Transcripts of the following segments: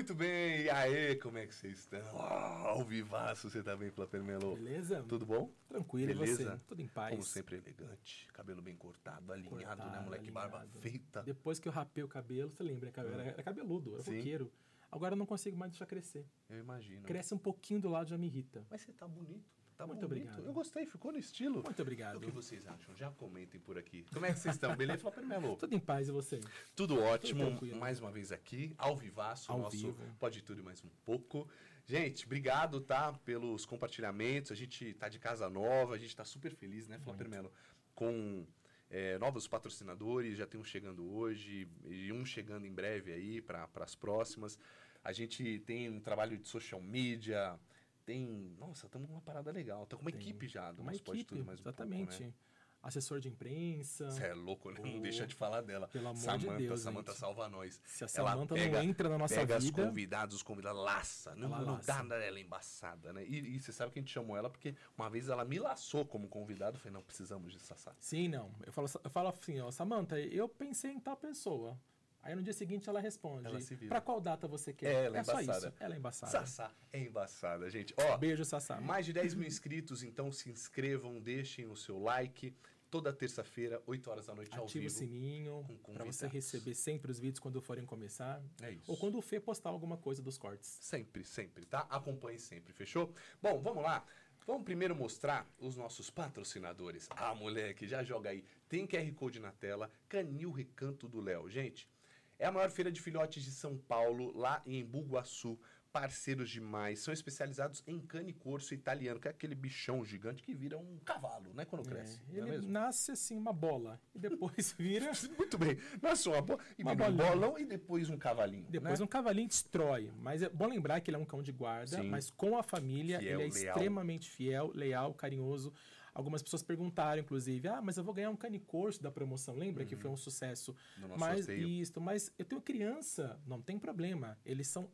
Muito bem, e aí, como é que vocês estão? Oh, ao vivaço, você tá bem, Flávio Melo? Beleza? Tudo bom? Tranquilo, Beleza? e você? Tudo em paz. Como sempre, elegante, cabelo bem cortado, alinhado, Cortado, né, moleque? Barba alinhado. feita. Depois que eu rapei o cabelo, você lembra, era, era, era cabeludo, era Sim. roqueiro. Agora eu não consigo mais deixar crescer. Eu imagino. Cresce um pouquinho do lado já me irrita. Mas você tá bonito. Tá Muito bonito. obrigado. Eu gostei, ficou no estilo. Muito obrigado. O que vocês acham? Já comentem por aqui. Como é que vocês estão? Beleza, Flávio Melo? Tudo em paz e você? Tudo ótimo, tranquilo. mais uma vez aqui, ao vivaço, Ao nosso vivo. Pode Tudo e mais um pouco. Gente, obrigado, tá, pelos compartilhamentos, a gente tá de casa nova, a gente tá super feliz, né, Flávio Melo, com é, novos patrocinadores, já tem um chegando hoje e um chegando em breve aí para as próximas. A gente tem um trabalho de social media, tem, nossa, estamos numa parada legal, tá com uma Tem equipe já do Uma nosso equipe, Tudo mais um exatamente. pouco, né? Assessor de imprensa. Você é louco, né? Não Oh, deixa de falar dela. pelo amor de Deus, Samanta gente. salva nós. Se a Ela Samanta pega- não entra na nossa pega vida... os convidados, os convidados laça. Não, não laça. dá, ela é embaçada, né? E, e você sabe que a gente chamou ela porque uma vez ela me laçou como convidado. Eu falei, não, precisamos de Sassá. Sim, não. Eu falo, eu falo assim, ó, Samanta, eu pensei em tal pessoa. Aí no dia seguinte ela responde. Ela. Pra qual data você quer? É, ela é só embaçada. isso. Ela é embaçada. Sassá é embaçada, gente. Ó, Beijo, Sassá. mais de 10 mil inscritos, então se inscrevam, deixem o seu like. Toda terça-feira, 8 horas da noite, ao Ativa o vivo. sininho pra você receber sempre os vídeos quando forem começar. É isso. Ou quando o Fê postar alguma coisa dos cortes. Sempre, sempre, tá? Acompanhe sempre, fechou? Bom, vamos lá. Vamos primeiro mostrar os nossos patrocinadores. Ah, moleque, já joga aí. Tem QR Code na tela, Canil Recanto do Léo. Gente, é a maior feira de filhotes de São Paulo, lá em Bugaçu. Parceiros demais, são especializados em cane corso italiano, que é aquele bichão gigante que vira um cavalo, né? Quando cresce. É, não é ele mesmo? nasce assim, uma bola. E depois vira. Muito bem. Nasce uma bola, e Uma um bolão e depois um cavalinho. Depois né? um cavalinho destrói. Mas é bom lembrar que ele é um cão de guarda, Sim. mas com a família Fiel, ele é leal. extremamente fiel, leal, carinhoso. Algumas pessoas perguntaram, inclusive, ah, mas eu vou ganhar um cane corso da promoção. Lembra que foi um sucesso? No nosso mas sorteio. mas eu tenho criança, não tem problema. Eles são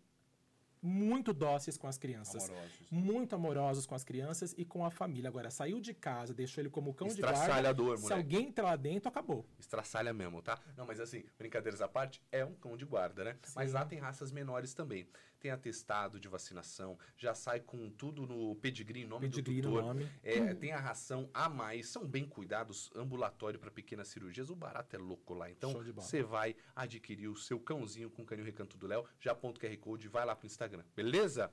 muito dóceis com as crianças. Amorosos. Muito amorosos com as crianças e com a família. Agora, saiu de casa, deixou ele como cão de guarda. Estraçalhador, Se moleque. alguém entrar lá dentro, acabou. Estraçalha mesmo, tá? Não, mas assim, brincadeiras à parte, é um cão de guarda, né? Mas lá tem raças menores também. Tem atestado de vacinação, já sai com tudo no pedigree, nome Pedigree do no tutor. nome. É, tem a ração a mais, são bem cuidados, ambulatório para pequenas cirurgias. O barato é louco lá. Então, você vai adquirir o seu cãozinho com canil Recanto do Léo, já aponta o QR Code, vai lá pro Instagram, beleza?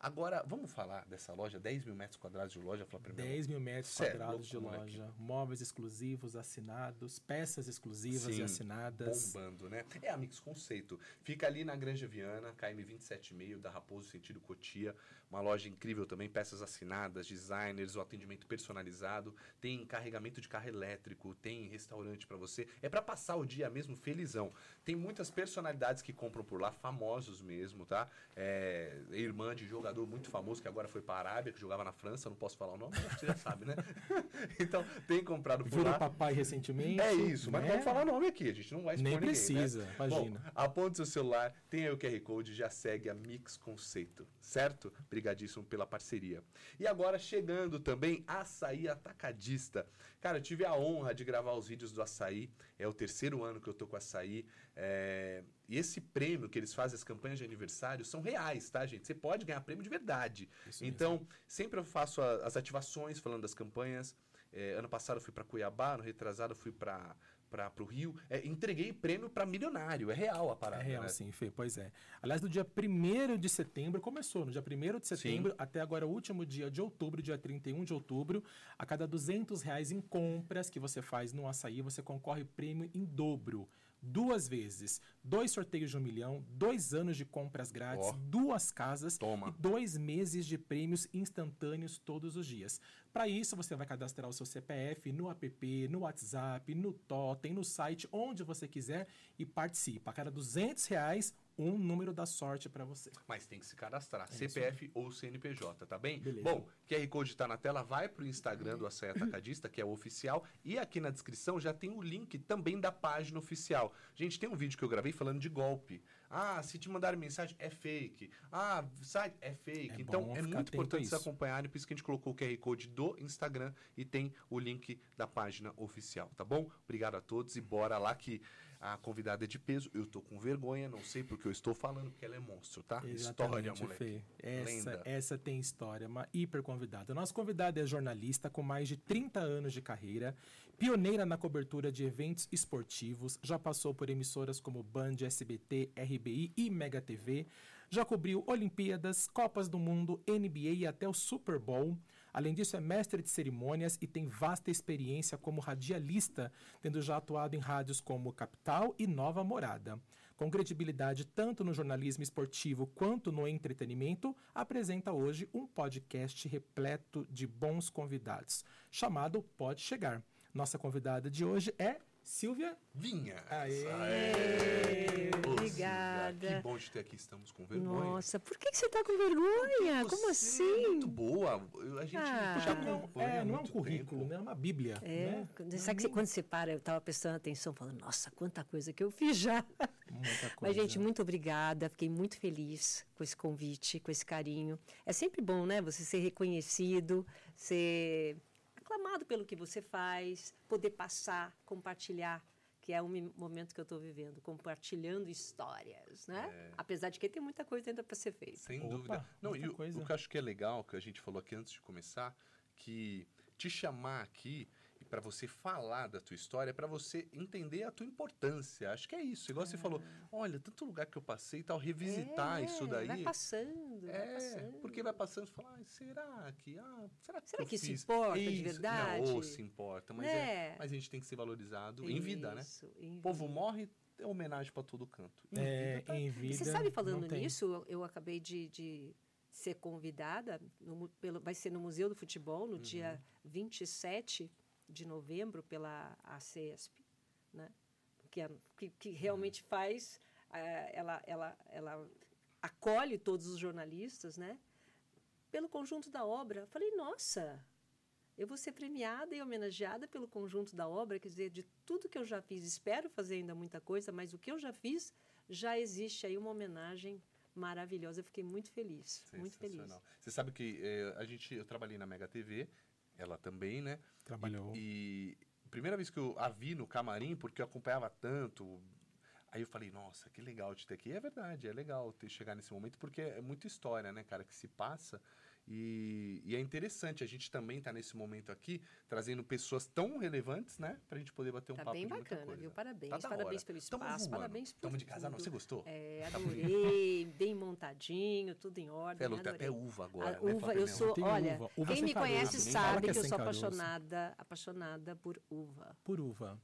Agora, vamos falar dessa loja, 10 mil metros quadrados de loja, Flá primeiro. 10 mil metros Cê é quadrados louco, de moleque. loja, móveis exclusivos assinados, peças exclusivas Sim, e assinadas. Bombando, né? É a Mix Conceito. Fica ali na Granja Viana, KM 275 da Raposo Sentido Cotia. Uma loja incrível também, peças assinadas, designers, o atendimento personalizado. Tem carregamento de carro elétrico, tem restaurante pra você. É pra passar o dia mesmo felizão. Tem muitas personalidades que compram por lá, famosos mesmo, tá? É, irmã de jogador muito famoso que agora foi pra Arábia, que jogava na França, não posso falar o nome, mas você já sabe, né? então, tem comprado por Virou lá. papai recentemente. É isso, mas né? vamos falar nome aqui, a gente não vai expor Nem ninguém, precisa, né? imagina. Bom, aponte seu celular, tem aí o QR Code, já segue a Mix Conceito, certo? Brigadíssimo pela parceria. E agora chegando também, Açaí Atacadista. Cara, eu tive a honra de gravar os vídeos do Açaí, é o terceiro ano que eu tô com Açaí, é, e esse prêmio que eles fazem, as campanhas de aniversário, são reais, tá, gente? Você pode ganhar prêmio de verdade. Isso mesmo. então, sempre eu faço a- as ativações falando das campanhas. É, ano passado eu fui para Cuiabá, no retrasado eu fui para para o Rio. É, entreguei prêmio para milionário. É real a É parada. real, né? sim, Fê, pois é. Aliás, do dia 1 de setembro, começou, no dia 1 de setembro até agora o último dia de outubro, dia 31 de outubro, a cada 200 reais em compras que você faz no açaí, você concorre prêmio em dobro. Duas vezes. Dois sorteios de um milhão, dois anos de compras grátis, Ó. duas casas Toma. e dois meses de prêmios instantâneos todos os dias. Para isso, você vai cadastrar o seu CPF no app, no WhatsApp, no Totem, no site, onde você quiser e participa. A cada 200 reais, um número da sorte para você. Mas tem que se cadastrar, É CPF ou CNPJ, tá bem? Beleza. Bom, QR Code tá na tela, vai pro Instagram do Açaí Atacadista, que é o oficial, e aqui na descrição já tem o link também da página oficial. Gente, tem um vídeo que eu gravei falando de golpe. Ah, se te mandarem mensagem, é fake. Ah, site, é fake. É então, é muito importante se acompanharem, por isso que a gente colocou o QR Code do Instagram e tem o link da página oficial, tá bom? Obrigado a todos e bora lá que A convidada é de peso, eu tô com vergonha, não sei porque eu estou falando, porque ela é monstro, tá? Exatamente, história, moleque. Fê. Essa, essa tem história, uma hiper convidada. Nosso convidado é jornalista com mais de 30 anos de carreira, pioneira na cobertura de eventos esportivos, já passou por emissoras como Band, SBT, RBI e Mega TV, já cobriu Olimpíadas, Copas do Mundo, NBA e até o Super Bowl. Além disso, é mestre de cerimônias e tem vasta experiência como radialista, tendo já atuado em rádios como Capital e Nova Morada. Com credibilidade tanto no jornalismo esportivo quanto no entretenimento, apresenta hoje um podcast repleto de bons convidados, chamado Pode Chegar. Nossa convidada de hoje é Silvia Vinha. Aê! Aê! Obrigada. Que bom de ter aqui, estamos com vergonha. Nossa, por que, que você está com vergonha? Como assim? É muito boa. A gente ah, já não, é, não é um currículo, né? é uma bíblia. É. Né? Sabe que quando você para, eu estava prestando atenção, falando, nossa, quanta coisa que eu fiz já. Muita coisa. Mas, gente, muito obrigada. Fiquei muito feliz com esse convite, com esse carinho. É sempre bom, né? Você ser reconhecido, ser aclamado pelo que você faz, poder passar, compartilhar, que é um momento que eu estou vivendo, compartilhando histórias, né? É. Apesar de que tem muita coisa ainda para ser feita. Sem Opa, dúvida. Não, e o, o que eu acho que é legal, que a gente falou aqui antes de começar, que te chamar aqui para você falar da tua história, para você entender a tua importância. Acho que é isso. Igual é. você falou, olha, tanto lugar que eu passei e tal, revisitar é, isso daí. Vai passando, é, vai passando. Porque vai passando e fala, ah, será que, ah, será que, será que isso importa isso? de verdade? Não, ou se importa, mas, é. é. mas a gente tem que ser valorizado isso, em vida, né? O povo morre, é homenagem para todo canto. Em é, vida, tá... em vida. Você sabe, falando nisso, eu, eu, acabei de, de ser convidada, no, pelo, vai ser no Museu do Futebol, no uhum. dia 27 de novembro pela ACESP, né? que, é, que, que realmente faz, uh, ela, ela, ela acolhe todos os jornalistas, né? pelo conjunto da obra. Falei, nossa, eu vou ser premiada e homenageada pelo conjunto da obra, quer dizer, de tudo que eu já fiz, espero fazer ainda muita coisa, mas o que eu já fiz, já existe aí uma homenagem maravilhosa. Eu fiquei muito feliz, muito feliz. Você sabe que eh, a gente, eu trabalhei na Mega TV, ela também, né? Trabalhou. E, e primeira vez que eu a vi no camarim, porque eu acompanhava tanto, Aí eu falei, nossa, que legal te ter aqui. E é verdade, é legal ter chegar nesse momento, porque é muita história, né, cara, que se passa. E, e, é interessante, a gente também está nesse momento aqui, trazendo pessoas tão relevantes, né? Para a gente poder bater um tá papo bem bacana, viu? Parabéns, tá parabéns pelo espaço, parabéns por Estamos de casa, não? Você gostou? É, tá adorei, bem montadinho, tudo em ordem, tem até uva agora, a, né? Uva, eu sou, olha, uva. Uva quem me conhece sabe que, que é eu sou apaixonada, apaixonada por uva. Por uva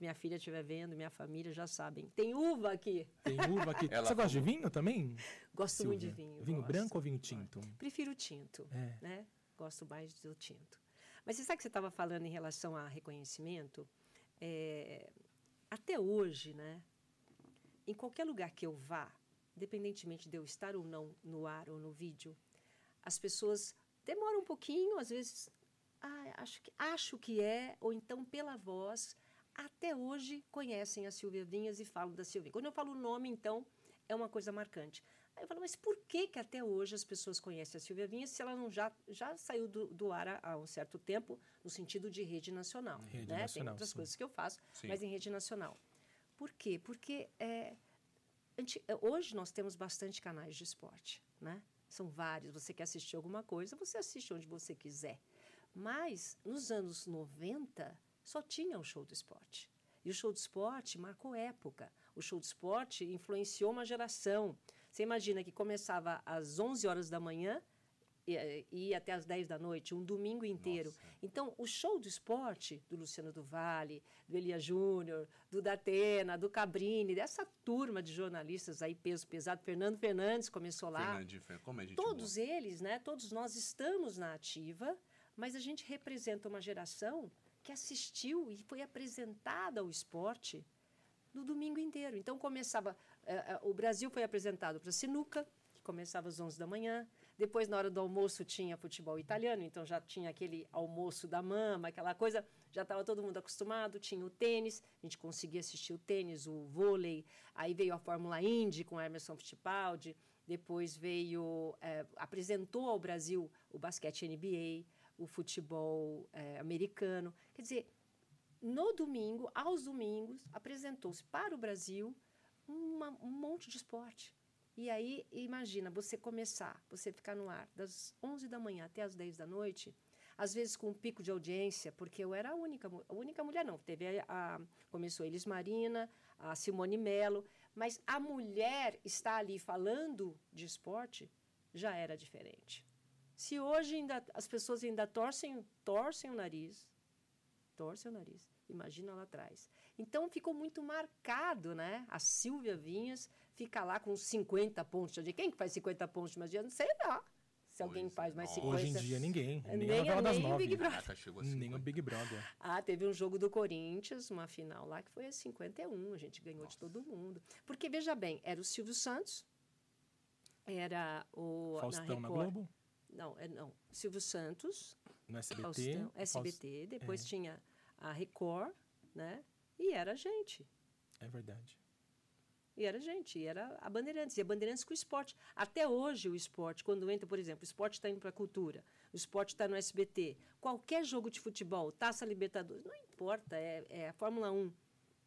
minha filha estiver vendo, minha família já sabem. Tem uva aqui. Tem uva aqui. Ela Você gosta de vinho também? Gosto Silvia. muito de vinho. Vinho gosto. branco ou vinho tinto? Prefiro tinto. É. Né? Gosto mais do tinto. Mas você sabe que você estava falando em relação a reconhecimento? É, até hoje, né? Em qualquer lugar que eu vá, independentemente de eu estar ou não no ar ou no vídeo, as pessoas demoram um pouquinho, às vezes, ah, acho, que, acho que é, ou então pela voz, até hoje conhecem a Silvia Vinhas e falam da Silvia. Quando eu falo o nome, então, é uma coisa marcante. Aí eu falo, mas por que, que até hoje as pessoas conhecem a Silvia Vinhas se ela não já, já saiu do, do ar há, um certo tempo, no sentido de rede nacional? Rede né? nacional Tem outras sim. coisas que eu faço, sim. mas em rede nacional. Por quê? Porque é, hoje nós temos bastante canais de esporte, né? São vários. Você quer assistir alguma coisa, você assiste onde você quiser. Mas, nos anos 90, só tinha o show do esporte. E o show do esporte marcou época. O show do esporte influenciou uma geração. Você imagina que começava às 11 horas da manhã e ia até às 10 da noite, um domingo inteiro. Nossa. Então, o show do esporte do Luciano do Vale, do Elia Júnior, do Datena, do Cabrini, dessa turma de jornalistas aí, peso pesado, Fernando Fernandes começou lá. como é gente Todos boa. eles, né? Todos nós estamos na ativa, mas a gente representa uma geração que assistiu e foi apresentada ao esporte no domingo inteiro. Então começava, o Brasil foi apresentado para sinuca, que começava às 11 da manhã. Depois na hora do almoço tinha futebol italiano, então já tinha aquele almoço da mama, aquela coisa, já estava todo mundo acostumado. Tinha o tênis, a gente conseguia assistir o tênis, o vôlei. Aí veio a Fórmula Indy com Emerson Fittipaldi. Depois veio, eh, apresentou ao Brasil o basquete NBA o futebol é, americano. Quer dizer, no domingo, aos domingos, apresentou-se para o Brasil uma, um monte de esporte. E aí, imagina, você começar, você ficar no ar das 11 da manhã até as 10 da noite, às vezes com um pico de audiência, porque eu era a única, a única mulher, não. Teve a, a começou a Elis Marina, a Simone Mello, mas a mulher está ali falando de esporte já era diferente. Se hoje ainda, as pessoas ainda torcem, torcem o nariz, torcem o nariz, imagina lá atrás. Então ficou muito marcado, né? A Silvia Vinhas fica lá com 50 pontos de Quem que faz 50 pontos de magia? Não sei lá. Se alguém Pois faz é, mais nossa. 50. Hoje em dia ninguém. Nem, Nem a novela das nove. Big Brother. Caraca, chegou a Nem o 50. Big Brother. Ah, teve um jogo do Corinthians, uma final lá, que foi a 51. A gente ganhou de todo mundo. Porque, veja bem, era o Silvio Santos, era o. Faustão na Record. Globo, Não, é, não. Silvio Santos, no SBT. Faustão, SBT, depois tinha a Record, né? E era a gente. É verdade. E era a gente, e era a Bandeirantes. E a Bandeirantes com o esporte. Até hoje, o esporte, quando entra, por exemplo, o esporte está indo para a cultura, o esporte está no SBT, qualquer jogo de futebol, Taça Libertadores, não importa, é, é a Fórmula 1.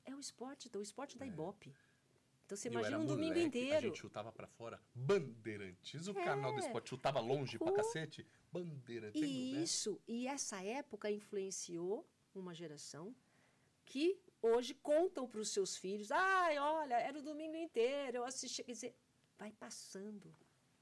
É o esporte, o esporte da Ibope. Então você É. Imagina um domingo moleque, A inteiro. gente chutava pra fora. Bandeirantes. O canal do esporte chutava longe pra cacete. Bandeirantes. E isso, e essa época influenciou uma geração que hoje contam para os seus filhos: ai, olha, era o domingo inteiro, eu assisti. Quer dizer, vai passando,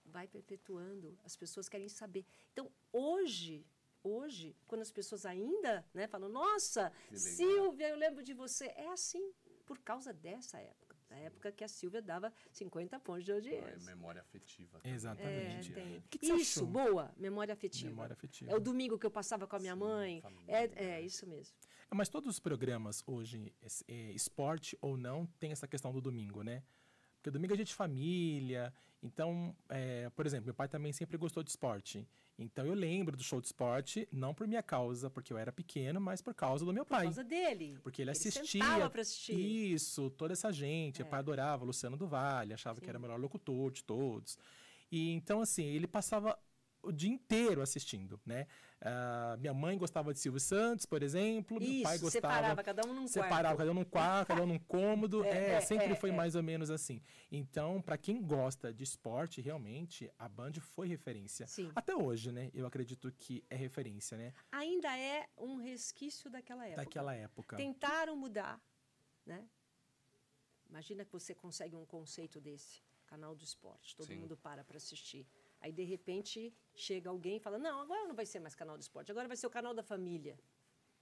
vai perpetuando, as pessoas querem saber. Então, hoje, hoje, quando as pessoas ainda né, falam: nossa. Silvia, eu lembro de você, é assim, por causa dessa época. Da época que a Silvia dava 50 pontos de É audiência. memória afetiva. É, Exatamente. tem. O que que Isso, achou? boa, memória afetiva. Memória afetiva. É o domingo que eu passava com a minha Sim, mãe. É, é isso mesmo. É, Mas todos os programas hoje, é, esporte ou não, tem essa questão do domingo, né? Porque domingo é dia de família. Então, é, por exemplo, meu pai também sempre gostou de esporte. Então eu lembro do show de esporte, não por minha causa, porque eu era pequeno, mas por causa do meu Por pai. causa dele. Porque ele assistia. sentava pra assistir. Isso, toda essa gente. É. Meu pai adorava Luciano do Vale, achava que era o melhor locutor de todos. E então, assim, ele passava o dia inteiro assistindo, né? Ah, minha mãe gostava de Silvio Santos, por exemplo. meu Isso, pai gostava. separava cada um num Separava quarto. cada um num quarto, cada um num cômodo. É, é, é, sempre é, foi é. mais ou menos assim. Então, para quem gosta de esporte, realmente, a Band foi referência. Sim. Até hoje, né? Eu acredito que é referência, né? Ainda é um resquício daquela época. Daquela época. Tentaram mudar, né? Imagina que você consegue um conceito desse, canal do esporte, todo Sim. mundo para para assistir. Aí, de repente, chega alguém e fala, não, agora não vai ser mais canal do esporte, agora vai ser o canal da família.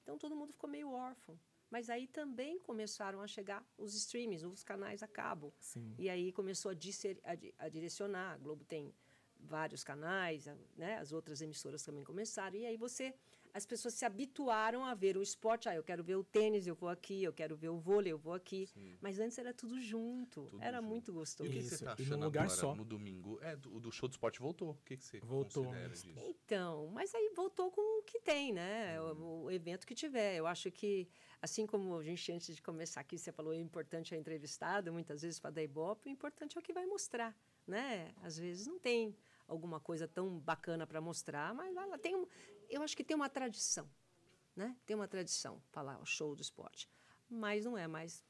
Então, todo mundo ficou meio órfão. Mas aí também começaram a chegar os streamings, os canais a cabo. Sim. E aí começou a, a a direcionar. A Globo tem vários canais, né? as outras emissoras também começaram. E aí você, as pessoas se habituaram a ver o esporte. Ah, eu quero ver o tênis, eu vou aqui. Eu quero ver o vôlei, eu vou aqui. Mas antes era tudo junto. Tudo era junto. muito E o gostoso. que, que Isso, você tá e achando lugar agora, só. no domingo? É, do, do show do esporte voltou. O que, que você Voltou. considera disso? Então, mas aí voltou com o que tem, né? O, o evento que tiver. Eu acho que, assim como a gente, antes de começar aqui, você falou, é importante a entrevistada, muitas vezes para dar ibope, o importante é o que vai mostrar, né? Às vezes não tem alguma coisa tão bacana para mostrar, mas ela tem um, eu acho que tem uma tradição, né? Tem uma tradição, falar o show do esporte. Mas não é mais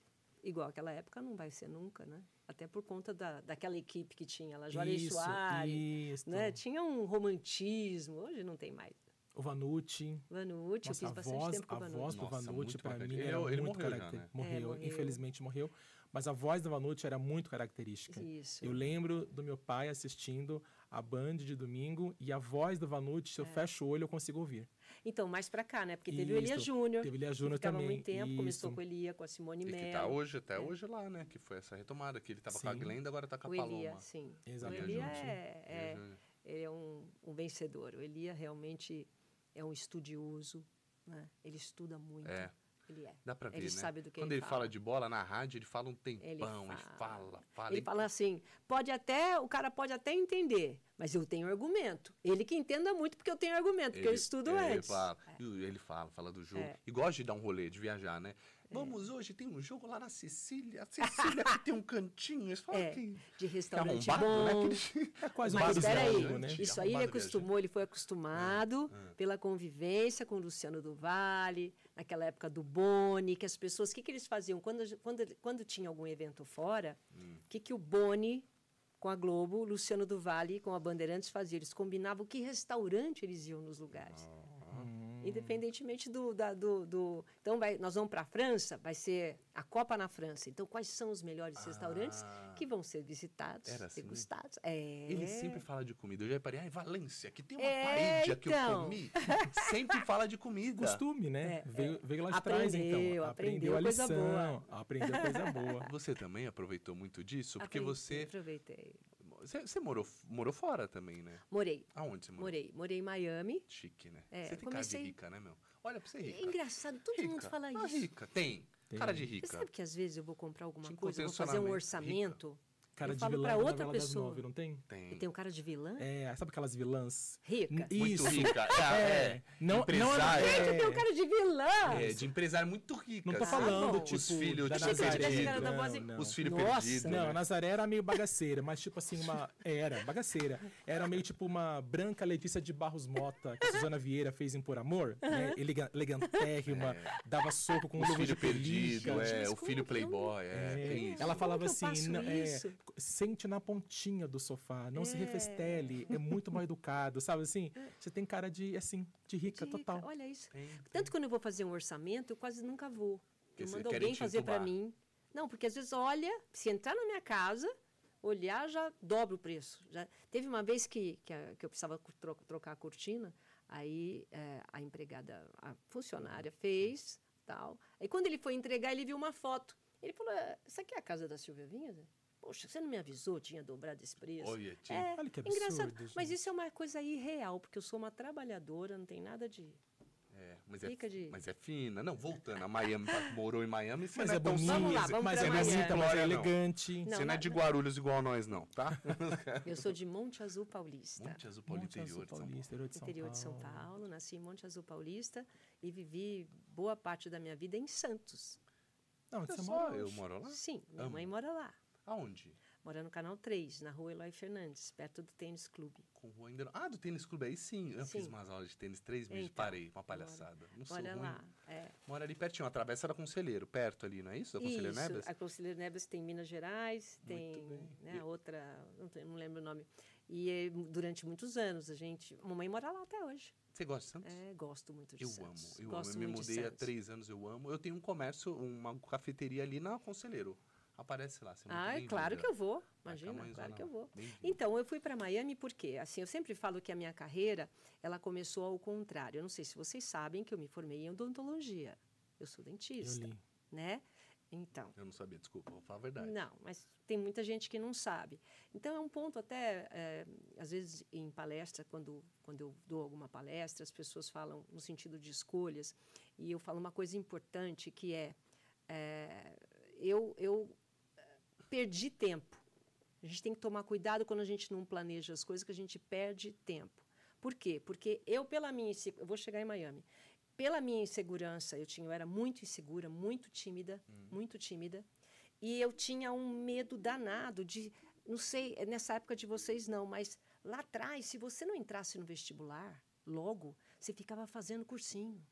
igual àquela época, não vai ser nunca, né? Até por conta da, daquela equipe que tinha lá, Juarez Isso, Soares, isso. né? Tinha um romantismo, hoje não tem mais. O Vanucci. Vanucci, eu Nossa, fiz a bastante voz, tempo com a o Vanucci. voz do Vanucci, marcante. mim, Ele- era ele muito morreu já, caracter- né? morreu, É, morreu. infelizmente morreu. Mas a voz do Vanucci era muito característica. Isso. Eu lembro do meu pai assistindo a Band de domingo e a voz do Vanucci, É. se eu fecho o olho, eu consigo ouvir. Então, mais pra cá, né? Porque teve o Elias Isso, Júnior. teve o Elias que Júnior ficava também, muito tempo, começou isso. com o Elia, com a Simone E que Mello. tá hoje, até hoje lá, né? Que foi essa retomada, que ele tava com a. Glenda, agora tá com a o Paloma. Elia, sim. Exatamente. O Elia é, é, ele é um, um vencedor. O Elia realmente é um estudioso, né? Ele estuda muito. É. Ele é. Dá pra ver, Ele né? sabe do que Quando ele ele fala. fala. de bola na rádio, ele fala um tempão, Ele ele fala. fala, fala. Ele fala assim, pode até, o cara pode até entender, mas eu tenho argumento. Ele que entenda muito porque eu tenho argumento, porque eu estudo é, Ele antes. fala, e ele fala, fala do jogo. É. E gosta de dar um rolê, de viajar, né? Vamos hoje, tem um jogo lá na Sicília. A Sicília que tem um cantinho. Eles falam É, que... de é restaurante arrombado, né? bom. Aquele- É quase um Mas peraí, Johnson, né? isso aí ele acostumou, ele foi acostumado Ah, ah. pela convivência com o Luciano do Vale, naquela época do Boni, que as pessoas, o que, que eles faziam? Quando, quando, quando tinha algum evento fora, Hum. o que, que o Boni com a Globo, Luciano do Vale com a Bandeirantes faziam? Eles combinavam que restaurante eles iam nos lugares. Hum. Independentemente do, da- do, do- Então, vai- nós vamos para a França, vai ser a Copa na França. Então, quais são os melhores restaurantes Ah. que vão ser visitados, Era assim? degustados? É. Ele sempre fala de comida. Eu já reparei, ah, em Valência, que tem uma É, paella que eu então. comi. Sempre fala de comida. Costume, né? É, veio, veio lá de trás, então. Aprendeu, aprendeu a coisa lição. boa. Aprendeu coisa boa. Você também aproveitou muito disso? Porque Aprendi- você, Aproveitei. Você. Você morou, morou fora também, né? Morei, Aonde você morou? morei. Morei em Miami. Chique, né? É, você tem comecei- cara de rica, né, meu? Olha pra você É rica. engraçado, todo rica. mundo fala Ah, isso. rica. Tem. Tem. Cara de Você rica. sabe que às vezes eu vou comprar alguma coisa, vou fazer um orçamento, Cara Eu de vilã pra da outra pessoa. nove, não tem? Tem. e tem um cara de vilã, É, sabe aquelas vilãs? rica. N- Muito Isso. rica. É, É, não, não Empresária. é, Gente, tem um cara de vilã! É, de empresário muito rica. Não tô assim. falando, tipo, Os filhos da de Nazaré. Não, não. Os filhos perdidos. Não, né? a Nazaré era meio bagaceira, mas tipo assim, uma. Era, bagaceira. Era meio tipo uma branca Letícia de Barros Mota, que a Suzana Vieira fez em Por Amor, né? Elega- Elegantérrima, dava soco com Os luva de filhos perdidos, pelica. é, o filho não- playboy, é, É, tem isso. Ela falava assim, não- é, isso? Sente na pontinha do sofá, não se É. refestele, é muito mal educado, sabe assim? Você tem cara de, assim, de rica De rica, total. Olha isso. Tem, tem. Tanto quando eu vou fazer um orçamento, eu quase nunca vou. Porque Eu mando alguém fazer para mim. Não, porque às vezes olha, se entrar na minha casa, olhar já dobra o preço. Já teve uma vez que, que, a- que eu precisava tro- trocar a cortina, aí eh, a empregada, a funcionária fez, tal. Aí quando ele foi entregar, ele viu uma foto. Ele falou: "É, "Essa aqui é a casa da Silvia Vinhas?" Poxa, você não me avisou, tinha dobrado esse preço. Olha, tinha- É, Olha que engraçado. absurdo, Mas gente. isso é uma coisa irreal, porque eu sou uma trabalhadora, não tem nada de. É, mas, é, Rica de- mas é fina. Não, voltando. A Miami morou em Miami, você Mas não é bonita, Vamos lá, vamos mas é bonita, mas é elegante. Não, você não é de Guarulhos igual nós, não, tá? Eu sou de Monte Azul Paulista. Monte Azul Paulo Monte Azul interior de São Paulo. Paulista, interior de São interior de São Paulo, nasci em Monte Azul Paulista e vivi boa parte da minha vida em Santos. Não, você mora eu moro lá. Sim, minha Amo. mãe mora lá. Aonde? Mora no Canal 3, na rua Eloy Fernandes, perto do Tênis Clube. Com rua ainda Ah, do tênis clube aí sim. Eu fiz Sim. umas aulas de tênis três meses, Então, parei. Uma palhaçada. Não sou ruim. lá. É. Mora ali pertinho, a travessa da Conselheiro, perto ali, não é isso? Da Conselheiro Isso, a Conselheiro Nebas tem Minas Gerais, tem né, a outra, não, tem- não lembro o nome. E eh, durante muitos anos a gente. A mamãe mora lá até hoje. Você gosta de Santos? É, gosto muito de Eu Santos. amo, eu gosto amo. Eu me mudei há três anos, eu amo. Eu tenho um comércio, uma cafeteria ali na Conselheiro. Aparece lá. Você é Ah, é claro que eu vou. A Imagina, claro que eu vou. Então, eu fui para Miami porque, assim, eu sempre falo que a minha carreira, ela começou ao contrário. Eu não sei se vocês sabem que eu me formei em odontologia. Eu sou Eu dentista, li. né? Então, Eu não sabia, desculpa, vou falar a verdade. não, mas tem muita gente que não sabe. Então, é um ponto até, é, às vezes, em palestra, quando, quando eu dou alguma palestra, as pessoas falam no sentido de escolhas, e eu falo uma coisa importante, que é, é, eu, eu perdi tempo. A gente tem que tomar cuidado quando a gente não planeja as coisas, que a gente perde tempo. Por quê? Porque eu, pela minha... Eu vou chegar em Miami. Pela minha insegurança, eu, tinha, eu era muito insegura, muito tímida, muito tímida. E eu tinha um medo danado de... Não sei, nessa época de vocês não, mas lá atrás, se você não entrasse no vestibular, logo, você ficava fazendo cursinho.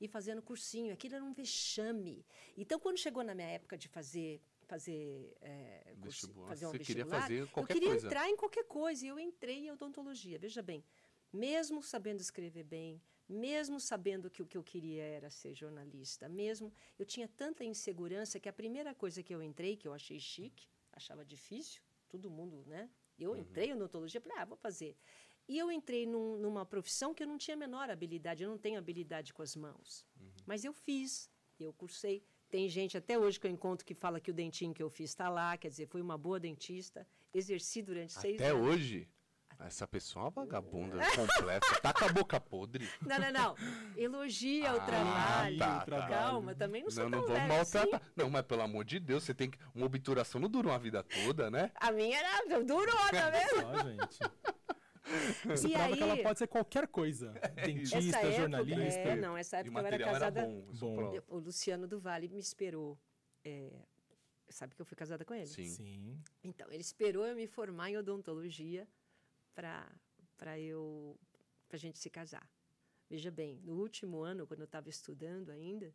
E fazendo cursinho. Aquilo era um vexame. Então, quando chegou na minha época de fazer fazer, é, Vestibular. fazer um Você queria vestibular, fazer qualquer eu queria coisa. entrar em qualquer coisa. E eu entrei em odontologia. Veja bem, mesmo sabendo escrever bem, mesmo sabendo que o que eu queria era ser jornalista, mesmo eu tinha tanta insegurança que a primeira coisa que eu entrei, que eu achei chique, achava difícil, todo mundo, né? Eu entrei em odontologia, falei, ah, vou fazer. E eu entrei num- numa profissão que eu não tinha a menor habilidade, eu não tenho habilidade com as mãos. Mas eu fiz, eu cursei. Tem gente até hoje que eu encontro que fala que o dentinho que eu fiz está lá, quer dizer, fui uma boa dentista, exerci durante seis Até anos. hoje? Essa pessoa é uma vagabunda completa. Tá com a boca podre. Não, não, não. Elogia Ah, o trabalho. tá, tá. Calma, também não sou Não, não tão vamos leve assim. maltratar. Não, mas pelo amor de Deus, você tem que. Uma obturação não dura uma vida toda, né? A minha era durou, tá vendo? Só, gente. Isso E prova aí- que ela pode ser qualquer coisa. Dentista, essa época, jornalista. é, não, essa E o época eu era material era casada. bom. Bom. eu- o Luciano do Vale me esperou. é, sabe que eu fui casada com ele? Sim. Sim. Então, ele esperou eu me formar em odontologia para para eu para gente se casar. Veja bem, no último ano, quando eu estava estudando ainda,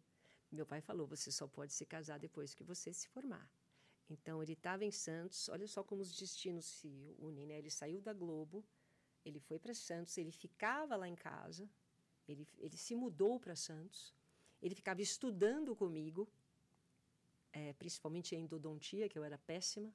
meu pai falou: você só pode se casar depois que você se formar. Então, ele estava em Santos. Olha só como os destinos se unem, né? Ele saiu da Globo, ele foi para Santos, ele ficava lá em casa, ele, ele se mudou para Santos, ele ficava estudando comigo, eh, principalmente em endodontia, que eu era péssima,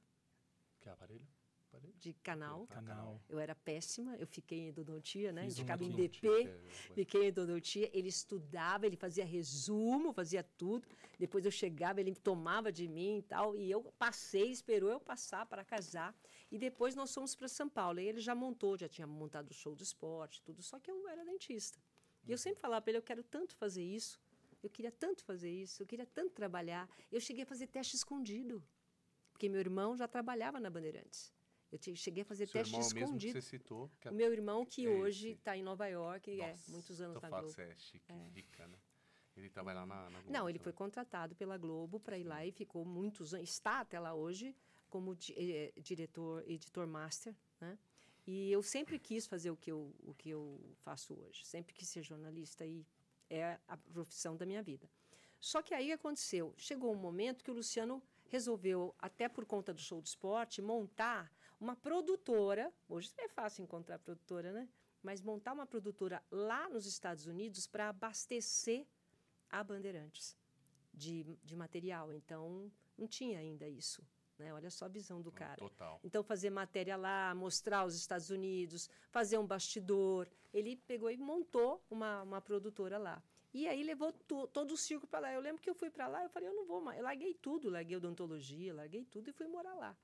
Que aparelho? Aparelho? de canal. Canal. Eu era péssima, eu fiquei em endodontia, né? Fiz Ficava em. DP, É, fiquei em endodontia. Ele estudava, ele fazia resumo, fazia tudo. Depois eu chegava, ele tomava de mim e tal. E eu passei, esperou eu passar para casar. E depois nós fomos para São Paulo. E ele já montou, já tinha montado o show do esporte, tudo. Só que eu era dentista. E eu sempre falava para ele, eu quero tanto fazer isso. Eu queria tanto fazer isso, eu queria tanto trabalhar. Eu cheguei a fazer teste escondido. Porque meu irmão já trabalhava na Bandeirantes. Eu te- cheguei a fazer Seu teste irmão mesmo que escondido. você citou. Que O meu irmão, que É hoje está em Nova York, é Nossa, muitos anos tô na Globo. você é chique, rica, né? Ele trabalha lá na, na Globo. Não, ele foi contratado pela Globo para ir lá e ficou muitos anos, está até lá hoje como eh, diretor, editor master, né? E eu sempre quis fazer o que eu, o que eu faço hoje, sempre quis ser jornalista e é a profissão da minha vida. Só que aí aconteceu, chegou um momento que o Luciano resolveu, até por conta do show do esporte, montar uma produtora. Hoje é fácil encontrar produtora, né? Mas montar uma produtora lá nos Estados Unidos para abastecer a Bandeirantes de, de material. Então, não tinha ainda isso. Né? Olha só a visão do cara. Total. Então, fazer matéria lá, mostrar os Estados Unidos, fazer um bastidor. Ele pegou e montou uma, uma produtora lá. E aí levou to- todo o circo para lá. Eu lembro que eu fui para lá, eu falei, eu não vou mais. Eu larguei tudo, larguei odontologia, larguei tudo e fui morar lá.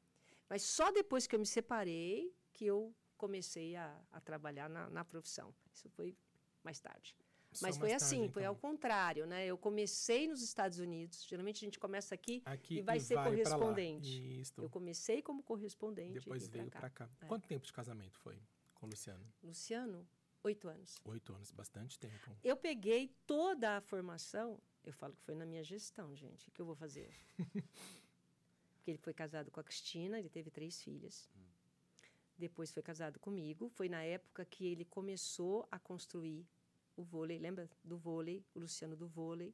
Mas só depois que eu me separei que eu comecei a, a trabalhar na, na profissão. Isso foi mais tarde. Só Mas foi tarde, assim, foi então. ao contrário, né? Eu comecei nos Estados Unidos. Geralmente a gente começa aqui Aqui e vai ser pra lá. correspondente. Eu comecei como correspondente. Depois e veio pra cá. cá. É. Quanto tempo de casamento foi com o Luciano? Luciano, oito anos. Oito anos, bastante tempo. Eu peguei toda a formação, eu falo que foi na minha gestão, gente. O que eu vou fazer? Porque ele foi casado com a Cristina, ele teve três filhas. Depois foi casado comigo. Foi na época que ele começou a construir o vôlei. Lembra do vôlei? O Luciano do vôlei.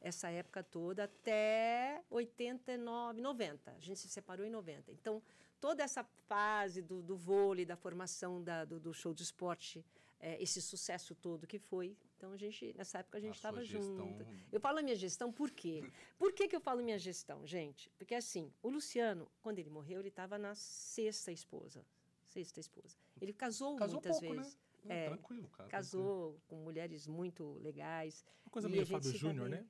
Essa época toda até 89, 90. A gente se separou em 90. Então, toda essa fase do, do vôlei, da formação da- do, do show de esporte, eh, esse sucesso todo que foi. Então, a gente, nessa época, a gente estava junto. Eu falo a minha gestão por quê? Por que, que eu falo minha gestão, gente? Porque, assim, o Luciano, quando ele morreu, ele estava na sexta esposa. Sexta esposa. Ele casou, Casou muitas pouco, vezes. né? Não, É, tranquilo, cara. Casou com mulheres muito legais. Uma coisa meio Fábio Júnior, né?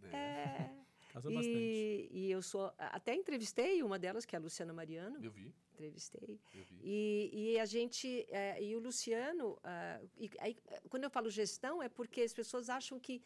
tranquilo. É, É, Casou bastante. e, e eu sou. Até entrevistei uma delas, que é a Luciana Mariano. eu vi, Entrevistei. E, e a gente. é, e o Luciano. ah, e aí, quando eu falo gestão, é porque as pessoas acham que.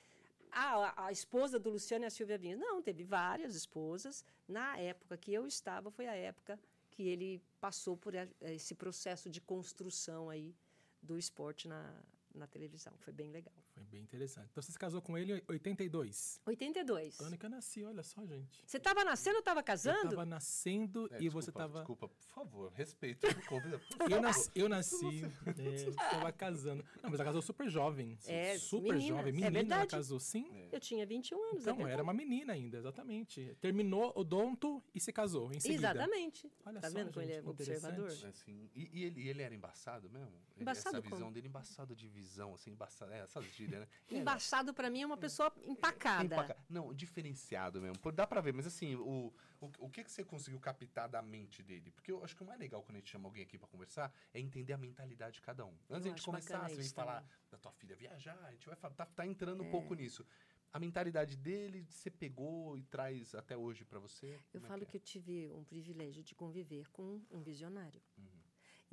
Ah, a, esposa do Luciano é a Silvia Vinhas. Não, teve várias esposas. Na época que eu estava, foi a época que ele passou por a- esse processo de construção aí do esporte na, na televisão. Foi bem legal. Foi bem interessante. Então você se casou com ele em 82. 82. Ano que eu nasci, olha só, gente. Você estava nascendo ou estava Eu casando? tava nascendo É, e você desculpa, tava. Desculpa, por favor, respeito o Eu nasci, eu nasci é, tava casando. Não, mas ela casou super jovem. É, super menina. jovem. É Menina, ela verdade. casou sim. É. Eu tinha 21 anos. Então, é era uma menina ainda, exatamente. Terminou odonto e se casou em seguida. Exatamente. Olha tá só, vendo como ele é gente, observador? Assim, e, e ele, e ele era embaçado mesmo? Ele- Embaçado Essa visão como? dele, embaçado de visão, assim, embaçado. É, essas gírias, né? Era Embaçado para mim é uma pessoa empacada. empaca- Não, diferenciado mesmo. Dá pra ver, mas assim, o, o, o que, que você conseguiu captar da mente dele? Porque eu acho que o mais legal quando a gente chama alguém aqui pra conversar é entender a mentalidade de cada um. Antes Eu da gente começar, você vem falar da tua filha viajar, a gente vai falar, tá, tá entrando É. um pouco nisso. A mentalidade dele, você pegou e traz até hoje pra você? Eu é falo é? que eu tive um privilégio de conviver com um visionário.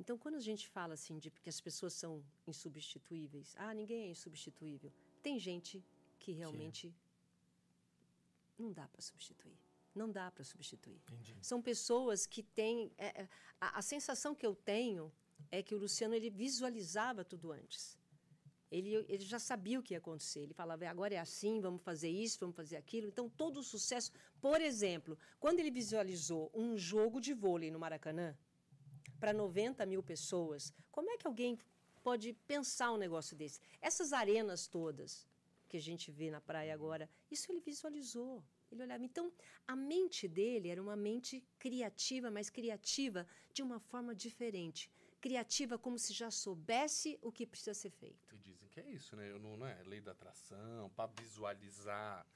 Então, quando a gente fala assim de que as pessoas são insubstituíveis, ah, ninguém é insubstituível. Tem gente que realmente não dá para substituir. Não dá para substituir. Entendi. São pessoas que têm. é, é, a, a sensação que eu tenho é que o Luciano ele visualizava tudo antes. Ele, ele já sabia o que ia acontecer. Ele falava, agora é assim, vamos fazer isso, vamos fazer aquilo. Então, todo o sucesso. Por exemplo, quando ele visualizou um jogo de vôlei no Maracanã para 90 mil pessoas, como é que alguém pode pensar um negócio desse? Essas arenas todas que a gente vê na praia agora, isso ele visualizou. Ele olhava. Então, a mente dele era uma mente criativa, mas criativa de uma forma diferente criativa como se já soubesse o que precisa ser feito. E dizem que é isso, né? Não, não é lei da atração, para visualizar.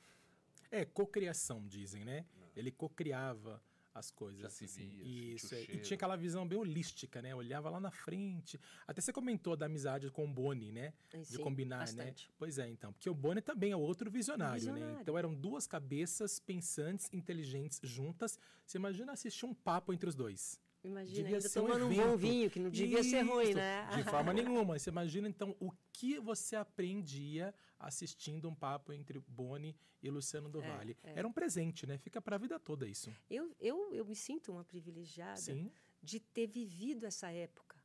É, cocriação, dizem, né? Não. Ele cocriava as coisas. Já se assim. via, Isso, é. e tinha aquela visão bem holística, né? Olhava lá na frente. Até você comentou da amizade com o Boni, né? Sim, de combinar, né? bastante. né? Pois é, então. Porque o Boni também é outro visionário, visionário, né? Então eram duas cabeças pensantes, inteligentes juntas. Você imagina assistir um papo entre os dois. Imagina, devia ainda tomando um, um, bom vinho, que não devia Isso, ser ruim, né? De forma nenhuma. Você imagina, então, o que você aprendia assistindo um papo entre Boni e Luciano do é, Vale. É. Era um presente, né? Fica para a vida toda isso. Eu, eu, eu me sinto uma privilegiada Sim. de ter vivido essa época,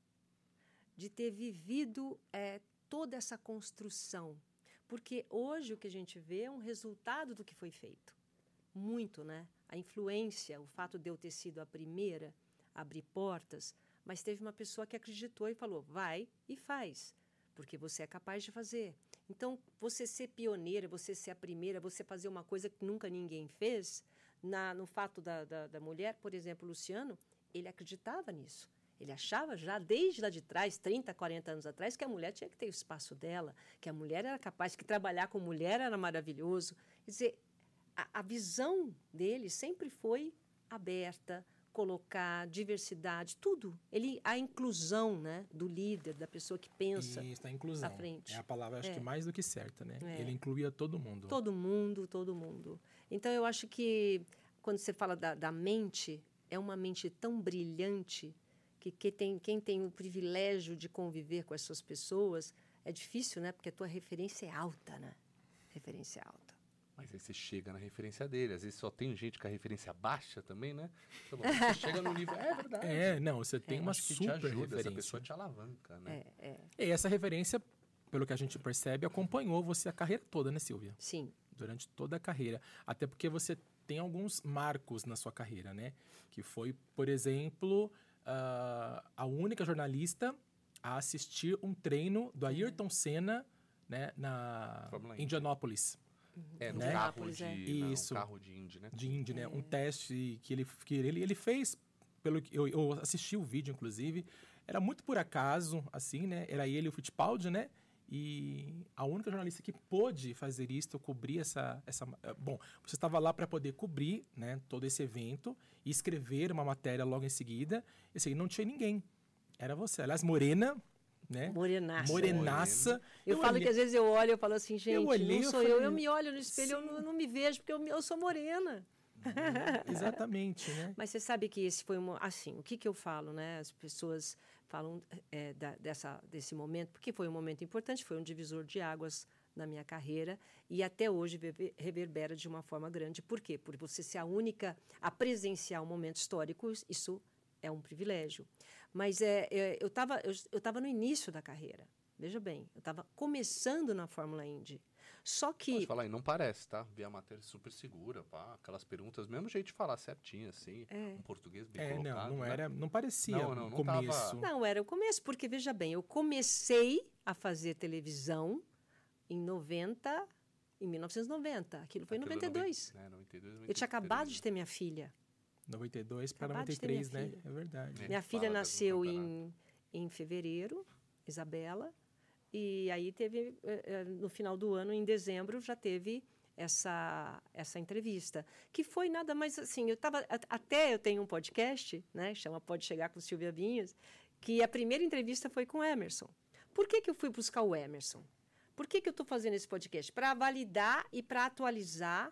de ter vivido é, toda essa construção. Porque hoje o que a gente vê é um resultado do que foi feito. Muito, né? A influência, o fato de eu ter sido a primeira abrir portas, mas teve uma pessoa que acreditou e falou: vai e faz, porque você é capaz de fazer. Então, você ser pioneira, você ser a primeira, você fazer uma coisa que nunca ninguém fez, na, no fato da, da, da mulher, por exemplo, Luciano, ele acreditava nisso. Ele achava já desde lá de trás, 30, 40 anos atrás, que a mulher tinha que ter o espaço dela, que a mulher era capaz, que trabalhar com mulher era maravilhoso. Quer dizer, a, a visão dele sempre foi aberta, colocar diversidade, tudo. Ele a inclusão, né, do líder, da pessoa que pensa. Isso, a inclusão. À frente. É a palavra acho é. que mais do que certa, né? É. Ele incluía todo mundo. Todo mundo, todo mundo. Então eu acho que quando você fala da, da mente, é uma mente tão brilhante que, que tem, quem tem o privilégio de conviver com essas pessoas é difícil, né? Porque a tua referência é alta, né? Referência alta. Mas aí você chega na referência dele. Às vezes só tem gente com a referência baixa também, né? Então, você chega no nível. É verdade. É, não, você tem É. uma que te super ajuda, referência. Essa pessoa te alavanca, né? É, é. E essa referência, pelo que a gente percebe, acompanhou você a carreira toda, né, Silvia? Sim. Durante toda a carreira. Até porque você tem alguns marcos na sua carreira, né? Que foi, por exemplo, ah, a única jornalista a assistir um treino do Ayrton Senna né, na. Indianápolis. É, no Né? carro de. é. não, Isso. um carro de Indy, né? de Indy, né? É. Um teste que ele, que ele, ele fez, pelo que eu, eu assisti o vídeo, inclusive, era muito por acaso, assim, né? Era ele e o Fittipaldi, né? E a única jornalista que pôde fazer isso, cobrir essa, essa... eh, Bom, você estava lá para poder cobrir né, todo esse evento e escrever uma matéria logo em seguida. E assim, não tinha ninguém. Era você. Aliás, morena, né? Morenaça. Morenaça. Eu, falo olhei- que às vezes eu olho e falo assim, gente, olhei, não eu sou eu. falei, Eu me olho no espelho, eu sim. não, eu não me vejo, porque eu, eu sou morena. Exatamente, né? Mas você sabe que esse foi um, assim, o que, que eu falo, né? As pessoas falam é, da- dessa, desse momento, porque foi um momento importante, foi um divisor de águas na minha carreira e até hoje rever- reverbera de uma forma grande. Por quê? Por você ser a única a presenciar um momento histórico, isso é um privilégio. Mas é, é, eu estava eu, eu tava no início da carreira. Veja bem, eu estava começando na Fórmula Indy. Só que Pode falar aí, não parece, tá? Vi a matéria super segura, pá. Aquelas perguntas, mesmo jeito de falar certinho, assim. Um português bem É, colocado. não, não né? era, não parecia Não, não, não tava- começo. Não, era o começo, porque veja bem, eu comecei a fazer televisão em 90, em 1990. Aquilo foi em Aquilo 92. noven- É, 92, Eu 93, tinha acabado de ter minha filha. 92 para Acabado de ter minha 93, né? filha. É verdade. É. minha fala filha nasceu em, em fevereiro, Isabela, e aí teve, eh, eh, no final do ano, em dezembro, já teve essa, essa entrevista, que foi nada mais assim, eu tava, a- até eu tenho um podcast, né, chama Pode Chegar com Silvia Vinhas, que a primeira entrevista foi com o Emerson. Por que, que eu fui buscar o Emerson? Por que, que eu estou fazendo esse podcast? Para validar e para atualizar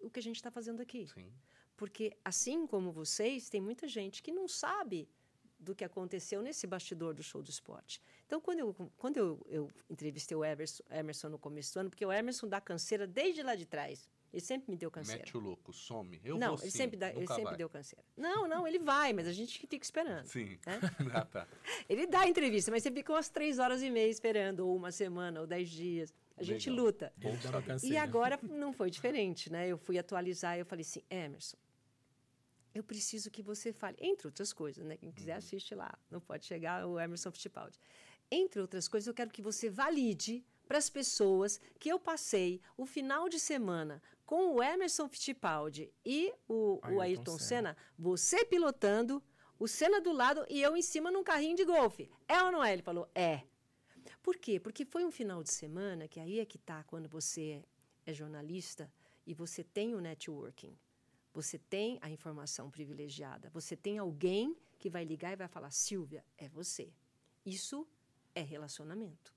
o que a gente está fazendo aqui. Sim. Porque, assim como vocês, tem muita gente que não sabe do que aconteceu nesse bastidor do show do esporte. Então, quando eu, quando eu, eu entrevistei o Emerson, Emerson no começo do ano, porque o Emerson dá canseira desde lá de trás. Ele sempre me deu canseira. Mete o louco, some. Eu não, vou ele sim, sempre, dá, ele sempre vai. deu canseira. Não, não, ele vai, mas a gente fica esperando. Sim. né? ah, tá. Ele dá a entrevista, mas você fica umas três horas e meia esperando, ou uma semana, ou dez dias. A gente Legal. luta. Uma E agora não foi diferente, né? Eu fui atualizar e eu falei assim, Emerson, eu preciso que você fale, entre outras coisas, né? Quem quiser assiste lá, não pode chegar o Emerson Fittipaldi. Entre outras coisas, eu quero que você valide para as pessoas que eu passei o final de semana com o Emerson Fittipaldi e o, o Ayrton Ayrton Senna. Senna, você pilotando, o Senna do lado e eu em cima num carrinho de golfe. É ou não é? Ele falou, é. Por quê? Porque foi um final de semana que aí é que tá quando você é jornalista e você tem o networking. Você tem a informação privilegiada. Você tem alguém que vai ligar e vai falar: Silvia, é você. Isso é relacionamento.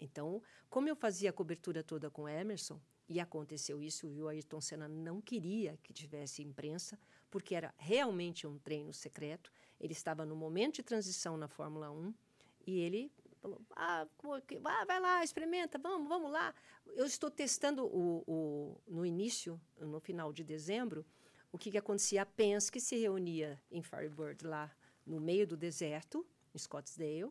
Então, como eu fazia a cobertura toda com Emerson, e aconteceu isso, o Ayrton Senna não queria que tivesse imprensa, porque era realmente um treino secreto. Ele estava no momento de transição na Fórmula 1 e ele falou: ah, que- ah, vai lá, experimenta, vamos, vamos lá. Eu estou testando o, o- no início, no final de dezembro, o que, que acontecia. A Penske se reunia em Firebird, lá no meio do deserto, em Scottsdale,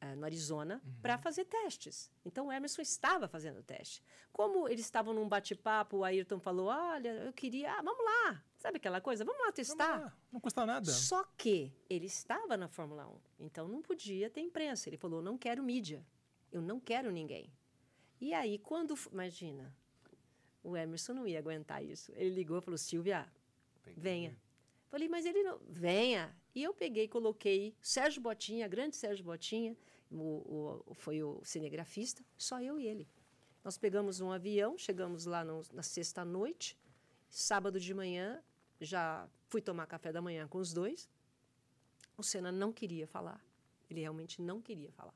eh, no Arizona, para fazer testes. Então, o Emerson estava fazendo teste. Como eles estavam num bate-papo, o Ayrton falou: Olha, eu queria, ah, vamos lá. Sabe aquela coisa? Vamos lá Vamos testar. lá, Não custa nada. Só que ele estava na Fórmula 1, então não podia ter imprensa. Ele falou: não quero mídia, eu não quero ninguém. E aí, quando. Imagina, o Emerson não ia aguentar isso. Ele ligou e falou: Silvia, venha. Falei, mas ele não. Venha. E eu peguei coloquei Sérgio Botinha, grande Sérgio Botinha, o, o- foi o cinegrafista, só eu e ele. Nós pegamos um avião, chegamos lá no- na sexta-noite, sábado de manhã, já fui tomar café da manhã com os dois. O Senna não queria falar. Ele realmente não queria falar.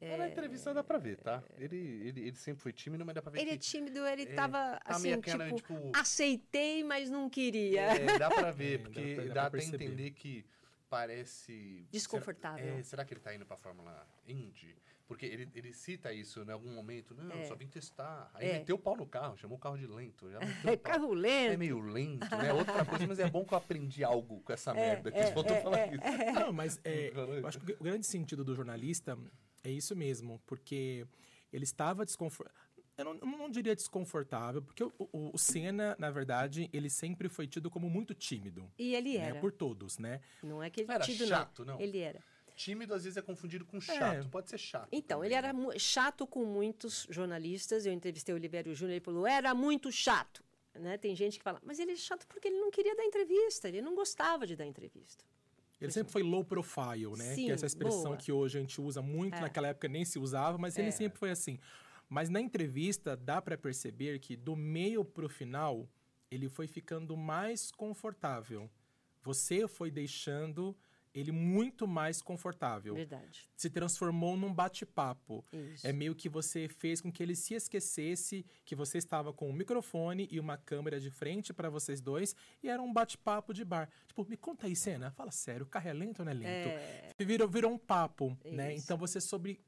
Mas Na entrevista dá pra ver, tá? Ele, ele, ele sempre foi tímido, mas dá pra ver Ele é que... tímido, ele É, estava tá assim, aquela, tipo, tipo- aceitei, mas não queria. É, dá pra ver, É, dá porque pra- dá dá, pra até entender que parece... Desconfortável. Será, é, será que ele tá indo pra Fórmula Indy? Porque ele, ele cita isso em algum momento. Não, É. só vim testar. Aí É. meteu o pau no carro, chamou o carro de lento. É carro É lento. meio lento, né? Outra coisa, mas é bom que eu aprendi algo com essa merda. Que é, eles voltou é, a falar é, isso. Não, mas é, eu acho que o grande sentido do jornalista é isso mesmo, porque ele estava desconfortável. Eu não, eu não diria desconfortável, porque o, o, o Senna, na verdade, ele sempre foi tido como muito tímido. E ele né, era. por todos, né? Não é que ele Não era tido, chato, não. Ele era. Tímido às vezes é confundido com chato. Pode ser chato. Então, também, ele era né? chato com muitos jornalistas. Eu entrevistei o Oliveira Júnior, ele falou, era muito chato. Né? Tem gente que fala, mas ele é chato porque ele não queria dar entrevista, ele não gostava de dar entrevista. Ele sempre foi low profile, né? que é essa Sim, expressão boa. que hoje a gente usa muito, É. naquela época nem se usava, mas ele É. sempre foi assim. Mas na entrevista dá para perceber que do meio pro final ele foi ficando mais confortável. Você foi deixando ele muito mais confortável. Verdade. Se transformou num bate-papo. É meio que você fez com que ele se esquecesse que você estava com um microfone e uma câmera de frente para vocês dois e era um bate-papo de bar. Tipo, me conta aí, cena. Fala sério, o carro é lento ou não é lento? É, Virou, virou um papo, né? Isso. Então você soube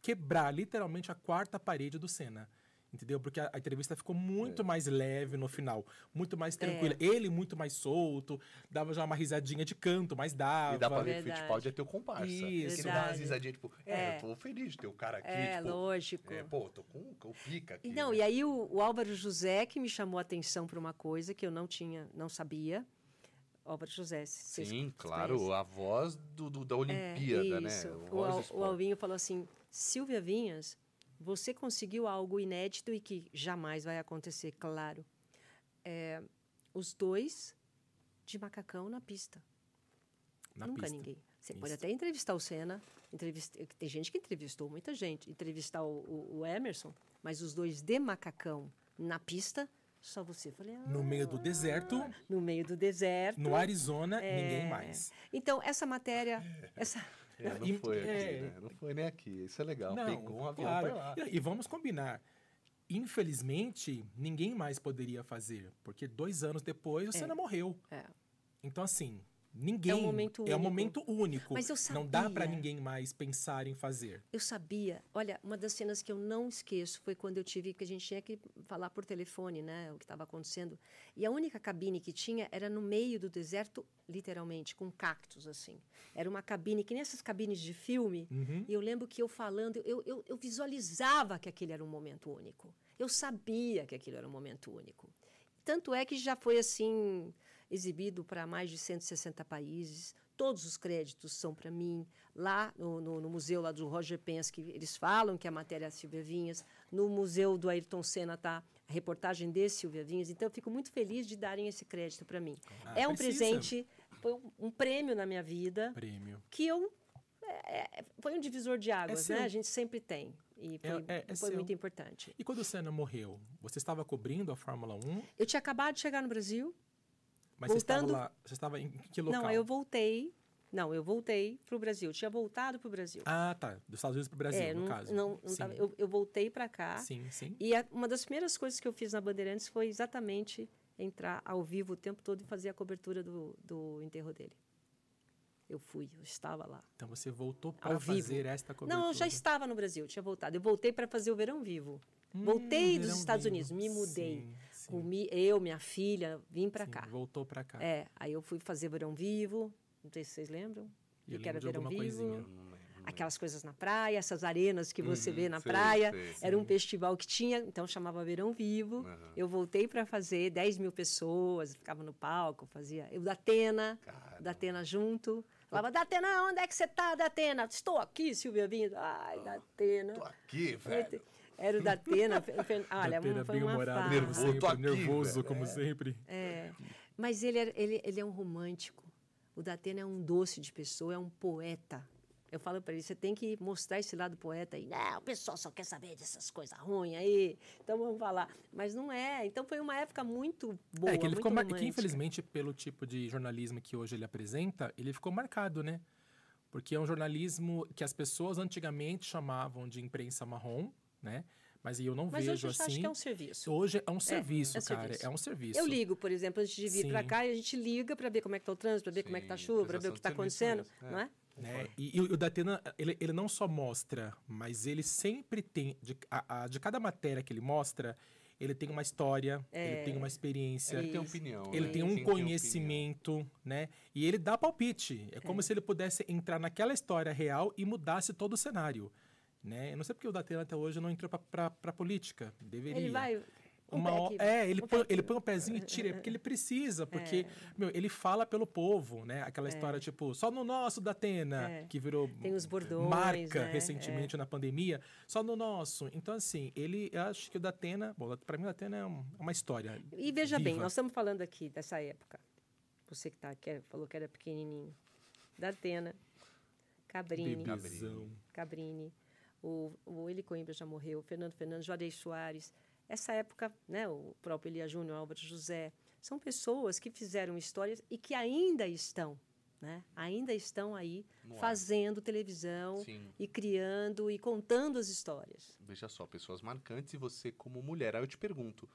quebrar literalmente a quarta parede do Senna. Entendeu? Porque a, a entrevista ficou muito É. mais leve no final, muito É. mais tranquila. Ele muito mais solto, dava já uma risadinha de canto, mas dava. E dá pra ver que o. Fittipaldi é teu comparsa. Isso. Que dá umas risadinhas, tipo, é, É. eu tô feliz de ter o cara aqui, é tipo... lógico. É, pô, tô com o pica aqui. Não, né? e aí o, o Álvaro José que me chamou a atenção para uma coisa que eu não tinha, não sabia. Álvaro José, Sim, vocês claro, conhecem? a voz do, do- da É, Olimpíada, né? isso. Voz O, Al- o esporte. Alvinho falou assim: Silvia Vinhas, você conseguiu algo inédito e que jamais vai acontecer, claro. É, os dois de macacão na pista. Na Nunca pista. ninguém. Você Isso. pode até entrevistar o Senna, entrevist... tem gente que entrevistou, muita gente, entrevistar o, o- o Emerson, mas os dois de macacão na pista, só você. Falei, ah, No meio do deserto, no meio do deserto. no Arizona, É. ninguém mais. Então, essa matéria, essa, É, não E- foi aqui, é. né? Não foi nem aqui. Isso é legal. Não, Pegou um avião claro. lá. E, e vamos combinar. Infelizmente, ninguém mais poderia fazer, porque dois anos depois o É. Senna morreu. É. Então, assim, Ninguém. É um momento É um único. momento único. Mas eu Não dá para sabia. ninguém mais pensar em fazer. Eu sabia. Olha, uma das cenas que eu não esqueço foi quando eu tive que a gente tinha que falar por telefone, né, o que estava acontecendo. E a única cabine que tinha era no meio do deserto, literalmente, com cactos assim. Era uma cabine que nem essas cabines de filme. Uhum. E eu lembro que eu falando, eu, eu, eu visualizava que aquele era um momento único. Eu sabia que aquilo era um momento único. Tanto é que já foi assim exibido para mais de 160 países. Todos os créditos são para mim. Lá no, no- no museu lá do Roger Penske, eles falam que a matéria é Silvia Vinhas. No museu do Ayrton Senna está a reportagem de Silvia Vinhas. Então, eu fico muito feliz de darem esse crédito para mim. Ah, é um precisa. presente, foi um, prêmio na minha vida Prêmio. que eu é, é, foi um divisor de águas, seu. né? A gente sempre tem e É- foi, é- é foi muito importante. E quando o Senna morreu, você estava cobrindo a Fórmula 1, Eu tinha acabado de chegar no Brasil. Mas você estava Voltando- lá. Você estava em que local? Não, eu voltei. Não, eu voltei para o Brasil. Eu tinha voltado para o Brasil. Ah, tá. Dos Estados Unidos para o Brasil, é, no não, caso. não, não tava- eu, eu voltei para cá. sim, sim. E a- uma das primeiras coisas que eu fiz na Bandeirantes foi exatamente entrar ao vivo o tempo todo e fazer a cobertura do, do enterro dele. Eu fui, eu estava lá. Então você voltou para fazer esta cobertura. Não, eu já estava no Brasil, tinha voltado. Eu voltei para fazer o Verão Vivo. Hum, voltei dos Estados Vivo. Unidos, me mudei. Sim, sim, Comi, eu, minha filha, vim para sim, cá. Voltou para cá. É, aí eu fui fazer Verão Vivo, não sei se vocês lembram. Eu que era Verão Vivo. coisinha. Não lembro, não Aquelas coisas na praia, essas arenas que você Uhum, vê na sei, praia. sei. Era um festival que tinha, então chamava Verão Vivo. Aham. Eu voltei para fazer 10 mil pessoas, ficava no palco, fazia. Eu da Atena, da Atena junto. Falava, Datena, onde é que você tá, Datena? Estou aqui, Silvia Vindo. Ai, Datena. tô aqui, velho. Era o Datena. fe- fe- Olha, Datena foi bem uma humorado, fase. Nervoso, sempre, aqui, nervoso, como sempre. É, mas ele, é- ele, ele é um romântico. O Datena é um doce de pessoa, é um poeta. Eu falo para ele, você tem que mostrar esse lado poeta aí. Não, o pessoal só quer saber dessas coisas ruins aí. Então vamos falar. Mas não é. Então foi uma época muito boa, é, que ele ficou mar... que infelizmente, pelo tipo de jornalismo que hoje ele apresenta, ele ficou marcado, né? Porque é um jornalismo que as pessoas antigamente chamavam de imprensa marrom, né? Mas eu não Mas vejo hoje assim. acho que é um serviço. Hoje é um serviço, é cara. serviço. É um serviço. Eu ligo, por exemplo, antes de vir para Sim. cá, e a gente liga para ver como é que está o trânsito, para ver como é que está a Sim, chuva, para ver o que está acontecendo, mesmo, não é? né? E, e o Datena, ele, ele não só mostra, mas ele sempre tem, de, a- a- de cada matéria que ele mostra, ele tem uma história, ele tem uma experiência, Ele tem opinião. ele né? tem um opinião. conhecimento, né? E ele dá palpite. É como se ele pudesse entrar naquela história real e mudasse todo o cenário, né? Eu não sei porque o Datena até hoje não entrou para a política. Deveria. Ele vai. um Uma aqui, é, ele um põe, ele aqui. põe o pezinho e tira, porque ele precisa, porque, meu, ele fala pelo povo, né? Aquela história, tipo, só no nosso da Atena, É. que virou Tem os bordões, marca né? recentemente na pandemia, só no nosso. Então, assim, ele, eu acho que o da Atena, bom, pra mim o da Atena é um- é uma história. E veja bem, viva. nós estamos falando aqui dessa época. Você que, tá, é- falou que era pequenininho. Da Atena, Cabrini. Cabrini, o, o Eli Coimbra já morreu, o Fernando Fernandes, Juarez Soares. Essa época, né, o próprio Elia Júnior, Álvaro José, são pessoas que fizeram histórias e que ainda estão, né, ainda estão aí No ar. fazendo televisão Sim. e criando e contando as histórias. Veja só, pessoas marcantes e você como mulher. Aí eu te pergunto,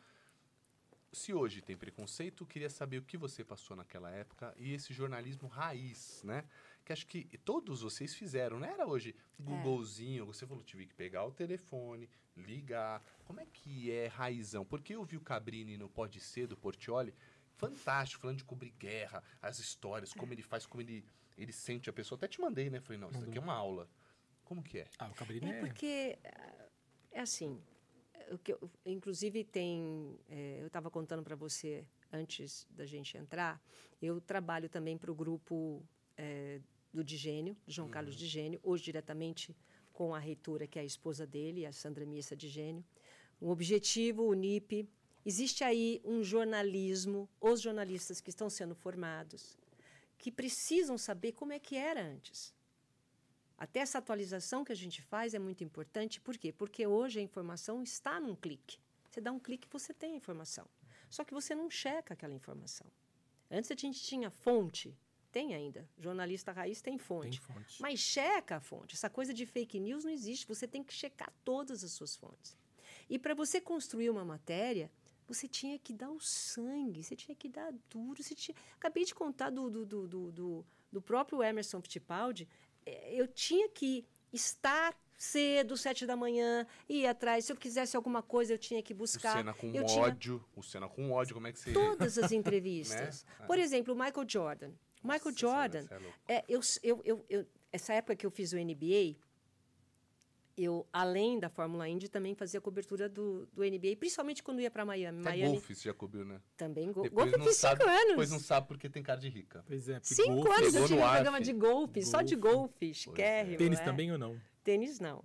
se hoje tem preconceito, eu queria saber o que você passou naquela época e esse jornalismo raiz, né? Que acho que todos vocês fizeram, não era hoje Googlezinho, você falou, tive que pegar o telefone, ligar. Como é que é raizão? Porque eu vi o Cabrini no Pode Ser, do Portioli, fantástico, falando de cobrir guerra, as histórias, como ele faz, como ele, ele sente a pessoa. Até te mandei, né? Falei, não, isso daqui é uma aula. Como que é? Ah, o Cabrini É é... porque ah, é assim. O que eu- inclusive tem, é, eu estava contando para você antes da gente entrar. Eu trabalho também para o grupo é, do Digênio, João Carlos Digênio, hoje diretamente com a reitora que é a esposa dele, a Sandra Missa Digênio. O objetivo, o NIP, existe aí um jornalismo, os jornalistas que estão sendo formados, que precisam saber como é que era antes. Até essa atualização que a gente faz é muito importante, por quê? Porque hoje a informação está num clique. Você dá um clique e você tem a informação. Só que você não checa aquela informação. Antes a gente tinha fonte, tem ainda. Jornalista raiz tem Tem fonte. fonte. Mas checa a fonte. Essa coisa de fake news não existe. Você tem que checar todas as suas fontes. E para você construir uma matéria, você tinha que dar o sangue, você tinha que dar duro. Você tinha... Acabei de contar do, do, do, do, do, próprio Emerson Fittipaldi. É, Eu tinha que estar cedo, sete da manhã, ir atrás. Se eu quisesse alguma coisa, eu tinha que O buscar. Senna com eu tinha ódio. O Senna com ódio, como é que você. todas as entrevistas. Né? Por exemplo, o Michael Jordan. Michael Nossa Jordan, é é, eu, eu, eu, eu- essa época que eu fiz o NBA, eu, além da Fórmula Indy, também fazia cobertura do, do NBA, principalmente quando ia para Miami. Até Miami golfe você já cobriu, né? também. Go, Depois golfe fiz sabe- cinco anos. Depois não sabe porque tem cara de rica. Pois é, porque Cinco golfe- anos eu tive um programa de golfe, só de golfe, é. Tênis também ou não? Tênis não.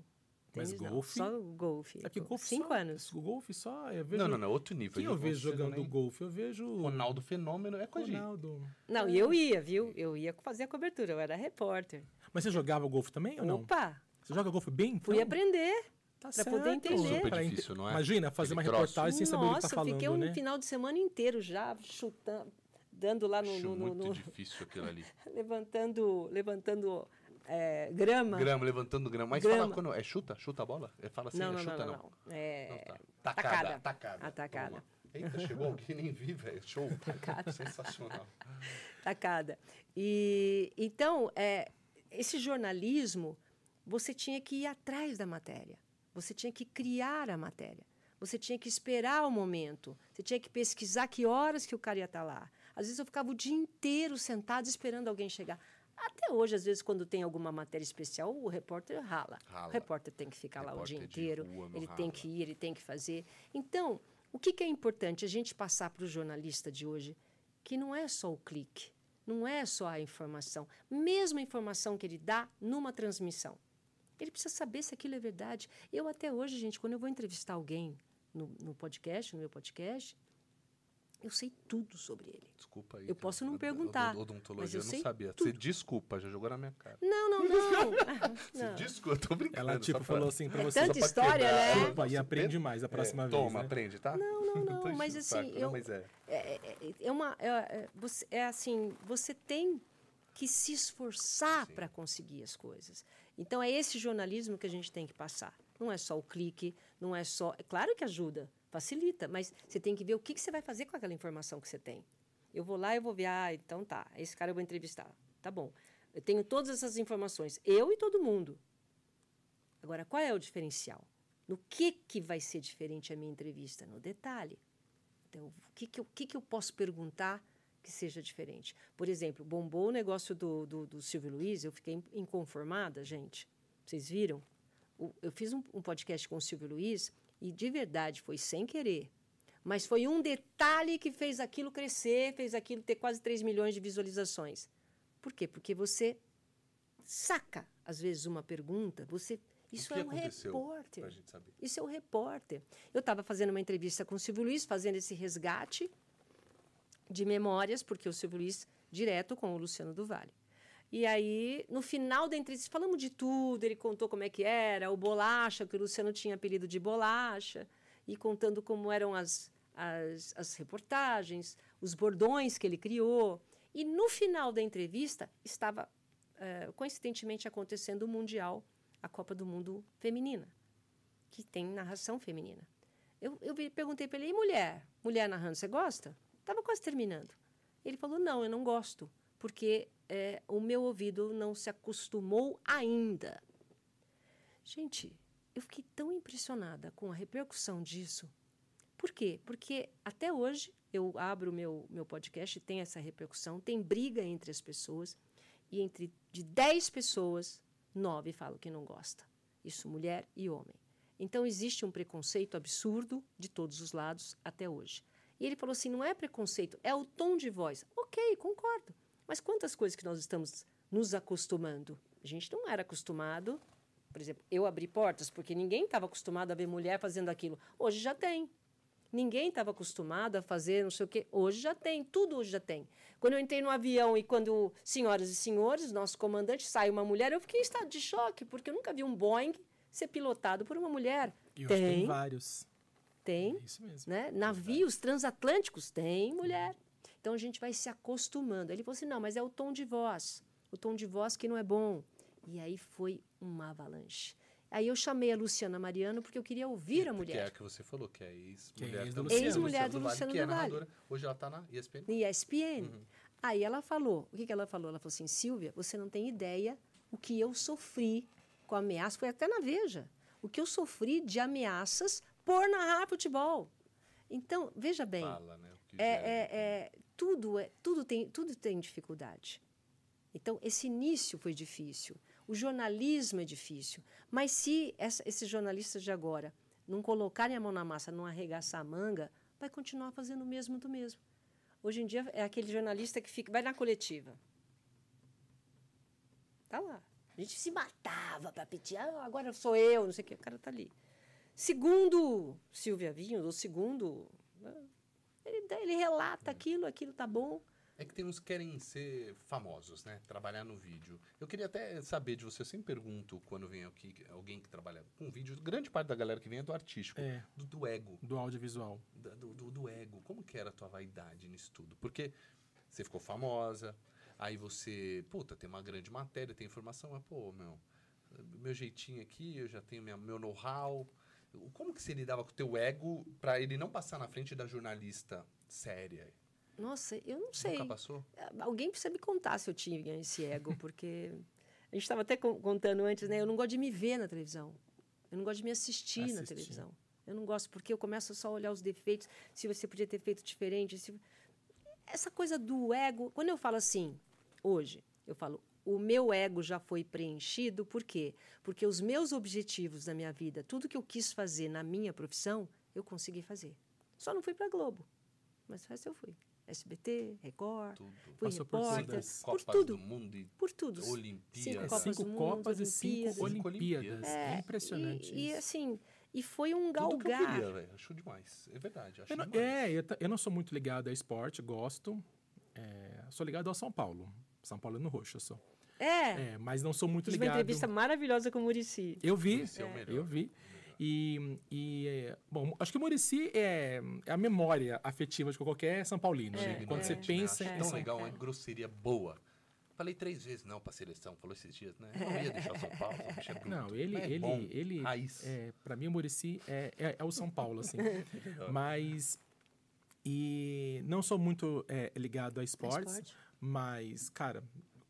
Mas Tênis não, golfe? Só golfe. É que golfe Cinco só, anos. O golfe só. Eu vejo, Não, não, não, outro nível. Quem eu vejo jogando nem- golfe? Eu vejo. Ronaldo Fenômeno é coisa Ronaldo. Não, e eu ia, viu? Eu ia fazer a cobertura, eu era repórter. Mas você jogava golfe também ou não? Opa, Você joga golfe bem? fui então? aprender. Tá pra poder entender. Super difícil, não é? Imagina, fazer uma Aquele troço. reportagem sem saber o que Nossa, tá falando, fiquei um né? final de semana inteiro já chutando, dando lá no, Acho no- no- muito no- difícil aquilo ali. levantando, levantando é, grama. Grama, levantando grama. Mas Grama. fala quando. É chuta? Chuta a bola? É, fala assim, não, é não, chuta não, não. não. É, Não, tá. Tacada, tacada. tacada. Atacada. Toma. Eita, chegou alguém, nem vi, velho. Show. Tacada. Sensacional. tacada. E então, é, esse jornalismo, você tinha que ir atrás da matéria. Você tinha que criar a matéria. Você tinha que esperar o momento. Você tinha que pesquisar que horas que o cara ia estar lá. Às vezes eu ficava o dia inteiro sentado esperando alguém chegar. Até hoje, às vezes, quando tem alguma matéria especial, o repórter rala. Rala. O repórter tem que ficar lá o dia inteiro. ele rala. tem que ir, ele tem que fazer. Então, o que, que é importante a gente passar para o jornalista de hoje? Que não é só o clique, não é só a informação. Mesmo a informação que ele dá numa transmissão. Ele precisa saber se aquilo é verdade. Eu, até hoje, gente, quando eu vou entrevistar alguém no, no podcast, no meu podcast, eu sei tudo sobre ele. Desculpa aí. Eu posso não perguntar, od- Odontologia, mas eu não sei sabia. tudo. Você desculpa, já jogou na minha cara. Não, não, não. Você desculpa, eu tô brincando. Ela, só tipo, pra- falou assim pra você. tanta história, né? Opa, e aprende mais a É, próxima vez. Toma, né? aprende, tá? Não, não, não. Mas assim, eu, Não, mas é. é, é- é uma é, é- é assim você tem que se esforçar para conseguir as coisas então é esse jornalismo que a gente tem que passar não é só o clique não é só é claro que ajuda facilita mas você tem que ver o que, que você vai fazer com aquela informação que você tem. Eu vou lá eu vou ver ah então tá esse cara eu vou entrevistar. Tá bom. Eu tenho todas essas informações eu e todo mundo. Agora qual é o diferencial? No que que vai ser diferente a minha entrevista? No detalhe. Então, o que, que, eu, que, que eu posso perguntar que seja diferente? Por exemplo, bombou o negócio do, do, do Silvio Luiz, eu fiquei inconformada, gente. Vocês viram? Eu fiz um, um podcast com o Silvio Luiz e, de verdade, foi sem querer. Mas foi um detalhe que fez aquilo crescer, fez aquilo ter quase 3 milhões de visualizações. Por quê? Porque você saca, às vezes, uma pergunta, você. Isso é um repórter. Isso é o repórter. Eu estava fazendo uma entrevista com o Silvio Luiz, fazendo esse resgate de memórias, porque o Silvio Luiz, direto com o Luciano do Vale. E aí, no final da entrevista, falamos de tudo, ele contou como é que era, o Bolacha, que o Luciano tinha apelido de Bolacha, e contando como eram as, as, as reportagens, os bordões que ele criou. E no final da entrevista, estava, eh, coincidentemente, acontecendo o Mundial, a Copa do Mundo Feminina que tem narração feminina. Eu, eu perguntei para ele, e mulher? Mulher narrando, você gosta? Estava quase terminando. Ele falou, não, eu não gosto, porque é, o meu ouvido não se acostumou ainda. Gente, eu fiquei tão impressionada com a repercussão disso. Por quê? Porque até hoje eu abro meu, meu podcast e tem essa repercussão, tem briga entre as pessoas, e entre de 10 pessoas, nove falam que não gosta. Isso mulher e homem. Então existe um preconceito absurdo de todos os lados até hoje. E ele falou assim: não é preconceito, é o tom de voz. Ok, concordo. Mas quantas coisas que nós estamos nos acostumando? A gente não era acostumado. Por exemplo, eu abri portas porque ninguém estava acostumado a ver mulher fazendo aquilo. Hoje já tem. Ninguém estava acostumado a fazer não sei o quê. Hoje já tem, tudo hoje já tem. Quando eu entrei no avião e quando, senhoras e senhores, nosso comandante sai uma mulher, eu fiquei em estado de choque, porque eu nunca vi um Boeing ser pilotado por uma mulher. E hoje tem tem, vários. tem, É isso mesmo. né? Navios transatlânticos tem mulher. Então a gente vai se acostumando. Ele falou assim: não, mas é o tom de voz. O tom de voz que não é bom. E aí foi uma avalanche. Aí eu chamei a Luciana Mariano porque eu queria ouvir a Que é mulher. a que você falou, que é é ex-mulher ex do. Luciano. Ex-mulher do Luciano é do Vale. narradora. Hoje ela tá na ESPN. ESPN. Uhum. Aí ela falou, o que, que ela falou? Ela falou assim, Silvia, você não tem ideia o que eu sofri com ameaças, foi até na Veja, o que eu sofri de ameaças por narrar futebol. Então, veja bem, Fala, né? o que é, é, é, tudo, é, tudo, tem, tudo tem dificuldade. Então, esse início foi difícil. O jornalismo é difícil. Mas se essa- esses jornalistas de agora não colocarem a mão na massa, não arregaçar a manga, vai continuar fazendo o mesmo do mesmo. Hoje em dia é aquele jornalista que fica, vai na coletiva. Tá lá. A gente se matava para pedir, ah, agora sou eu, não sei o quê. O cara tá ali. Segundo Silvia Vinho, ou segundo. Ele, ele relata aquilo, aquilo tá bom. É que tem uns que querem ser famosos, né? Trabalhar no vídeo. Eu queria até saber de você, eu sempre pergunto quando vem aqui alguém que trabalha com vídeo, grande parte da galera que vem é do artístico, É. do, do ego, Do audiovisual. da- do, do, do ego. Como que era a tua vaidade nisso tudo? Porque você ficou famosa, aí você, puta, tem uma grande matéria, tem informação, mas, pô, meu, meu jeitinho aqui, eu já tenho minha, meu know-how. Como que você lidava com o teu ego pra ele não passar na frente da jornalista séria? Nossa, eu não sei. Nunca passou? Alguém precisa me contar se eu tinha esse ego, porque a gente estava até con- contando antes, né? Eu não gosto de me ver na televisão. Eu não gosto de me assistir, na Assistir. televisão. Eu não gosto porque eu começo só a olhar os defeitos, se você podia ter feito diferente. se- Essa coisa do ego, quando eu falo assim, hoje, eu falo, o meu ego já foi preenchido, por quê? Porque os meus objetivos da minha vida, tudo que eu quis fazer na minha profissão, eu consegui fazer. Só não fui para Globo, mas o resto eu fui. SBT, Record, Tudo. fui Passou por repórter, por Copas tudo, do Mundo e por tudo. Olimpíadas. Cinco É, Copas cinco do Mundo, Copas e cinco Olimpíadas. Olimpíadas. É, impressionante E, e, isso. assim, e foi um Tudo que eu galgar. queria. Acho demais. É verdade, acho Eu não, demais. é, eu, eu não sou muito ligado a esporte, gosto. É, sou ligado ao São Paulo. São Paulo no roxo, eu sou. É, É, mas não sou muito tive uma ligado. entrevista maravilhosa com o Murici. Eu vi, Esse é o melhor. eu vi. E, e, é, bom, acho que o Murici é, é a memória afetiva de qualquer São Paulino. É, né? Quando é. você pensa Acho em tão legal, uma grosseria boa. Falei três vezes não pra seleção, falou esses dias, né? Não ia deixar o São Paulo, é. Não, ele, é ele, bom, ele, Raiz. é, para mim o Murici é, é, é o São Paulo, assim. mas e não sou muito é, ligado a esportes, Esporte. mas cara,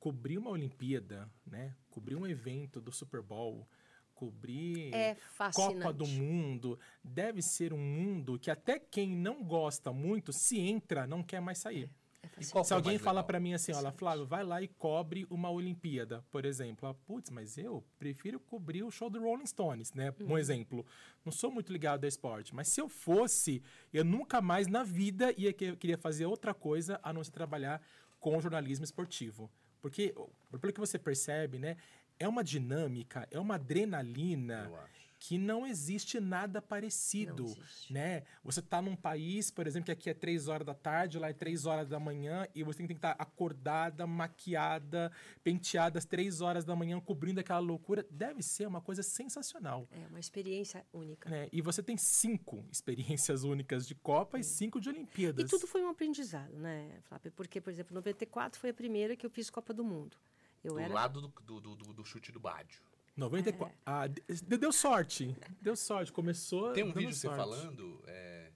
cobrir uma Olimpíada, né? Cobrir um evento do Super Bowl, cobrir É. Copa do Mundo, deve ser um mundo que até quem não gosta muito, se entra, não quer mais sair. É qual Se alguém fala pra mim assim, olha, Flávio, vai lá e cobre uma Olimpíada, por exemplo. Ah, Putz, mas eu prefiro cobrir o show do Rolling Stones, né? Um exemplo. Não sou muito ligado a esporte, mas se eu fosse, eu nunca mais na vida ia que queria fazer outra coisa a não ser trabalhar com jornalismo esportivo. Porque, pelo que você percebe, né? É uma dinâmica, é uma adrenalina acho. Que não existe nada parecido, existe. né? Você tá num país, por exemplo, que aqui é três horas da tarde, lá é três horas da manhã, e você tem que estar acordada, maquiada, penteada às três horas da manhã, cobrindo aquela loucura. Deve ser uma coisa sensacional, É uma experiência única. né? E você tem cinco experiências únicas de Copa e cinco de Olimpíadas. E tudo foi um aprendizado, né, Flávio? Porque, por exemplo, 94 foi a primeira que eu fiz Copa do Mundo. Eu Do era lado do, do, do, do- do chute do Bádio. 94. Ah, de- deu sorte. Deu sorte. Começou. Tem um vídeo você sorte. falando é,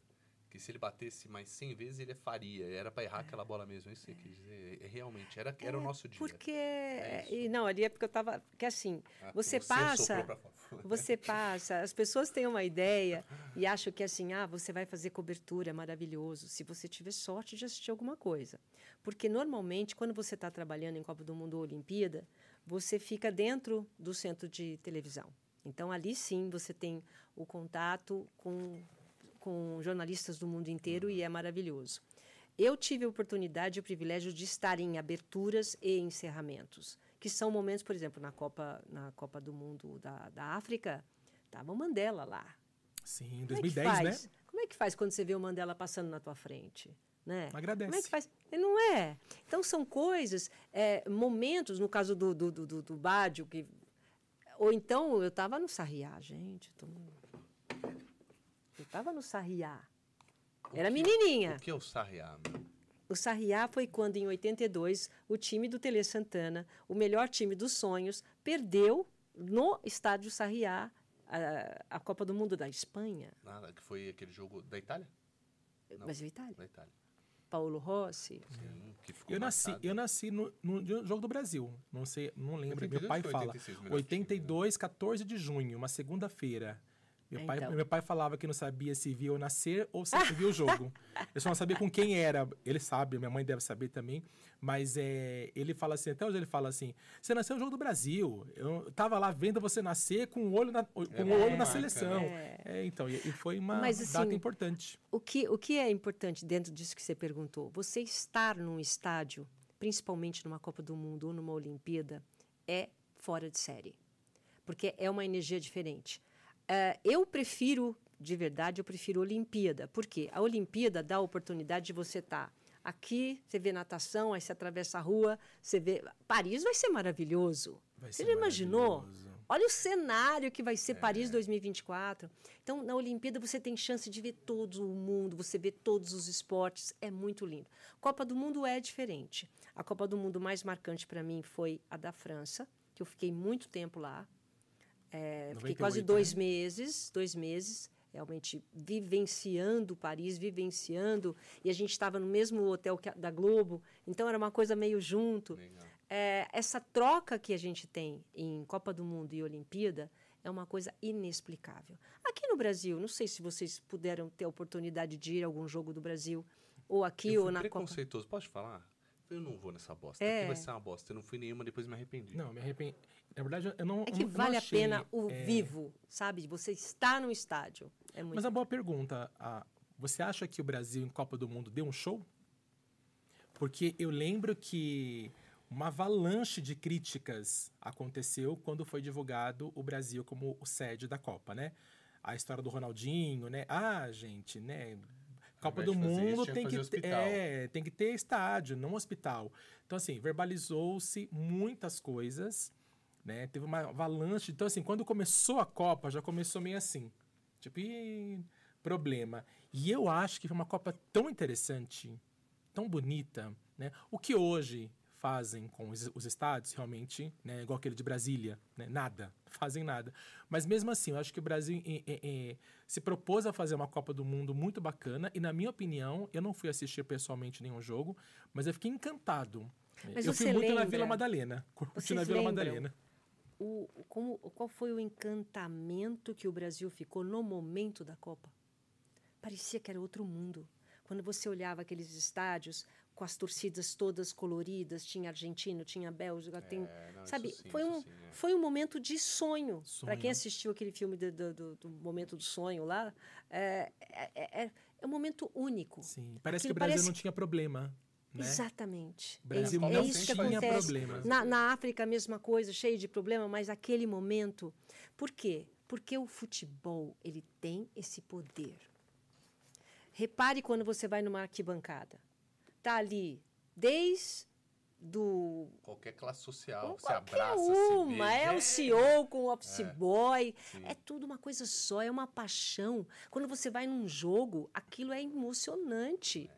que se ele batesse mais 100 vezes, ele faria. Era pra errar aquela bola mesmo. Isso que você quis dizer. É, realmente, era, era o nosso dia. Porque. isso. e não, ali é porque eu tava. Porque assim, Ah, você soprou passa. Você passa, as pessoas têm uma ideia e acham que assim, ah, você vai fazer cobertura, é maravilhoso, se você tiver sorte de assistir alguma coisa. Porque normalmente, quando você está trabalhando em Copa do Mundo ou Olimpíada, você fica dentro do centro de televisão. Então, ali sim, você tem o contato com, com jornalistas do mundo inteiro e é maravilhoso. Eu tive a oportunidade e o privilégio de estar em aberturas e encerramentos, que são momentos, por exemplo, na Copa, na Copa do Mundo da, da África, estava o Mandela lá. Sim, em Como é 2010, né? Como é que faz quando você vê o Mandela passando na tua frente? Né? Agradece. Como é que faz? Não é? Então, são coisas, é, momentos, no caso do, do, do, do, do Bádio, que... ou então eu estava no Sarriá, gente. tô- Eu estava no Sarriá. Era menininha. O que é o Sarriá? meu? O Sarriá foi quando, em 82, o time do Tele Santana, o melhor time dos sonhos, perdeu no estádio Sarriá, a, a Copa do Mundo da Espanha. Nada, que foi aquele jogo da Itália? Não. Mas é Itália. Da Itália. Paulo Rossi. Sim, que ficou Eu nasci, eu nasci no, no jogo do Brasil. Não sei, não lembro. 82 Meu pai fala. 86 o melhor time, né? 82, 14 de junho, uma segunda-feira. Meu, É, pai, então. meu pai falava que não sabia se via eu nascer ou se via o jogo. Eu só não sabia com quem era. Ele sabe, minha mãe deve saber também. Mas é, ele fala assim, até hoje ele fala assim: você nasceu no jogo do Brasil. Eu tava lá vendo você nascer com o olho na, com o uma olho na marca, seleção. né? É, então, e, e foi uma Mas, assim, data importante. O que, o que é importante dentro disso que você perguntou? Você estar num estádio, principalmente numa Copa do Mundo ou numa Olimpíada, é fora de série. Porque é uma energia diferente. Eh, eu prefiro, de verdade, eu prefiro Olimpíada. Por quê? A Olimpíada dá a oportunidade de você estar aqui, você vê natação, aí você atravessa a rua, você vê. Paris vai ser maravilhoso. Vai você ser já imaginou? Olha o cenário que vai ser Paris 2024. Então, na Olimpíada, você tem chance de ver todo o mundo, você vê todos os esportes. É muito lindo. Copa do Mundo é diferente. A Copa do Mundo mais marcante para mim foi a da França, que eu fiquei muito tempo lá. É, fiquei 98, quase dois né? meses, dois meses, realmente vivenciando Paris, vivenciando. E a gente estava no mesmo hotel que a- da Globo, então era uma coisa meio junto. É, essa troca que a gente tem em Copa do Mundo e Olimpíada é uma coisa inexplicável. Aqui no Brasil, não sei se vocês puderam ter a oportunidade de ir a algum jogo do Brasil, ou aqui ou na Copa. preconceituoso, pode falar? Eu não vou nessa bosta. É. Aqui vai ser uma bosta. Eu não fui nenhuma, depois me arrependi. Não, me arrependi. Na verdade, eu não. É que não vale a achei, pena o é, vivo, sabe? Você está no estádio. É muito Mas a boa pergunta, a- você acha que o Brasil em Copa do Mundo deu um show? Porque eu lembro que uma avalanche de críticas aconteceu quando foi divulgado o Brasil como o sede da Copa, né? A história do Ronaldinho, né? Ah, gente, né? Copa do isso, Mundo tem que que, é, tem que ter estádio, não hospital. Então, assim, verbalizou-se muitas coisas, né? Teve uma avalanche. Então, assim, quando começou a Copa, já começou meio assim. Tipo, "Ih, problema. E eu acho que foi uma Copa tão interessante, tão bonita, né? O que hoje fazem com os, os estádios, realmente, né? Igual aquele de Brasília, né? Nada. Fazem nada. Mas mesmo assim, eu acho que o Brasil eh, eh, eh, se propôs a fazer uma Copa do Mundo muito bacana. E na minha opinião, eu não fui assistir pessoalmente nenhum jogo, mas eu fiquei encantado. Mas eu fui muito na lembra- Vila Madalena. Curti na Vila lembram? Madalena. o- como, qual foi o encantamento que o Brasil ficou no momento da Copa? Parecia que era outro mundo. Quando você olhava aqueles estádios com as torcidas todas coloridas, tinha argentino, tinha Bélgica, tem, É, não, sabe? sim, foi um sim, é. foi um momento de sonho. Para quem assistiu aquele filme do, do, do- momento do sonho lá, é, é, é, é um momento único. Sim. Parece Aquilo que o Brasil parece- não tinha problema. Né? Exatamente. O Brasil é, é não isso que acontece. problema. Na, na África, a mesma coisa, cheio de problema, mas aquele momento. Por quê? Porque o futebol ele tem esse poder. Repare quando você vai numa arquibancada. Tá ali, desde do Qualquer classe social. qualquer abraça, uma, beija. é o CEO com o office boy, sim. é tudo uma coisa só, é uma paixão. Quando você vai num jogo, aquilo é emocionante.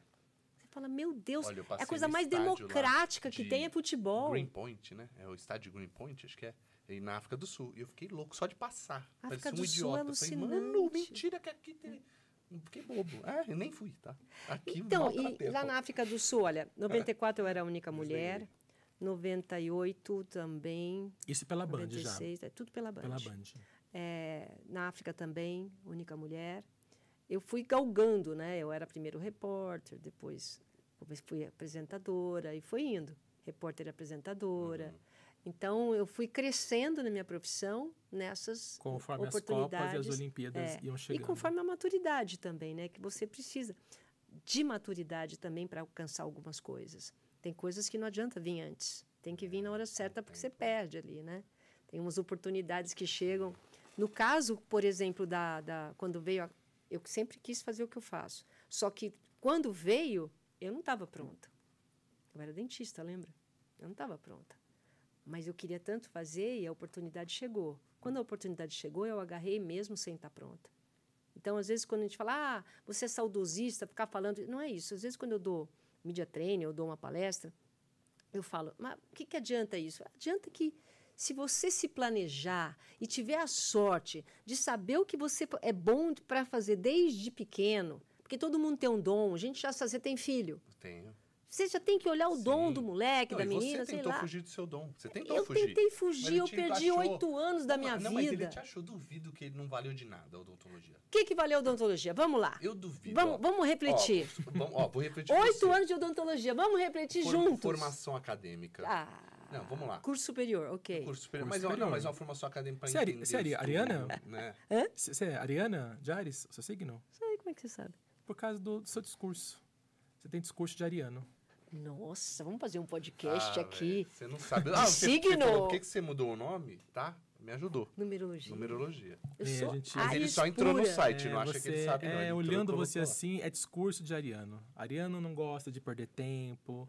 Você fala, meu Deus, Olha, é a coisa mais democrática que de tem é futebol. Greenpoint, né? É o estádio Greenpoint, acho que é. E na África do Sul. E eu fiquei louco só de passar. África Parecia um do Sul é idiota. Falei, alucinante. mano, mentira que aqui tem. Fiquei bobo. É, eu nem fui, tá? Aqui Então, e a lá na África do Sul, olha, 94 eu era a única Desliguei. mulher, 98 também, Isso pela Band já. 96, é tudo pela Band. Pela Band. É, na África também, única mulher. Eu fui galgando, né? Eu era primeiro repórter, depois fui apresentadora e foi indo. Repórter e apresentadora. Uhum. Então, eu fui crescendo na minha profissão nessas Conforme as Copas e oportunidades. as Olimpíadas É, iam E chegando. conforme a maturidade também, né? Que você precisa de maturidade também para alcançar algumas coisas. Tem coisas que não adianta vir antes. Tem que vir na hora certa porque você perde ali, né? Tem umas oportunidades que chegam. No caso, por exemplo, da, da quando veio, a, eu sempre quis fazer o que eu faço. Só que quando veio, eu não estava pronta. Eu era dentista, lembra? Eu não estava pronta. Mas eu queria tanto fazer e a oportunidade chegou. Quando a oportunidade chegou, eu agarrei mesmo sem estar pronta. Então, às vezes, quando a gente fala, ah, você é saudosista, ficar falando. Não é isso. Às vezes, quando eu dou media training, eu dou uma palestra, eu falo, mas o que, que adianta isso? Adianta que Se você se planejar e tiver a sorte de saber o que você é bom para fazer desde pequeno, porque todo mundo tem um dom, a gente já sabe, você tem filho. Tenho. Você já tem que olhar o dom Sim. do moleque, Não, da menina, você sei tentou lá. fugir do seu dom. Você tentou Eu fugir. tentei Mas fugir, eu perdi oito anos da minha não, Mas ele vida. te achou, duvido que ele não valeu de nada a odontologia. O que, que valeu a odontologia? Vamos lá. Eu duvido. Vamos, ó. vamos refletir. Ó, ó, vou refletir Oito você. anos de odontologia, vamos refletir For- juntos. Formação acadêmica. Ah, Não, vamos lá. curso superior, ok. Curso superior. Curso mas, ó, não, superior. mas é uma formação acadêmica para Você é entender você é ari- o estudo, ariana? Né? Você é Ariana de Ares, o seu signo? Sei, como é que você sabe? Por causa do, do seu discurso. Você tem discurso de ariano. Nossa, vamos fazer um podcast Ah, aqui. Você não sabe. Ah, você, Signo. Você falou, por que, que você mudou o nome? Tá? Me ajudou. Numerologia. Numerologia. Eu É, sou a gente- Mas ele só entrou no site, É, não acha você, que ele sabe, não. é, Ele entrou e olhando você assim, é discurso de ariano. Ariano não gosta de perder tempo.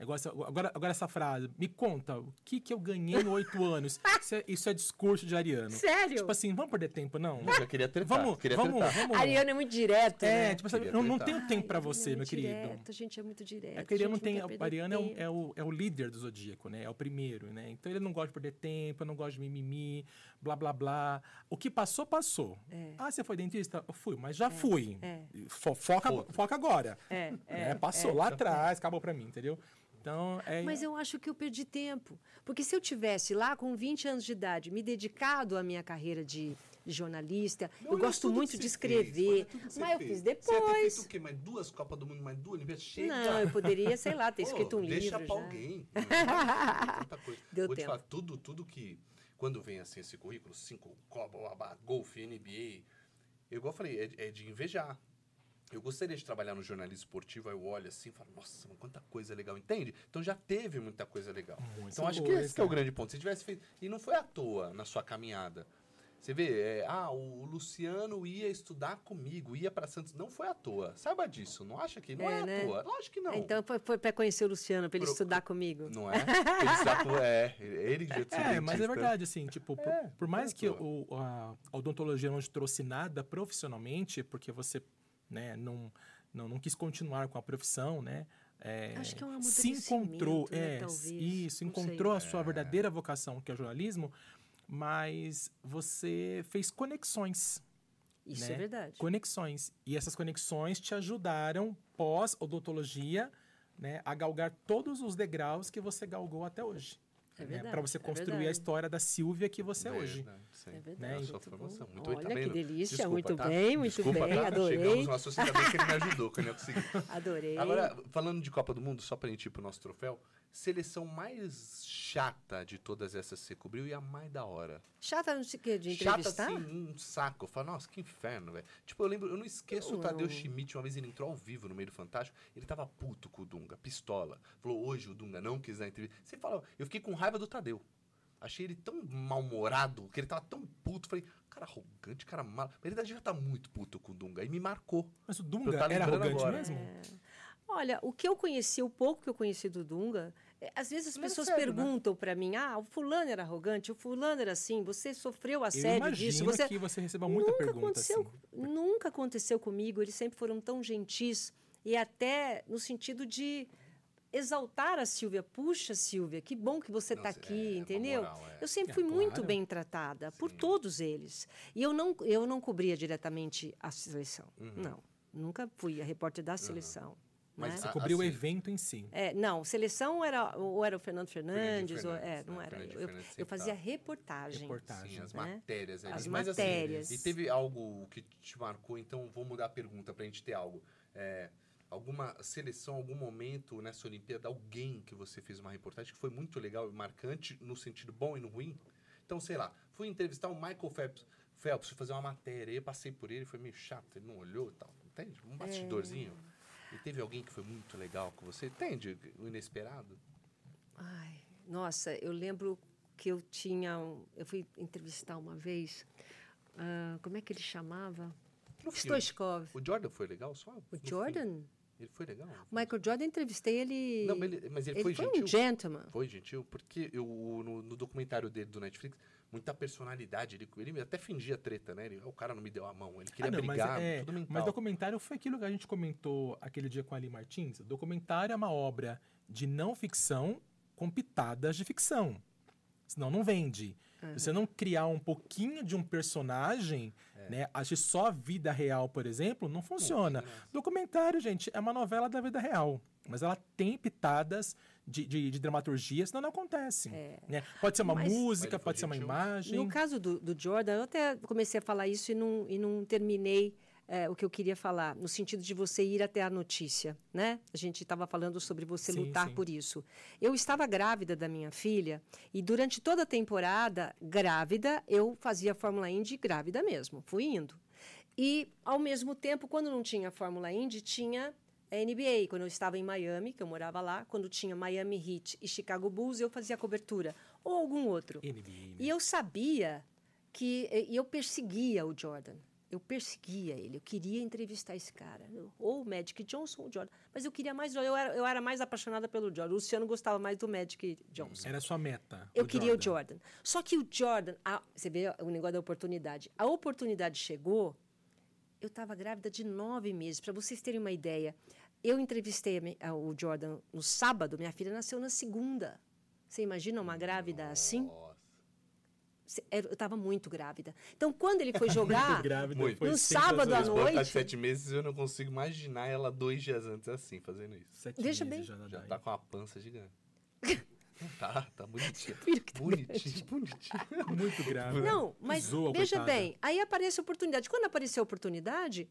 Negócio, agora, agora essa frase, me conta, o que, que eu ganhei em oito anos? Isso é, isso é discurso de ariano. Sério? Tipo assim, vamos perder tempo, não? Eu já queria tretar. Vamos, queria vamos, tretar. vamos. Ariano é muito direto, É, né? tipo assim, não, não tenho tempo pra Ai, você, Ariano é meu querido. Direto, a gente é muito direto. É porque ele a não gente tem. Ariano é o, é, o, é o líder do zodíaco, né? É o primeiro, né? Então ele não gosta de perder tempo, não gosta de mimimi, blá blá blá. O que passou, passou. É. Ah, você foi dentista? Eu fui, mas já fui. é. Fo- foca, foca agora. É, né? é, Passou lá atrás, acabou pra mim, entendeu? Então, é. Mas eu acho que eu perdi tempo. Porque se eu tivesse lá com 20 anos de idade me dedicado à minha carreira de, jornalista, eu Olha gosto muito de fez, escrever. você mas eu fez. fiz Você ia ter depois. feito o quê? Mais duas Copas do Mundo, mais duas Olimpíadas? Chega. Não, eu poderia, sei lá, ter Pô, escrito um deixa livro. pra já. alguém. Tanta coisa. Deu Vou te tempo. falar, tudo, tudo que... Quando vem assim esse currículo, cinco Copa, golfe, NBA... Eu, igual eu falei, é, é de invejar. Eu gostaria de trabalhar no jornalismo esportivo, aí eu olho assim e falo, nossa, mas quanta coisa legal, entende? Então já teve muita coisa legal. Muita então acho que esse que é o grande ponto. Se tivesse feito. E não foi à toa na sua caminhada. Você vê, é, ah, o Luciano ia estudar comigo, ia para Santos. Não foi à toa. Saiba disso. Não acha que não é, É, à né? toa. Lógico que não. Então foi, foi para conhecer o Luciano, para ele Pro- estudar comigo. Não é? Ele estudar com- é, ele tinha É, mas é verdade, assim, tipo, por, É, por mais é que à o, a, a odontologia não te trouxe nada profissionalmente, porque você, né, não, não, não quis continuar com a profissão, né? é, Acho que é um se encontrou, né, é, talvez, isso, não sei. encontrou a sua verdadeira vocação, que é o jornalismo, mas você fez conexões, Isso né? é verdade. conexões. E essas conexões te ajudaram, pós-odontologia, né, a galgar todos os degraus que você galgou até hoje. É né, verdade, Para você é construir a verdade. hisua da Silvia que você é hoje. Verdade, sim. É verdade. Né, sua muito formação. bom. Muito bem, Olha tá que delícia, Desculpa, muito tá? bem, muito Desculpa, bem, tá? adorei. Chegamos no assunto, ainda bem que ele me ajudou, que eu não ia conseguir. Adorei. Agora, falando de Copa do Mundo, só pra gente ir pro nosso troféu, seleção mais chata de todas essas que você cobriu e a mais da hora. Chata não sei o quê, de Chata entrevistar? assim, um saco. Eu falo, nossa, que inferno, velho. Tipo, eu lembro, eu não esqueço o Não. Tadeu Schmidt, uma vez ele entrou ao vivo no meio do Fantástico, ele tava puto com o Dunga, pistola. Falou, hoje o Dunga não quis dar entrevista. Você fala, eu fiquei com raiva do Tadeu. Achei ele tão mal-humorado, que ele tava tão puto. Falei, cara arrogante, cara mal. Mas ele devia estar muito puto com o Dunga. E me marcou. Mas o Eu Dunga tava era arrogante agora. mesmo? É. Olha, o que eu conheci, o pouco que eu conheci do Dunga, é, às vezes as pessoas sério, né? perguntam pra mim: ah, o fulano era arrogante, o fulano era assim, você sofreu Eu assédio imagino disso. Você... que você receba muita nunca pergunta aconteceu, assim. Nunca aconteceu comigo, eles sempre foram tão gentis e até no sentido de exaltar a Silvia. Puxa, Silvia, que bom que você está é, aqui, uma entendeu? moral, é. Eu sempre É, fui muito claro. bem tratada por Sim. todos eles. E eu não, eu não cobria diretamente a seleção. Uhum. Não. Nunca fui a repórter da seleção. Mas né? Você a- cobriu o assim- evento em si. É, não, seleção era ou era o Fernando Fernandes, ou, Fernandes, é, não né? era. Eu, Fernandes eu sempre fazia reportagem. Reportagem. Sim, as né? matérias. As Mas, assim, matérias. e teve algo que te marcou, então vou mudar a pergunta pra gente ter algo. É, alguma seleção, algum momento nessa Olimpíada, alguém que você fez uma reportagem que foi muito legal e marcante no sentido bom e no ruim? Então, sei lá, fui entrevistar o Michael Phelps, Phelps fui fazer uma matéria, eu passei por ele, foi meio chato, ele não olhou e tal. Entende? Um bastidorzinho. E teve alguém que foi muito legal com você? Entende? O inesperado? Ai, nossa, eu lembro que eu tinha. um- eu fui entrevistar uma vez. ah, como é que ele chamava? No filme. Stoichkov. O Jordan foi legal só? O fim? Ele foi legal? O Michael Jordan, entrevistei ele. Não, mas ele, mas ele, ele foi foi gentil? um gentleman. Foi gentil, porque eu, no, no documentário dele do Netflix, muita personalidade. Ele, ele até fingia treta, né? Ele, o cara não me deu a mão, ele queria Ah, não, mas, brigar, é, tudo mental. mas documentário foi aquilo que a gente comentou aquele dia com a Ali Martins. Documentário é uma obra de não ficção com pitadas de ficção. Senão não vende. Se você não criar um pouquinho de um personagem, né? Agir só a vida real, por exemplo, não funciona. Documentário, gente, é uma novela da vida real. Mas ela tem pitadas de, de, de dramaturgia, senão não acontece. né? Pode ser uma Mas- música, Mas pode ser uma imagem. No caso do, do Jordan, eu até comecei a falar isso e não, e não terminei é, o que eu queria falar, no sentido de você ir até a notícia, né? A gente estava falando sobre você Sim, lutar sim. por isso. Eu estava grávida da minha filha e durante toda a temporada, grávida, eu fazia Fórmula Indy grávida mesmo, fui indo. E, ao mesmo tempo, quando não tinha Fórmula Indy, tinha a NBA. Quando eu estava em Miami, que eu morava lá, quando tinha Miami Heat e Chicago Bulls, eu fazia cobertura. Ou algum outro. NBA, né? E eu sabia que. E eu perseguia o Jordan. Eu perseguia ele. Eu queria entrevistar esse cara. Ou o Magic Johnson ou o Jordan. Mas eu queria mais. Eu era, eu era mais apaixonada pelo Jordan. O Luciano gostava mais do Magic Johnson. Era a sua meta. Eu o queria o Jordan. Só que o Jordan, a- você vê o negócio da oportunidade. A oportunidade chegou, eu estava grávida de nove meses. Para vocês terem uma ideia, eu entrevistei a a- o Jordan no sábado, minha filha nasceu na segunda. Você imagina uma grávida assim? Eu estava muito grávida. Então, quando ele foi jogar, grávida, Muito. foi No sábado à noite- de sete meses, eu não consigo imaginar ela dois dias antes assim, fazendo isso. Sete Veja meses bem. Já, Já tá com a pança gigante. tá, tá bonitinho. tá Bonitinho, bonitinho. Muito grave. Não, mas Zoa, veja coitada. bem, aí aparece a oportunidade. Quando apareceu a oportunidade,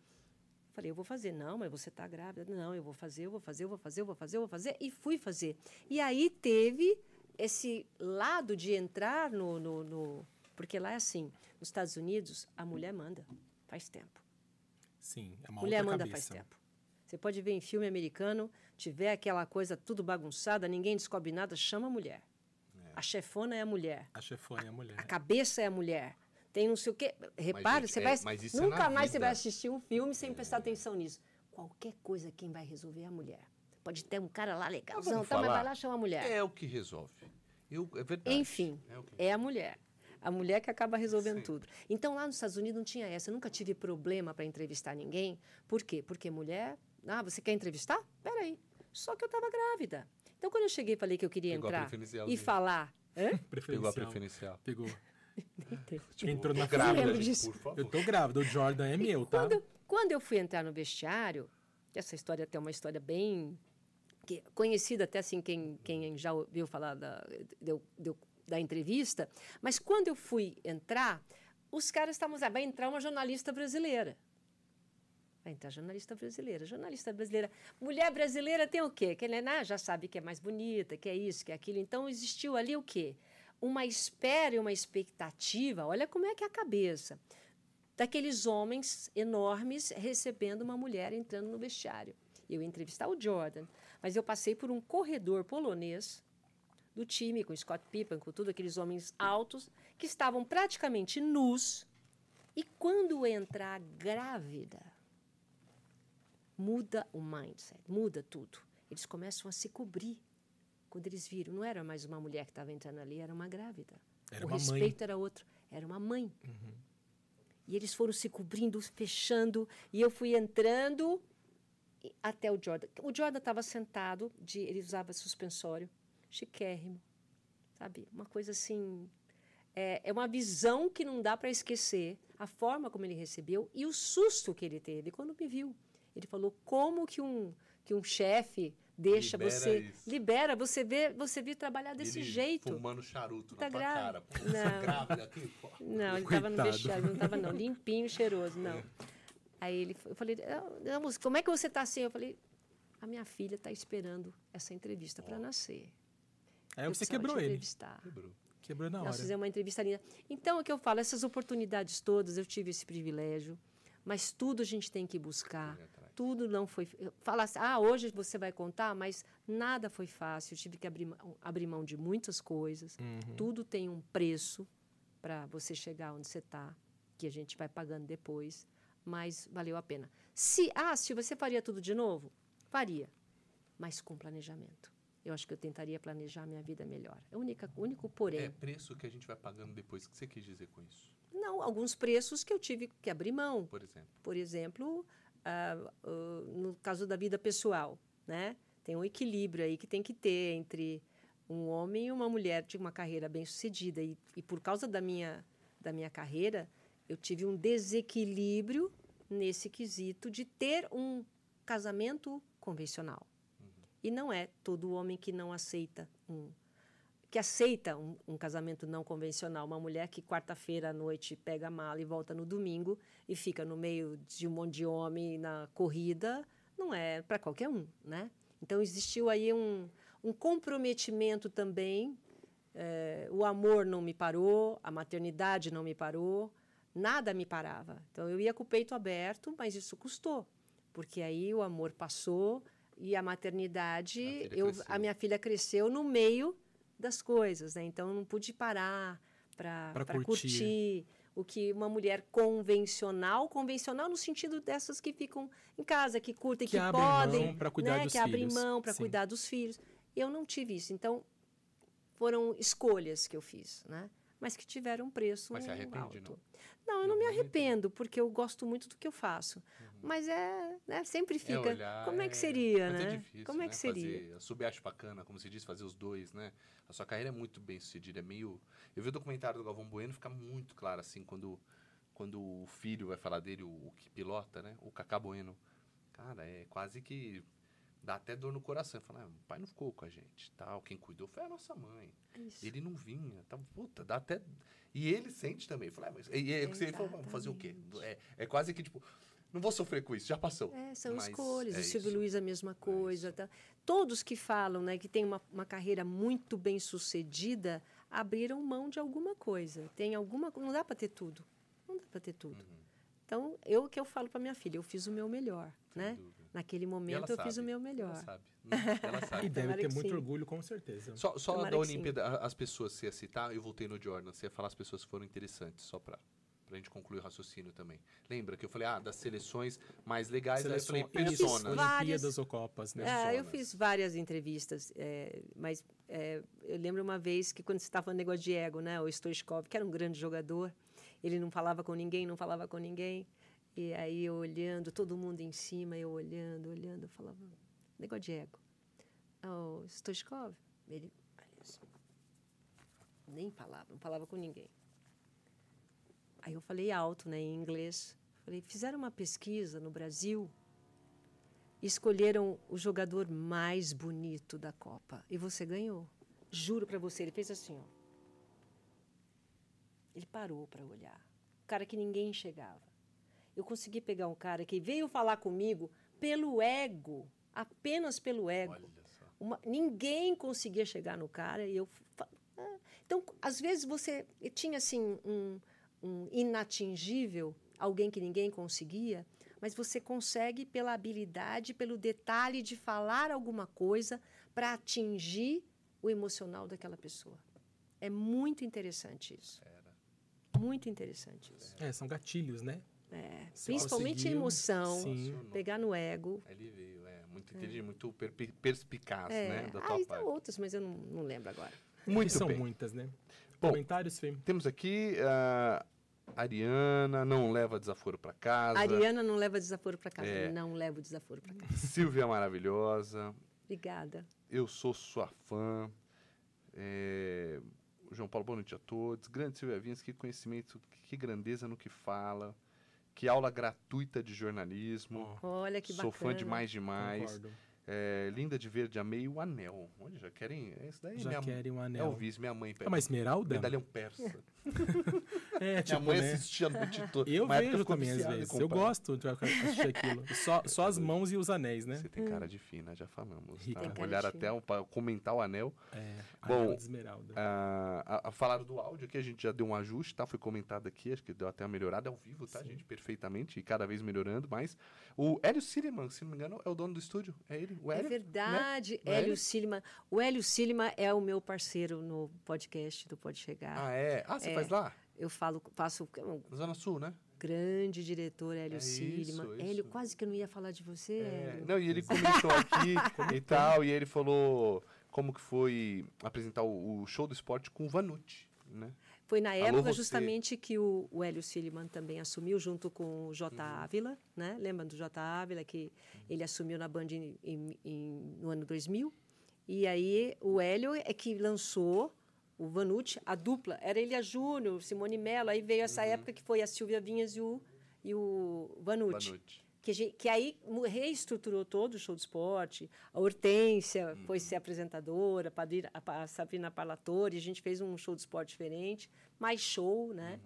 falei, eu vou fazer. Não, mas você está grávida. Não, eu vou fazer, eu vou fazer, eu vou fazer, eu vou fazer, eu vou fazer. E fui fazer. E aí teve esse lado de entrar no, no, no- Porque lá é assim, nos Estados Unidos, a mulher manda, faz tempo. Sim, é uma mulher manda cabeça. faz tempo. Você pode ver em filme americano, tiver aquela coisa tudo bagunçada, ninguém descobre nada, chama a mulher. A chefona é a mulher. A chefona é a A mulher. cabeça é a mulher. Tem não sei o quê. Repare, gente, você é- vai. mas é nunca na mais você vida. vai assistir um filme sem prestar atenção nisso. Qualquer coisa, quem vai resolver é a mulher. Pode ter um cara lá legalzão, tá, mas vai lá chama a mulher. É o que resolve. Eu, é verdade. Enfim, É o que- é a mulher. A mulher que acaba resolvendo Sim. tudo. Então, lá nos Estados Unidos não tinha essa. Eu nunca tive problema para entrevistar ninguém. Por quê? Porque mulher. Ah, você quer entrevistar? Peraí. Só que eu estava grávida. Então, quando eu cheguei e falei que eu queria Pegou a entrar e falar. Hã? Pegou a Preferencial. Pegou. Tipo, Entrou na grávida, gente, disso. por favor. Eu tô grávida, o Jordan é meu, tá? Quando, quando eu fui entrar no vestiário, que essa história até é uma história bem que- conhecida, até assim, quem, quem já ouviu falar da, da entrevista, mas quando eu fui entrar, os caras estavam dizendo, "Ah, vai entrar uma jornalista brasileira. Vai entrar jornalista brasileira. Jornalista brasileira. Mulher brasileira tem o quê? Que ela né, já sabe que é mais bonita, que é isso, que é aquilo. Então, existiu ali o quê? Uma espera e uma expectativa. Olha como é que é a cabeça daqueles homens enormes recebendo uma mulher entrando no vestiário. Eu ia entrevistar o Jordan, mas eu passei por um corredor polonês do time, com Scott Pippen, com tudo aqueles homens altos, que estavam praticamente nus. E quando entra a grávida, muda o mindset, muda tudo. Eles começam a se cobrir. Quando eles viram, não era mais uma mulher que estava entrando ali, era uma grávida. Era o uma mãe. respeito era outro, era uma mãe. E eles foram se cobrindo, fechando, e eu fui entrando até o Jordan. O Jordan estava sentado, de, ele usava suspensório, chiquérrimo, sabe? Uma coisa assim. É, é uma visão que não dá para esquecer, a forma como ele recebeu e o susto que ele teve quando me viu. Ele falou como que um, que um chefe deixa Libera você. isso. Libera, você vê, você vê trabalhar desse Ele jeito. Fumando charuto Tá na grávida. cara. Pô, Não. Você grávida aqui. Não, ele estava no vestiário, não estava não, limpinho, cheiroso, não. Aí ele, eu falei, "Ah, não, como é que você está assim? Eu falei, a minha filha está esperando essa entrevista para nascer. Aí Eu você quebrou ele. Quebrou. Quebrou na hora. Nós fizemos uma entrevista linda. Então, é o que eu falo, essas oportunidades todas, eu tive esse privilégio, mas tudo a gente tem que buscar. Tudo não foi. Fala assim, ah, hoje você vai contar, mas nada foi fácil. Eu tive que abrir, mão- abrir mão de muitas coisas. Uhum. Tudo tem um preço para você chegar onde você está, que a gente vai pagando depois, mas valeu a pena. Se, ah, se você faria tudo de novo? Faria, mas com planejamento. Eu acho que eu tentaria planejar minha vida melhor. É o única- o único porém. É preço que a gente vai pagando depois. O que você quis dizer com isso? Não, alguns preços que eu tive que abrir mão. Por exemplo. Por exemplo, ah, ah, no caso da vida pessoal, né? Tem um equilíbrio aí que tem que ter entre um homem e uma mulher de uma carreira bem sucedida. E, e por causa da minha, da minha carreira, eu tive um desequilíbrio nesse quesito de ter um casamento convencional. E não é todo homem que não aceita um que aceita um, um, casamento não convencional, uma mulher que quarta-feira à noite pega a mala e volta no domingo e fica no meio de um monte de homem na corrida, não é para qualquer um, né? Então existiu aí um, um comprometimento também. É, o amor não me parou, a maternidade não me parou, nada me parava. Então eu ia com o peito aberto, mas isso custou, porque aí o amor passou e a maternidade, a, eu, a minha filha cresceu no meio das coisas, né? Então eu não pude parar para curtir. curtir. o que uma mulher convencional, convencional no sentido dessas que ficam em casa, que curtem, que, que podem, né? que abrem mão para cuidar dos filhos. Eu não tive isso. Então foram escolhas que eu fiz, né? Mas que tiveram um preço Mas se arrepende, alto. Não? Não, eu não, me arrependo, porque eu gosto muito do que eu faço. Uhum. Mas é, né, sempre fica. É olhar, como é que seria, é, né? É difícil, como é né? que seria? Fazer, subir acho bacana, como se diz, fazer os dois, né? A sua carreira é muito bem sucedida, é meio. Eu vi o documentário do Galvão Bueno, fica muito claro assim quando quando o filho vai falar dele, o, o que pilota, né? O Cacá Bueno. Cara, é quase que dá até dor no coração. Fala, ah, o pai não ficou com a gente, tal. Quem cuidou foi a nossa mãe. Isso. Ele não vinha, tá, puta, dá até e ele sente também. Fala, ah, mas e, e, você falou, vamos fazer o quê? É, é quase que tipo não vou sofrer com isso, já passou. É, são escolhas. É o Silvio Luiz a mesma coisa. É tá? Todos que falam né, que tem uma, uma carreira muito bem sucedida abriram mão de alguma coisa. Tem alguma Não dá para ter tudo. Não dá para ter tudo. Uhum. Então, eu que eu falo para minha filha, eu fiz o meu melhor, Sem né? Dúvida. Naquele momento eu sabe, fiz o meu melhor. Ela sabe. Ela sabe. e deve ter muito sim. orgulho, com certeza. Só, só da Olimpíada, as pessoas se ia citar, eu voltei no Jordan, você ia falar as pessoas que foram interessantes, só para para a gente concluir o raciocínio também. Lembra que eu falei, ah, das seleções mais legais, Seleção, aí eu falei, personas. Olimpíadas ou Copas, né? É, eu fiz várias entrevistas, é, mas é, eu lembro uma vez que quando você estava falando negócio de ego, né, o Stoichkov, que era um grande jogador, ele não falava com ninguém, não falava com ninguém, e aí eu olhando, todo mundo em cima, eu olhando, olhando, eu falava, negócio de ego. O Stoichkov, ele nem falava, não falava com ninguém. Aí eu falei alto, né, em inglês. Falei, fizeram uma pesquisa no Brasil escolheram o jogador mais bonito da Copa. E você ganhou. Juro para você, ele fez assim, ó. Ele parou para olhar. O cara que ninguém chegava. Eu consegui pegar um cara que veio falar comigo pelo ego, apenas pelo ego. Uma, ninguém conseguia chegar no cara e eu. Ah. Então, às vezes você tinha assim um, um inatingível, alguém que ninguém conseguia, mas você consegue pela habilidade, pelo detalhe de falar alguma coisa para atingir o emocional daquela pessoa. É muito interessante isso. Era. Muito interessante isso. É, são gatilhos, né? É, principalmente a emoção, Sim. pegar no ego. Ele veio, é, muito inteligente, é. muito perspicaz, é. né? Da tua ah, parte. outras, mas eu não, não lembro agora. Muito são muitas, né? Bom, Comentários, Fê? Temos aqui a uh, Ariana, não leva desaforo para casa. Ariana não leva desaforo para casa. É. Não leva o desaforo para casa. Silvia maravilhosa. Obrigada. Eu sou sua fã. É... João Paulo, boa noite a todos. Grande Silvia Vinhas, que conhecimento, que grandeza no que fala. Que aula gratuita de jornalismo. Olha que Sou bacana. fã demais, demais. Concordo. É, linda de verde, amei o anel. Onde já querem? É isso daí? Já minha, querem um anel. Elvis, minha mãe. É uma esmeralda? Medalhão persa. É, tipo, minha mãe né? assistia a noite toda. Eu vejo também, às vezes. Eu gosto de assistir aquilo. Só, só as mãos e os anéis, né? Você tem cara de fina, já falamos. Rica. Tá? Olhar até para comentar o anel. É, Bom, esmeralda. A, a, a falar do áudio aqui, a gente já deu um ajuste, tá? Foi comentado aqui, acho que deu até uma melhorada ao vivo, tá, Sim. gente? Perfeitamente, e cada vez melhorando, mas o Hélio Siriman, se não me engano, é o dono do estúdio. É ele, o Hélio. É verdade. Né? Hélio Silima. O Hélio Silima é o meu parceiro no podcast do Pode Chegar. Ah, é? Ah, você é, faz lá? Eu falo, faço. Na Zona Sul, né? Grande diretor, Hélio é Silima. Hélio, quase que eu não ia falar de você, é. Não, e ele comentou aqui e tal, e ele falou como que foi apresentar o, o show do esporte com o Vanucci, né? Foi na época justamente que o, o Hélio Silliman também assumiu, junto com o J. Uhum. Ávila, né? Lembra do J. Ávila, que uhum. ele assumiu na Band em, em, em, no ano 2000? E aí o Hélio é que lançou o Vanucci, a dupla. Era ele a Júnior, Simone Mello. Aí veio essa época que foi a Silvia Vinhas e o, e o Vanucci. Vanucci. Que, gente- que aí reestruturou todo o show de esporte. A Hortência foi ser apresentadora, a, a a Sabrina Parlatori. A gente fez um show de esporte diferente, mais show, né?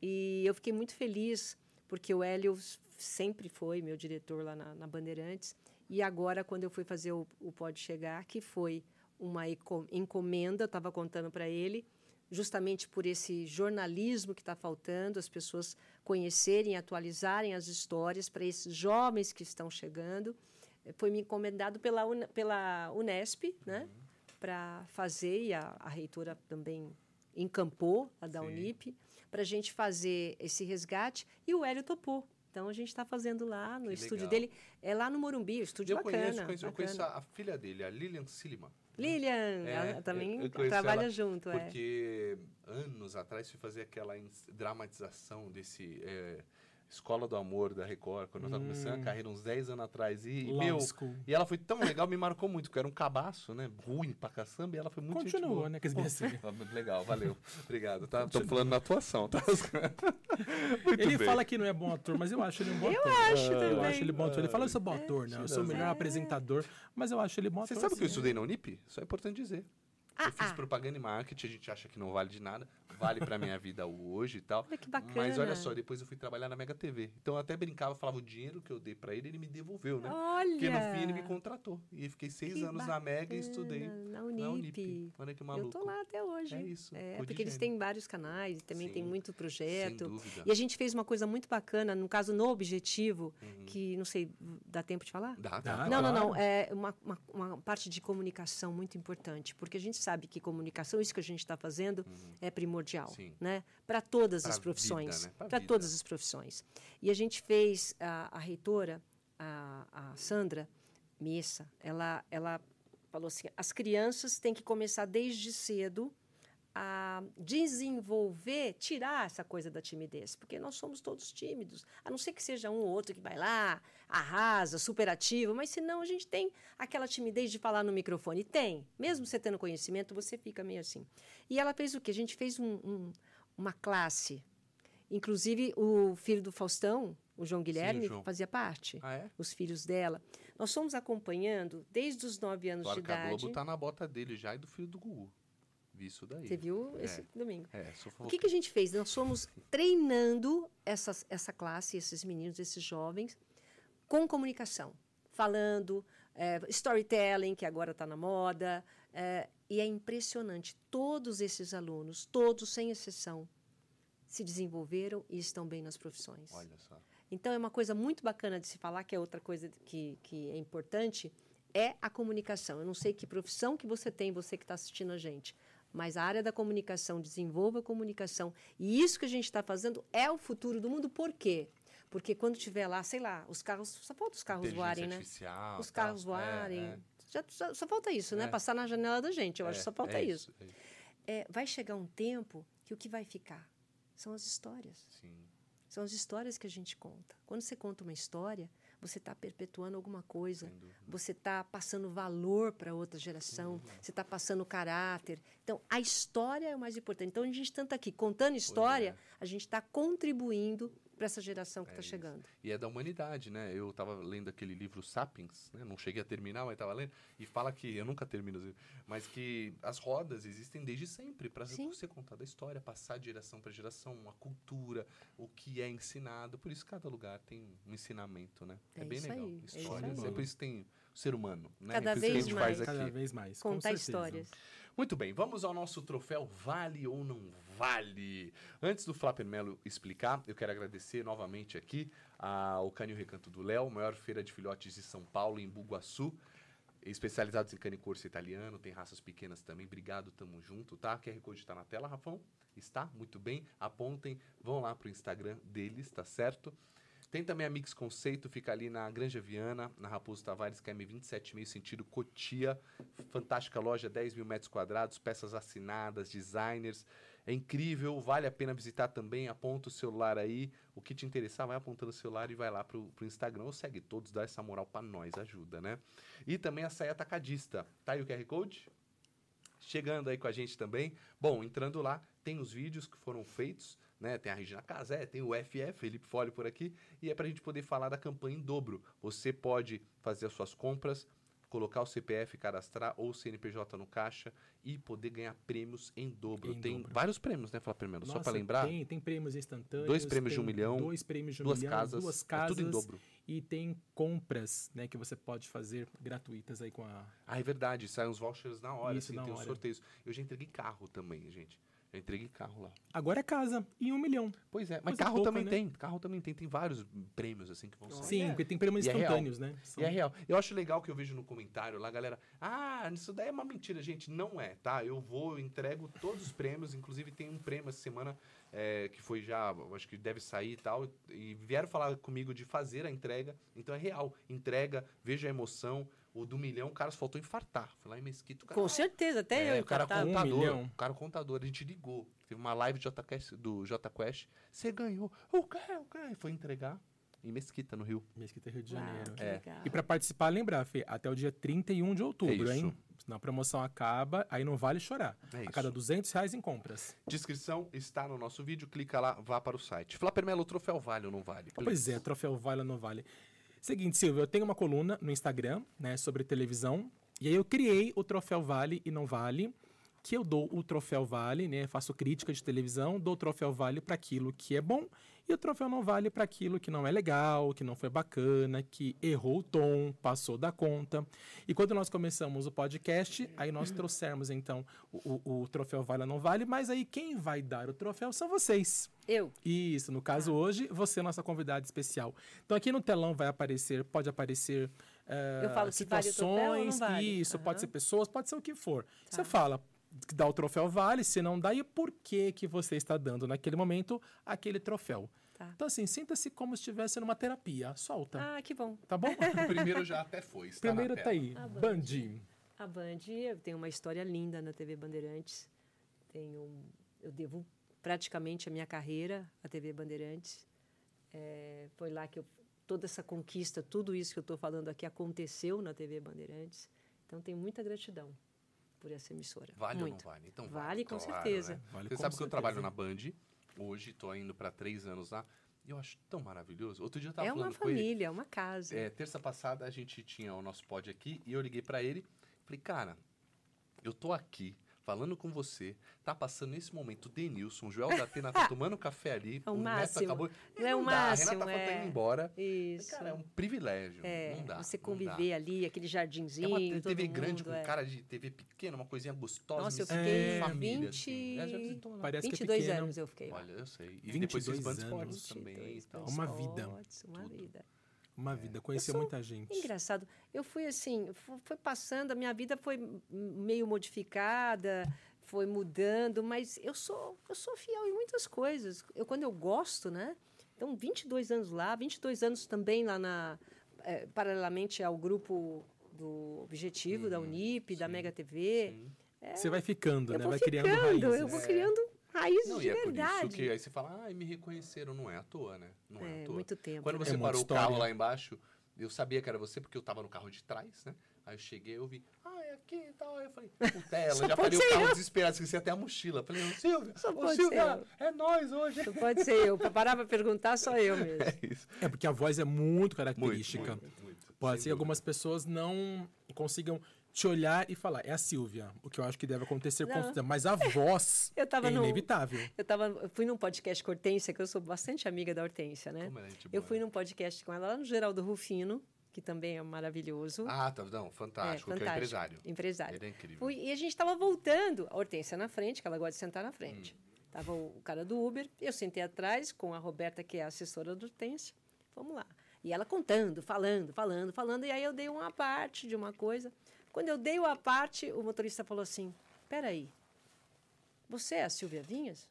E eu fiquei muito feliz, porque o Hélio sempre foi meu diretor lá na, na Bandeirantes. E agora, quando eu fui fazer o, o Pode Chegar, que foi uma encomenda, eu estava contando para ele, justamente por esse jornalismo que está faltando, as pessoas conhecerem, atualizarem as histórias para esses jovens que estão chegando. Eh, Foi me encomendado pela, pela Unesp, né, para fazer, e a, a reitora também encampou, a da Sim. Unip, para a gente fazer esse resgate, e o Hélio topou. Então, a gente está fazendo lá no Que estúdio legal. dele. É lá no Morumbi, o estúdio Eu bacana. conheço, conheço, eu bacana. conheço a, a filha dele, a Lilian Silliman. Lilian, É, ela também eu- eu trabalha ela junto, é. Porque anos atrás fui fazer aquela dramatização desse é, Escola do Amor da Record, quando eu tava começando a carreira, uns 10 anos atrás. E, Love meu, School. e ela foi tão legal, me marcou muito, porque era um cabaço, né? Ruim pra caçamba, e ela foi muito gente Continua, boa. né? Que assim. Ah, Legal, valeu. Obrigado. Tá, tô falando na atuação, tá? Muito Ele bem. fala que não é bom ator, mas eu acho ele um bom Eu ator. acho Eu também. acho ele bom ator. Ele fala, eu sou bom ator, né? Eu sou o melhor É. apresentador, mas eu acho ele bom Você ator. sabe que eu estudei na Unip? Isso é importante dizer. Ah, eu fiz ah. propaganda e marketing, a gente acha que não vale de nada. Vale pra minha vida hoje e tal. Olha que bacana. Mas olha só, depois eu fui trabalhar na Mega TV. Então eu até brincava, falava o dinheiro que eu dei pra ele, ele me devolveu, né? Olha! Porque no fim ele me contratou. E fiquei seis Que anos na Mega e estudei bacana, Na na Unip. Unip. Olha que maluco. Eu tô lá até hoje. É isso, É, porque eles têm vários canais, também tem Sim, muito Sem projeto. dúvida. E a gente fez uma coisa muito bacana, no caso, no Objetivo, que, não sei, dá tempo de falar? Dá, Dá. Não, não, não. claro. É uma, uma, uma parte de comunicação muito importante, porque a gente sabe que comunicação, isso que a gente está fazendo, é primordial, Uhum. Sim. né? Para todas Pra as profissões, né? Para todas as profissões. E a gente fez a, a reitora, a, a Sandra Messa, ela, ela falou assim: as crianças têm que começar desde cedo a desenvolver, tirar essa coisa da timidez, porque nós somos todos tímidos, a não ser que seja um ou outro que vai lá, arrasa, superativo, mas senão a gente tem aquela timidez de falar no microfone. E tem, mesmo você tendo conhecimento, você fica meio assim. E ela fez o quê? A gente fez um- um- uma classe, inclusive o filho do Faustão, o João Guilherme, João. fazia parte. Ah, é? Os filhos dela. Nós fomos acompanhando desde os nove anos Claro de que a idade. Globo tá na bota dele já e do filho do Gugu. Vi isso daí. Você viu É. esse domingo? É, O que, que a gente fez? Nós fomos treinando essas, essa classe, esses meninos, esses jovens, com comunicação, falando, é, storytelling, que agora está na moda. é, e é impressionante. Todos esses alunos, todos sem exceção, se desenvolveram e estão bem nas profissões. Olha só. Então, é uma coisa muito bacana de se falar, que é outra coisa que, que é importante, é a comunicação. Eu não sei que profissão que você tem, você que está assistindo a gente, mas a área da comunicação, desenvolva a comunicação. E isso que a gente está fazendo é o futuro do mundo. Por quê? Porque quando tiver lá, sei lá, os carros, só falta os carros voarem, né? artificial, Os tal. carros voarem. É, é. Já, só, só falta isso, né? É. Passar na janela da gente. Eu acho É, que só falta é isso. é isso. É, vai chegar um tempo que o que vai ficar são as histórias. Sim. São as histórias que a gente conta. Quando você conta uma história, você está perpetuando alguma coisa. Você está passando valor para outra geração. Você está passando caráter. Então, a história é o mais importante. Então, a gente tanto aqui contando história, a gente está contribuindo para essa geração que É está isso. chegando. E é da humanidade, né? Eu tava lendo aquele livro Sapiens, né? Não cheguei a terminar, mas tava lendo. E fala que, eu nunca termino mas que as rodas existem desde sempre para você contar da história, passar de geração para geração, uma cultura, o que é ensinado. Por isso cada lugar tem um ensinamento, né? É, É bem isso legal. aí, é isso aí. É por isso que tem o ser humano, né? Cada É isso que a vez gente mais. faz Cada aqui. vez mais. Contar histórias. Muito bem, vamos ao nosso troféu Vale ou Não Vale. Antes do Flapper Melo explicar, eu quero agradecer novamente aqui ao Canil Recanto do Léo, maior feira de filhotes de São Paulo, em Bugaçu. Especializados em cane corso italiano, tem raças pequenas também. Obrigado, tamo junto, tá? QR Code está na tela, Rafão? Está? Muito bem. Apontem, vão lá pro Instagram deles, tá certo? Tem também a Mix Conceito, fica ali na Granja Viana, na Raposo Tavares, KM 27,5 sentido Cotia. Fantástica loja, 10 mil metros quadrados, peças assinadas, designers. É incrível, vale a pena visitar também. Aponta o celular aí. O que te interessar, vai apontando o celular e vai lá pro, pro Instagram ou segue todos, dá essa moral pra nós, ajuda, né? E também a Saia Atacadista. Tá aí o QR Code? Chegando aí com a gente também. Bom, entrando lá, tem os vídeos que foram feitos, né? Tem a Regina Casé, tem o FF, Felipe Folho por aqui, e é pra gente poder falar da campanha em dobro. Você pode fazer as suas compras, colocar o CPF, cadastrar ou o CNPJ no caixa e poder ganhar prêmios em dobro. Em tem dobro. vários prêmios, né, Fala primeiro, só para lembrar. Tem, tem prêmios instantâneos. Dois prêmios de um milhão, Dois prêmios de um duas milhão, casas, duas é casas. tudo em dobro. E tem compras, né, que você pode fazer gratuitas aí com a. Ah, é verdade, saem os vouchers na hora, Isso, assim, na tem os hora. sorteios. Eu já entreguei carro também, gente. Já entreguei carro lá. Agora é casa e um milhão. Pois é, mas Coisa carro também né? tem. Carro também tem. Tem vários prêmios, assim, que vão sair. Sim, porque tem prêmios E é instantâneos, né? São- E é real. Eu acho legal que eu vejo no comentário lá, galera. Ah, isso daí é uma mentira, gente. Não é, tá? Eu vou, eu entrego todos os prêmios. Inclusive, tem um prêmio essa semana é, que foi já, eu acho que deve sair e tal. E vieram falar comigo de fazer a entrega. Então é real. Entrega, veja a emoção. O do milhão, o cara só faltou infartar. Foi lá em Mesquita. O cara, Com certeza, até é, eu o cara. Um contador. milhão. O cara contador, a gente ligou. Teve uma live JQuest, do JQuest. Você ganhou. O quê? O quê? Foi entregar em Mesquita, no Rio. Mesquita Rio de Janeiro. que É. E para participar, lembrar, Fê, até o dia 31 de outubro, É isso. hein? Senão a promoção acaba, aí não vale chorar. É a isso. cada 200 reais em compras. Descrição está no nosso vídeo, clica lá, vá para o site. Flapper Melo, o troféu vale ou não vale? Pois é, troféu vale ou não vale. Seguinte, Silvio, eu tenho uma coluna no Instagram, né, sobre televisão, e aí eu criei o troféu vale e não vale, que eu dou o troféu vale, né, faço crítica de televisão, dou o troféu vale para aquilo que é bom e o troféu não vale para aquilo que não é legal, que não foi bacana, que errou o tom, passou da conta. E quando nós começamos o podcast, aí nós trouxemos então o, o- o troféu vale ou não vale, mas aí quem vai dar o troféu são vocês. Eu. Isso, no caso hoje, você é nossa convidada especial. Então aqui no telão vai aparecer, pode aparecer eh, Eu falo se vale o troféu ou não situações, vale. isso, pode Aham. ser pessoas, pode ser o que for. Você Tá. fala que dá o troféu vale, se não dá, e por que que você está dando naquele momento aquele troféu. Tá. Então assim, sinta-se como se estivesse numa terapia, solta, Ah, que bom. tá bom? O primeiro já até foi. Está Primeiro na tá aí, Band. Bandi. A Band eu tenho uma história linda na TV Bandeirantes. Tenho, eu devo praticamente a minha carreira à TV Bandeirantes. É, foi lá que eu, toda essa conquista, tudo isso que eu estou falando aqui aconteceu na TV Bandeirantes. Então tenho muita gratidão por essa emissora. Vale Muito. ou não vale? Então Vale, com claro, certeza. né? Vale Você com sabe que eu certeza. trabalho na Band. Hoje estou indo para três anos lá. E eu acho tão maravilhoso. Outro dia eu tava É uma falando com ele. família, é uma casa. É, terça passada a gente tinha o nosso pod aqui e eu liguei pra ele. Falei, cara, eu tô aqui falando com você. Tá passando nesse momento o Denilson, o Joel da Atena tá tomando café ali. É o Neto máximo. acabou. Não é o dá, A máximo, Renata é. tá indo embora. Isso. Cara, é um privilégio. É, não dá. você conviver dá. ali, aquele É jardinzinho. uma todo TV grande mundo, com é. cara de TV pequena, uma coisinha gostosa. Nossa, eu fiquei família, 20 assim. É, já visitou lá. Parece que é 22 anos eu fiquei lá. Olha, eu sei. E 22 depois fiz Band anos. Esportes também. 22 e tal. Uma vida. Uma vida. Uma vida, conhecer muita gente. Engraçado. Eu fui assim, foi passando, a minha vida foi meio modificada, foi mudando, mas eu sou, eu sou fiel em muitas coisas. Eu quando eu gosto, né? Então, 22 anos lá, 22 anos também lá na eh, paralelamente ao grupo do Objetivo da Unip, da sim, Mega TV. Sim. Você vai ficando, né? vai ficando, criando raízes. eu vou É. criando raízes Não, de e é por verdade. isso que aí você fala, ah, me reconheceram, não é à toa, né? Não é, É, à toa. muito tempo. Quando né? você É parou o história. carro lá embaixo, eu sabia que era você porque eu tava no carro de trás, né? Aí eu cheguei, eu vi, ah, é aqui e tal. Aí eu falei, puta, ela, Só já pode parei o carro eu. desesperado, esqueci até a mochila. Falei, ô Silvia, Só ô pode Silvia, é nós hoje. Não pode ser eu. Para parar para perguntar, só eu mesmo. É isso. É porque a voz é muito Muito, característica. muito, muito. Pode Sem ser que algumas pessoas não consigam te olhar e falar, é a Silvia. O que eu acho que deve acontecer com Não. certeza. Mas a voz Eu tava é no- inevitável. Eu, tava, eu fui num podcast com a Hortência, que eu sou bastante amiga da Hortência, né? Como é gente Eu boa, fui num podcast com ela lá no Geraldo Rufino, que também é maravilhoso. Ah, tá, não, fantástico, que é empresário. Empresário. Ele é incrível. Fui- e a gente estava voltando, a Hortência na frente, que ela gosta de sentar na frente. Hum. Tava o, o cara do Uber, eu sentei atrás com a Roberta, que é a assessora da Hortência. Vamos lá. E ela contando, falando, falando, falando, e aí eu dei uma parte de uma coisa. Quando eu dei uma parte, o motorista falou assim: Peraí, você é a Silvia Vinhas?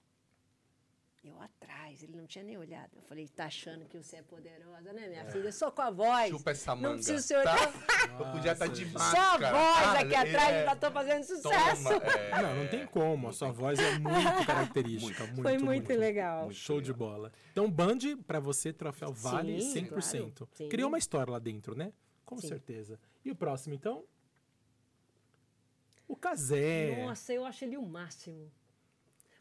Eu atrás, ele não tinha nem olhado. Eu falei, tá achando que você é poderosa, né, minha filha? Só com a voz. Chupa essa Não manga. precisa ser olhar. Tá? Eu podia estar de Nossa, Só a máscara. voz Ah, aqui atrás, é, já tô fazendo sucesso. é. Não, não tem como. A sua voz é muito característica. Muito, Foi muito, legal. muito Show de legal. bola. Então, Band, pra você, troféu vale Sim, 100%. claro. Criou uma história lá dentro, né? Com Sim. certeza. E o próximo, então? O Casé. Nossa, eu acho ele o máximo.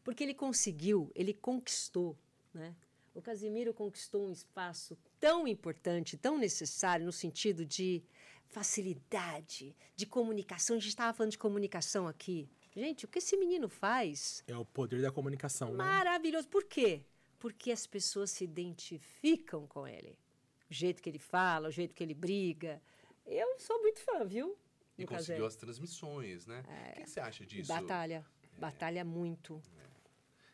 Porque ele conseguiu, ele conquistou, né? O Casimiro conquistou um espaço tão importante, tão necessário no sentido de facilidade, de comunicação. A gente estava falando de comunicação aqui. Gente, o que esse menino faz? É o poder da comunicação, né? Maravilhoso. Por quê? Porque as pessoas se identificam com ele. O jeito que ele fala, o jeito que ele briga. Eu sou muito fã, viu? E conseguiu as transmissões, né? O que, que você acha disso? Batalha. Batalha muito.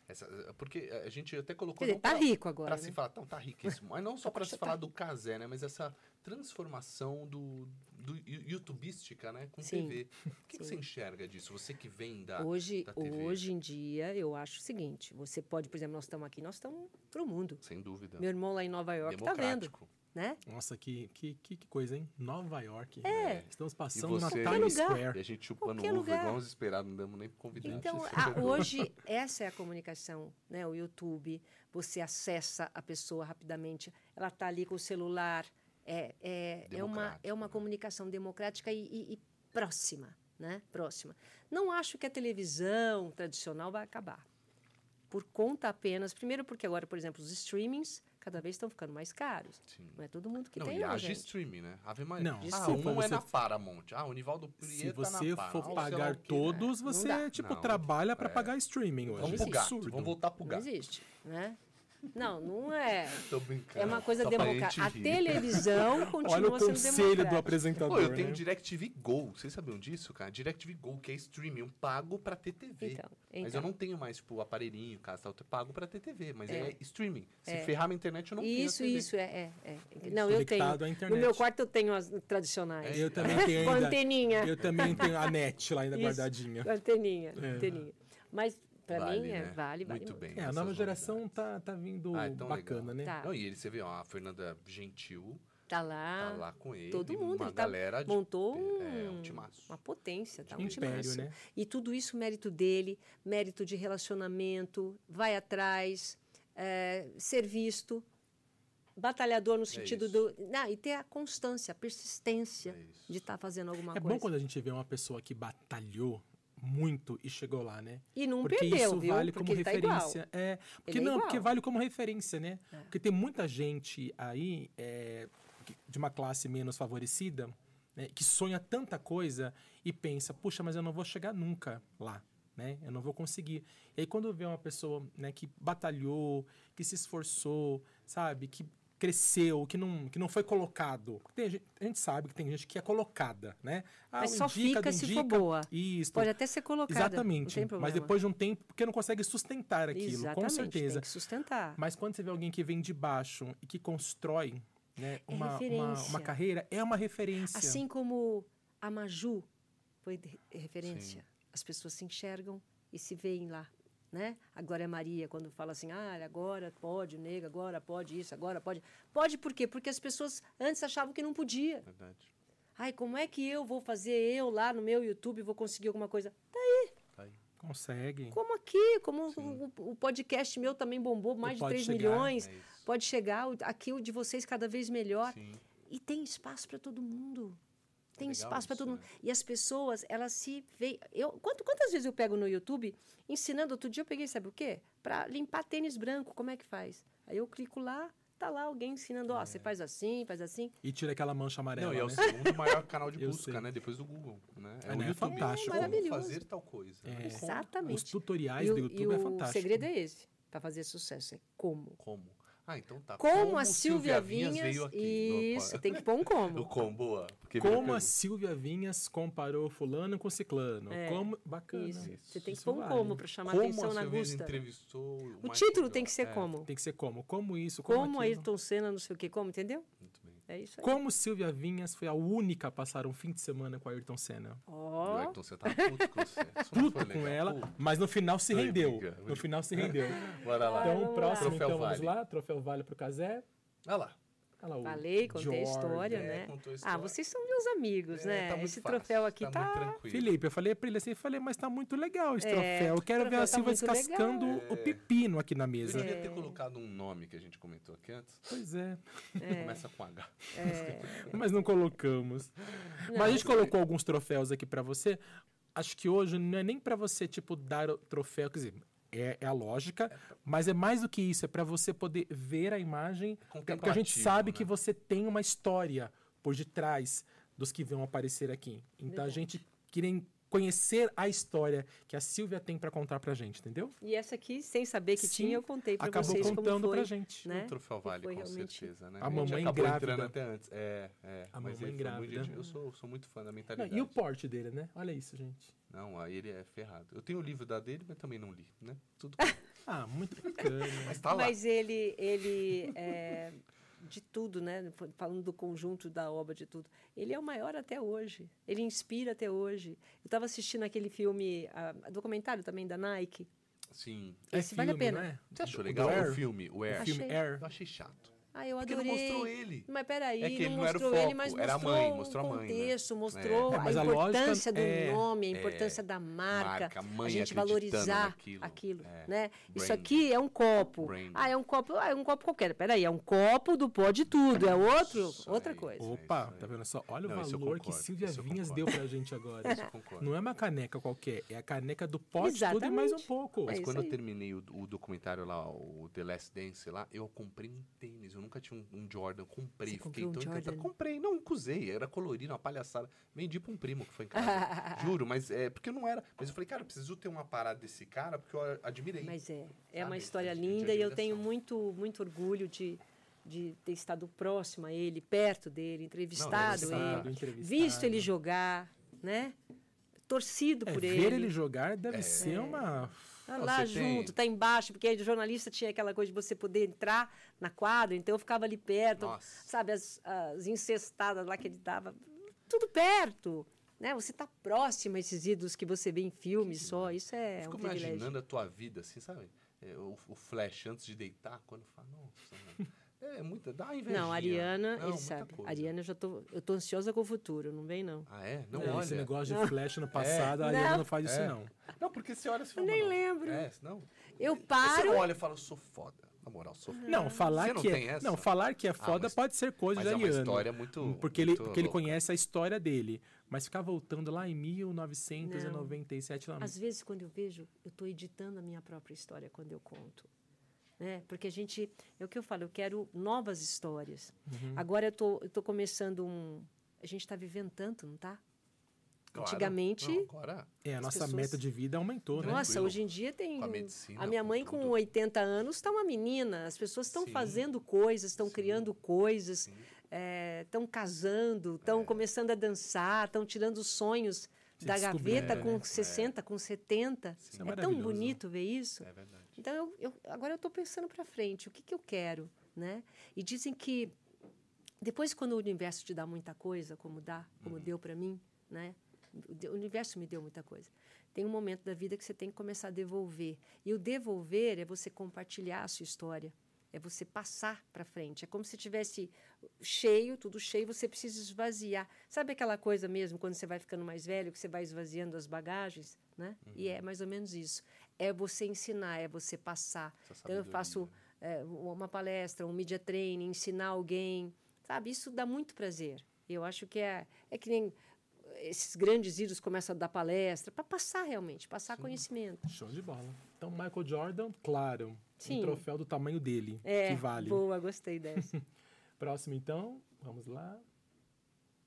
Essa- porque a gente até colocou. Não tá pra- rico agora. Pra né? se falar, não, tá riquíssimo. Mas não só para se Tá. falar do Casé, né? Mas essa transformação do, do youtubística, né? Com Sim, TV. O que, que você enxerga disso? Você que vem da. Hoje, da TV. hoje em dia, eu acho o seguinte: você pode, por exemplo, nós estamos aqui, nós estamos pro mundo. Sem dúvida. Meu irmão lá em Nova York tá vendo. Né? Nossa, que, que, que coisa, hein? Nova York. É. Estamos E passando na Times Square. E a gente chupando uva lugar. igual uns esperados, não damos nem convidar. Então, a- hoje, essa é a comunicação, né? O YouTube, você acessa a pessoa rapidamente, ela está ali com o celular, é, é, é, uma, é uma né? comunicação democrática e, e- e próxima, né? Próxima. Não acho que a televisão tradicional vai acabar. Por conta apenas, primeiro porque agora, por exemplo, os streamings cada vez estão ficando mais caros. Sim. Não é todo mundo que Não, tem, e não, haja gente. streaming, né? Ave Maria. Não, ah, um é você- na Paramount. Ah, o Nivaldo Se Prieto você na for pagar quê. todos, É, não você, tipo, Não, trabalha pra é. pagar streaming hoje. Vamos pro é gato, vamos voltar pro Não gato. existe, né? Não, não é. Tô brincando. É uma coisa democrática. A televisão continua Olha o sendo conselho do apresentador, Pô, eu tenho né? DirecTV Go. Vocês sabiam disso, cara? DirecTV Go, que é streaming, um pago pra ter TV. Então, Mas então. eu não tenho mais, tipo, aparelhinho, casa, tal, eu pago pra ter TV, mas é, É. streaming. Se É. ferrar minha internet, eu não Isso, tenho TV. isso, é, é, é. Não, eu tenho. No meu quarto eu tenho as tradicionais. Eu também tenho Com anteninha. Eu também tenho a net lá ainda Isso. guardadinha. Com anteninha, É. anteninha. Mas pra Vale, mim é, né? vale, vale. Muito bem. É, a nova geração novidades. tá, tá vindo Ah, é bacana, legal. né? Tá. Não, e ele, você vê, ó, a Fernanda Gentil Tá lá. tá lá com ele. todo mundo, Uma ele tá- galera de, montou é, um- um. Uma potência, tá? Um Império, timaço. né? E tudo isso mérito dele, mérito de relacionamento, vai atrás, é, ser visto, batalhador no sentido É do. Não, e ter a constância, a persistência É de estar fazendo alguma É coisa. bom quando a gente vê uma pessoa que batalhou muito e chegou lá, né? E não porque perdeu, isso viu? vale Porque como tá referência. é, porque Ele é não, porque igual. vale como referência, né? É. Porque tem muita gente aí é, de uma classe menos favorecida né, que sonha tanta coisa e pensa, puxa, mas eu não vou chegar nunca lá. Né? Eu não vou conseguir. E aí, quando vê uma pessoa né, que batalhou, que se esforçou, sabe? Que cresceu, que não, que não foi colocado. Tem a gente sabe que tem gente que é colocada, né? Ah, Mas só indica, fica se for boa. Isso. Pode até ser colocada. Exatamente. Não tem problema. Mas depois de um tempo, porque não consegue sustentar aquilo, Exatamente, com certeza. Tem que sustentar. Mas quando você vê alguém que vem de baixo e que constrói né, É uma, uma, referência. uma carreira, é uma referência. Assim como a Maju foi de- referência. As pessoas se enxergam e se veem lá. Né? A Glória Maria, quando fala assim, ah, agora pode, nega, agora pode isso, agora pode. Pode por quê? Porque as pessoas antes achavam que não podia. Verdade. Ai, como é que eu vou fazer eu lá no meu YouTube vou conseguir alguma coisa? Tá aí. Consegue. Como aqui, como o, o podcast meu também bombou mais de Pode 3 chegar, milhões. É. Pode chegar, aqui o de vocês cada vez melhor. Sim. E tem espaço para todo mundo. Tem legal espaço para todo mundo. né? E as pessoas, elas se veem. Eu, quanto, quantas vezes eu pego no YouTube ensinando? Outro dia eu peguei, sabe o quê? Para limpar tênis branco. Como é que faz? Aí eu clico lá, tá lá alguém ensinando. Ó, você faz assim, faz assim. E tira aquela mancha amarela. Não, e é o né? segundo maior canal de busca, né? Depois do Google, né? Ah, não, é fantástico. Como Maravilhoso. fazer tal coisa. É. né? Exatamente. Os tutoriais e o, do e YouTube é o fantástico. segredo é esse, para fazer sucesso. É como. Como? Ah, então tá. Como, a Silvia Vinhas. veio aqui. Isso, tem que pôr um O como. como, boa. Porque veio Como a. Silvia Vinhas comparou fulano com ciclano. É, Como... Bacana. Isso. Você tem que Isso pôr um vale. como para chamar Como atenção a na Silvia Gusta. entrevistou O Michael título tem que ser É, como. Tem que ser como? Como isso, como, Como aquilo. Ayrton Senna, não sei o quê, como, entendeu? É isso aí. Como Silvia Vinhas foi a única a passar um fim de semana com a Ayrton Senna. Ó, O Ayrton, você tá puto com você. Puto com ela, Puto. mas no final se Ai, rendeu. briga, No final se rendeu. Bora lá. Vai, Então, vamos próximo, lá. então, vamos lá. Troféu Vale pro Casé. Olha lá. O falei, contei a Jordan. história, É, né? a Ah, história. vocês são meus amigos, É, né? tá Esse fácil, troféu aqui tá, tá. Felipe, eu falei pra ele assim, falei, mas tá muito legal esse É, troféu. Eu quero ver a troféu tá muito legal. descascando o É. pepino aqui na Eu mesa. devia É. ter colocado um nome que a gente comentou aqui antes. Pois é, Começa com H. mas não colocamos. Não, mas a gente colocou alguns troféus aqui pra você. Acho que hoje não é nem pra você, tipo, dar o troféu, quer dizer, é, é a lógica, mas é mais do que isso, é pra você poder ver a imagem, porque a gente sabe né? que você tem uma história por detrás dos que vão aparecer aqui. Então a Verdade. gente queria conhecer a história que a Silvia tem pra contar pra gente, entendeu? E essa aqui, sem saber que Sim, tinha, eu contei pra Acabou vocês como contando foi. pra gente. né? O troféu vale, com realmente certeza, né? A mamãe acabou grávida. entrando até antes. É, é. A mas mamãe muito grávida. Eu sou, sou muito fã da Não, mentalidade. e o porte dele, né? Olha isso, gente. Não, aí ele é ferrado. Eu tenho o livro da dele, mas também não li, né? Tudo Ah, muito bacana. Mas tá lá. Mas ele, ele é, de tudo, né? Falando do conjunto da obra de tudo, ele é o maior até hoje. Ele inspira até hoje. Eu estava assistindo aquele filme, a, documentário também da Nike. Sim. É Esse vale a filme, pena. não é? Você achou O legal o filme? O Air? O filme Achei. Air. Eu achei chato. Ah, eu Porque não adorei. mostrou ele. Mas peraí, É que ele não não era o mostrou ele, mas era a mostrou mãe, o mostrou a mãe, né? contexto, mostrou É, a mas a importância do é- nome, a é, importância da marca, marca, a mãe a gente valorizar naquilo, aquilo, é. né? Isso aqui é um copo. Ah, é um copo, ah, é um copo qualquer. Peraí, é um copo do pó de tudo, é outro, Isso outra aí. coisa. Opa, tá vendo só? Olha Não, o valor que Silvia Vinhas deu pra gente agora. Isso eu concordo. Não é uma caneca qualquer, é a caneca do pote tudo e mais um pouco. Mas É quando eu terminei o, o documentário lá, o The Last Dance lá, eu comprei um tênis. Eu nunca tinha um, um Jordan. Comprei, Você fiquei comprou um tão encantado. Jordan? Comprei, não, usei. Era colorido, uma palhaçada. Vendi pra um primo que foi em casa. Juro, mas é porque eu não era. Mas eu falei, cara, eu preciso ter uma parada desse cara porque eu admirei. Mas é, é Sabe? uma história linda e eu tenho muito, muito orgulho de, de ter estado próximo a ele, perto dele, entrevistado Entrevistado, ele, entrevistado. visto ele jogar, né? Torcido É, por ver ele. ele jogar deve É. ser uma. Tá Não, lá você tem- junto, tá embaixo, porque aí o jornalista tinha aquela coisa de você poder entrar na quadra, então eu ficava ali perto, Nossa. sabe, as, as incestadas lá que ele dava, tudo perto, né? Você tá próximo a esses ídolos que você vê em filmes só, isso é Fico um privilégio. imaginando a tua vida, assim, sabe? É, o, o flash antes de deitar, quando fala, nossa, é muita. Dá uma inveja. Não, a Ariana, não, ele sabe. coisa. A Ariana, eu já tô, eu tô ansiosa com o futuro, não vem não. Ah, é? Não, Não, olha. esse negócio de flash no passado, a Não. Ariana não faz isso, É. não. Não, porque você olha e fala. Eu nem lembro. É, não. Eu Aí Você paro, olha e fala, eu sou foda. Na moral, sou foda. Não, falar Você não que tem é, essa? não, falar que é foda mas- pode ser coisa Mas de é uma Ariana. história muito. Porque, ele, muito porque ele conhece a história dele. Mas ficar voltando lá em 1997, lá, às vezes quando eu vejo, eu tô editando a minha própria história quando eu conto. Né? Porque a gente, é o que eu falo, eu quero novas histórias. Uhum. Agora eu tô, eu tô começando um, a gente está vivendo tanto, não tá? Claro. Antigamente, Não, agora. é, a nossa pessoas- meta de vida aumentou, né? Nossa, Tranquilo. hoje em dia tem. Com a medicina, a minha com mãe, com tudo. 80 anos, está uma menina. As pessoas estão fazendo coisas, estão criando coisas, estão casando, estão começando a dançar, estão tirando os sonhos da gaveta descobrindo, com né? 60, com 70. Isso é É, tão bonito ver isso. É verdade. Então, eu, eu- agora eu estou pensando para frente, o que, que eu quero, né? E dizem que depois, quando o universo te dá muita coisa, como dá, como Uhum. deu para mim, né? O universo me deu muita coisa. Tem um momento da vida que você tem que começar a devolver. E o devolver é você compartilhar a sua história, é você passar para frente. É como se tivesse cheio, tudo cheio, você precisa esvaziar. Sabe aquela coisa mesmo, quando você vai ficando mais velho, que você vai esvaziando as bagagens, né? E Uhum. é mais ou menos isso. É você ensinar, é você passar. Então eu faço né? é, uma palestra, um media training, ensinar alguém, sabe? Isso dá muito prazer. Eu acho que é, é que nem esses grandes ídolos começam a dar palestra para passar realmente, passar conhecimento. Show de bola. Então, Michael Jordan, claro. Sim. Um troféu do tamanho dele, É, que vale. boa, gostei dessa. Próximo, então, vamos lá.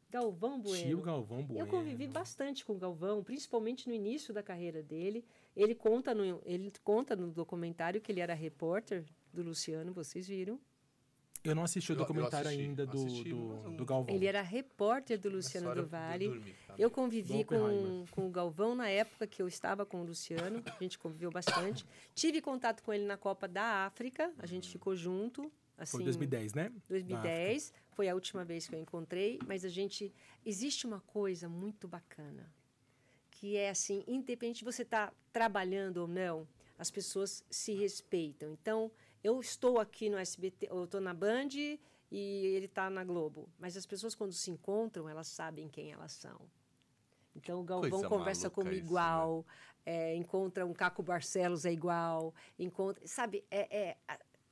Galvão Bueno. Tio Galvão Bueno. Eu convivi bastante com o Galvão, principalmente no início da carreira dele. Ele conta no, ele conta no documentário que ele era repórter do Luciano, vocês viram. Eu não assisti o Eu- eu documentário assisti, ainda do, assisti, do, do Galvão. Ele era repórter do Luciano do eu Vale. tá? Eu convivi Do com, com o Galvão na época que eu estava com o Luciano, a gente conviveu bastante. Tive contato com ele na Copa da África, a gente ficou junto, Assim, Foi 2010, né? 2010 foi a última vez que eu encontrei, mas a gente existe uma coisa muito bacana que é assim, independente de você estar tá trabalhando ou não, as pessoas se respeitam. Então, eu estou aqui no SBT, eu estou na Band e ele está na Globo, mas as pessoas quando se encontram, elas sabem quem elas são. Então o Galvão Coisa conversa como isso, igual, é, encontra um Caco Barcelos é igual, encontra, sabe, é, é,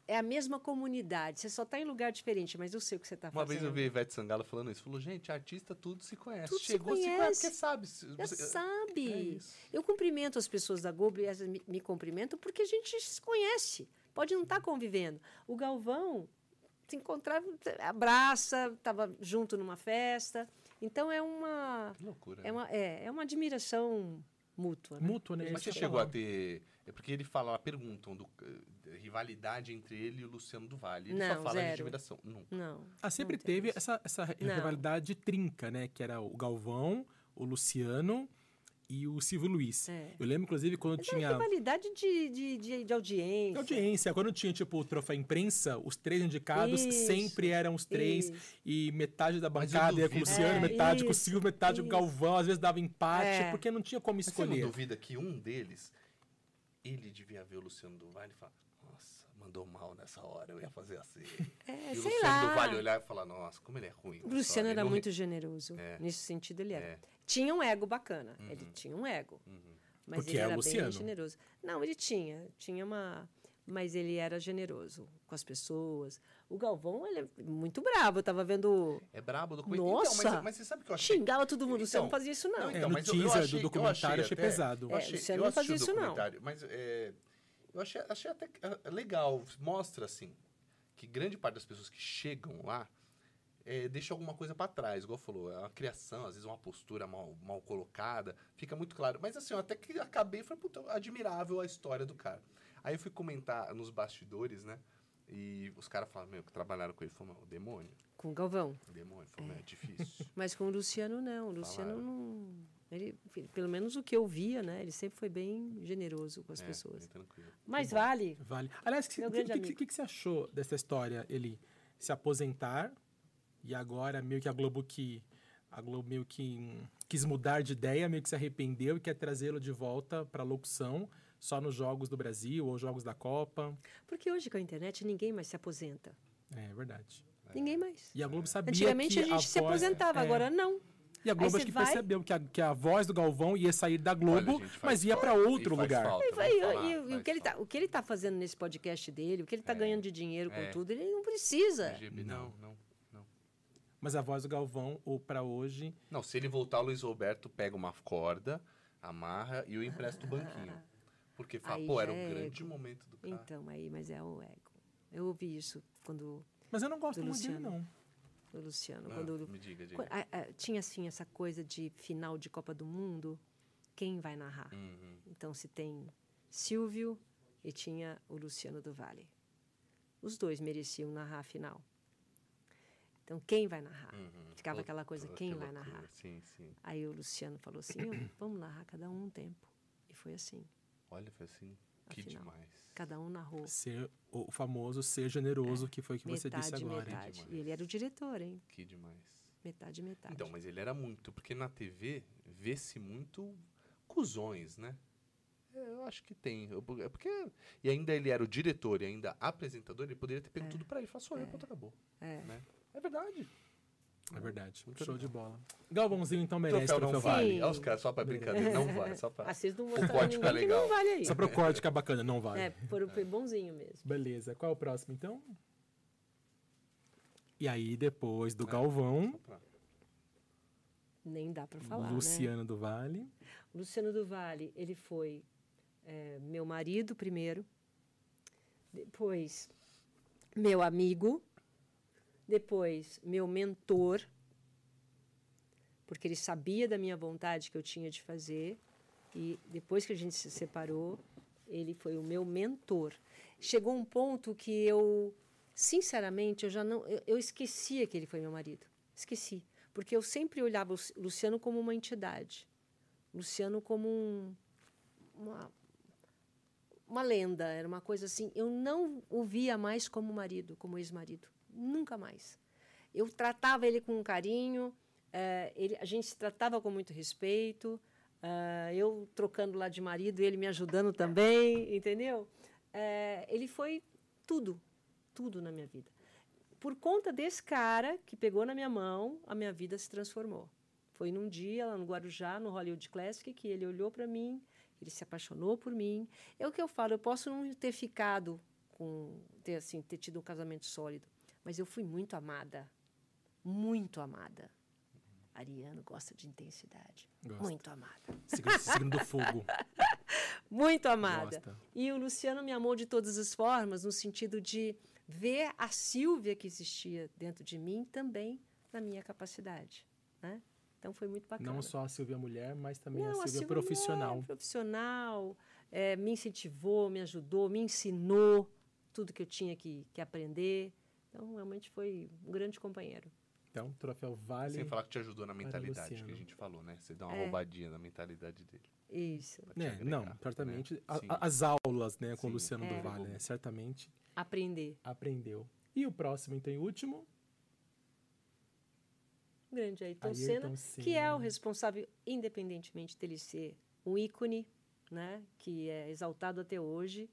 é a mesma comunidade. Você só está em lugar diferente, mas eu sei o que você está Uma fazendo. vez eu vi a Ivete Sangalo falando isso. Falou, gente, artista tudo se conhece. Tudo se Chegou, se conhece, conhece. porque sabe. Se- Já você- sabe. é eu cumprimento as pessoas da Globo e elas me, me cumprimentam porque a gente se conhece. Pode não estar convivendo. O Galvão se encontrava, abraça, estava junto numa festa. Então é uma Que loucura. é né? uma é, é uma admiração mútua. Né? Mútua, né? Mas você chegou a ter. É porque ele fala, ela perguntam do, eh, rivalidade entre ele e o Luciano do Vale. Ele só Não, fala de zero. admiração. Não. Não. Ah, sempre teve essa, essa Não. rivalidade trinca, né? Que era o Galvão, o Luciano e o Silvio Luiz. É. Eu lembro, inclusive, quando Mas é tinha. rivalidade de, de, de, de audiência. Audiência, quando tinha, tipo, o troféu imprensa, os três indicados Isso, sempre eram os três. Isso. E metade da bancada ia com o. Luciano, É, metade com o isso, Silvio, metade com o isso. Galvão. Às vezes dava empate, É. porque não tinha como Mas você não escolher. duvida que um deles, ele devia ver o Luciano do Vale e falar, mandou mal nessa hora, eu ia fazer assim. É, e o sei Luciano lá. do Vale olhar e falar, nossa, como ele é ruim. O Luciano era muito re- generoso. É. Nesse sentido, ele era. É. Tinha um ego bacana. Ele tinha um ego. Uhum. Mas Porque ele é era Luciano. bem generoso. Não, ele tinha. Tinha uma. Mas ele era generoso com as pessoas. O Galvão, ele é muito bravo. Eu tava vendo. É brabo do Então, Nossa! mas, mas você sabe o que eu achei? Xingava todo mundo. Você Então, não fazia isso, não. não, É, então, no mas eu- eu teaser achei- do eu documentário achei achei até- pesado. Eu É, achei, Luciano eu não fazia o isso, não. Mas é, eu achei, achei até é, legal. Mostra, assim, que grande parte das pessoas que chegam lá é, deixa alguma coisa pra trás. Igual falou, é uma criação, às vezes uma postura mal, mal colocada. Fica muito claro. Mas assim, eu até que acabei e falei, puta, admirável a história do cara. Aí eu fui comentar nos bastidores, né? E os caras falaram, meu, que trabalharam com ele. Falaram, o demônio. Com o Galvão. O demônio. Falou, é. é difícil. Mas com o Luciano, não. O Luciano Falaram. não. Ele, pelo menos o que eu via, né? Ele sempre foi bem generoso com as é, pessoas. bem tranquilo. Mas vale. Vale. Aliás, o que, que, que, que, que você achou dessa história? Ele se aposentar e agora meio que a Globo que a Globo meio que quis mudar de ideia, meio que se arrependeu e quer trazê-lo de volta para locução só nos jogos do Brasil ou jogos da Copa. Porque hoje com a internet ninguém mais se aposenta. É, é verdade. Ninguém mais. E a Globo sabia Antigamente que a gente se voz- aposentava, é. agora não. E a Globo acho que vai- percebeu que a, que a voz do Galvão ia sair da Globo, Olha, mas ia para outro lugar. falta, E, vai- vamos e- falar, e- e o, que ele tá, falta. o que ele tá fazendo nesse podcast dele, o que ele tá É. ganhando de dinheiro com É. tudo, ele não precisa. GB, não, não. Mas a voz do Galvão, ou para hoje, Não, se ele voltar, o Luiz Roberto pega uma corda, amarra e eu empresto o banquinho. Porque fala, Aí pô, era o é grande ego. momento do cara. Então, aí, mas é o ego. Eu ouvi isso quando Mas eu não gosto Do muito dele, Luciano. não. Luciano, Ah, quando me diga, diga. Qu- a- a- tinha assim essa coisa de final de Copa do Mundo, quem vai narrar? Uhum. Então se tem Silvio e tinha o Luciano do Vale. Os dois mereciam narrar a final. Então quem vai narrar? Uhum. Ficava aquela coisa, que quem vai loucura. narrar? Sim, sim. Aí o Luciano falou assim, "Eu- vamos narrar cada um um tempo. E foi assim, Olha, foi assim, que Afinal. demais. cada um narrou Ser o famoso ser generoso, que foi o que você disse metade, agora. metade. E ele era o diretor, hein? Que demais. Metade, metade. Então, mas ele era muito, porque na TV vê-se muito cuzões, né? É, Eu acho que tem. Eu- É porque. E ainda ele era o diretor e ainda apresentador, ele poderia ter pego tudo pra ele. Fala, sou eu, pronto, acabou. É. Né? É verdade. É verdade. Muito Show de bola. Galvãozinho então merece Troféu não troféu vale. Sim. Olha os caras, só pra brincadeira. Não vale, só pra. Vocês não código ninguém é que legal. não vale aí. Só pro corte que é bacana, não vale. É, foi, foi bonzinho mesmo. Beleza. Qual é o próximo então? E aí, depois do É, Galvão, pra- Nem dá para falar, né? Luciano do Vale. Luciano do Vale, ele foi é, meu marido primeiro, depois meu amigo, depois meu mentor, porque ele sabia da minha vontade que eu tinha de fazer, e depois que a gente se separou, ele foi o meu mentor. Chegou um ponto que eu, sinceramente, eu já não, eu, eu esquecia que ele foi meu marido, esqueci, porque eu sempre olhava o Luciano como uma entidade. Luciano como um, uma, uma lenda, era uma coisa assim. Eu não o via mais como marido, como ex-marido. Nunca mais. Eu tratava ele com carinho, eh, ele, a gente se tratava com muito respeito, eh, eu trocando lá de marido, ele me ajudando também, entendeu? Eh, ele foi tudo, tudo na minha vida. Por conta desse cara que pegou na minha mão, a minha vida se transformou. Foi num dia lá no Guarujá, no Hollywood Classic, que ele olhou para mim, ele se apaixonou por mim. É o que eu falo, eu posso não ter ficado com ter assim, ter tido um casamento sólido, mas eu fui muito amada. Muito amada. Ariano gosta de intensidade. Gosta. Muito amada. Signo, signo do fogo. Muito amada. Gosta. E o Luciano me amou de todas as formas, no sentido de ver a Silvia que existia dentro de mim também na minha capacidade. Né? Então foi muito bacana. Não só a Silvia mulher, mas também Não, a Silvia Silvia profissional. mulher, profissional, é, me incentivou, me ajudou, me ensinou tudo que eu tinha que, que aprender. Então, realmente foi um grande companheiro. Então, troféu vale. Sem falar que te ajudou na mentalidade que a gente falou, né? Você dá uma É. roubadinha na mentalidade dele. Isso. Né, agregar, não, né? certamente. a- as aulas né, com o. Luciano É. do Vale, né, certamente Aprender. aprendeu. E o próximo, então, e último? Grande Ayrton, Ayrton Senna, Senna. que é o responsável, independentemente dele ser um ícone, né, que é exaltado até hoje.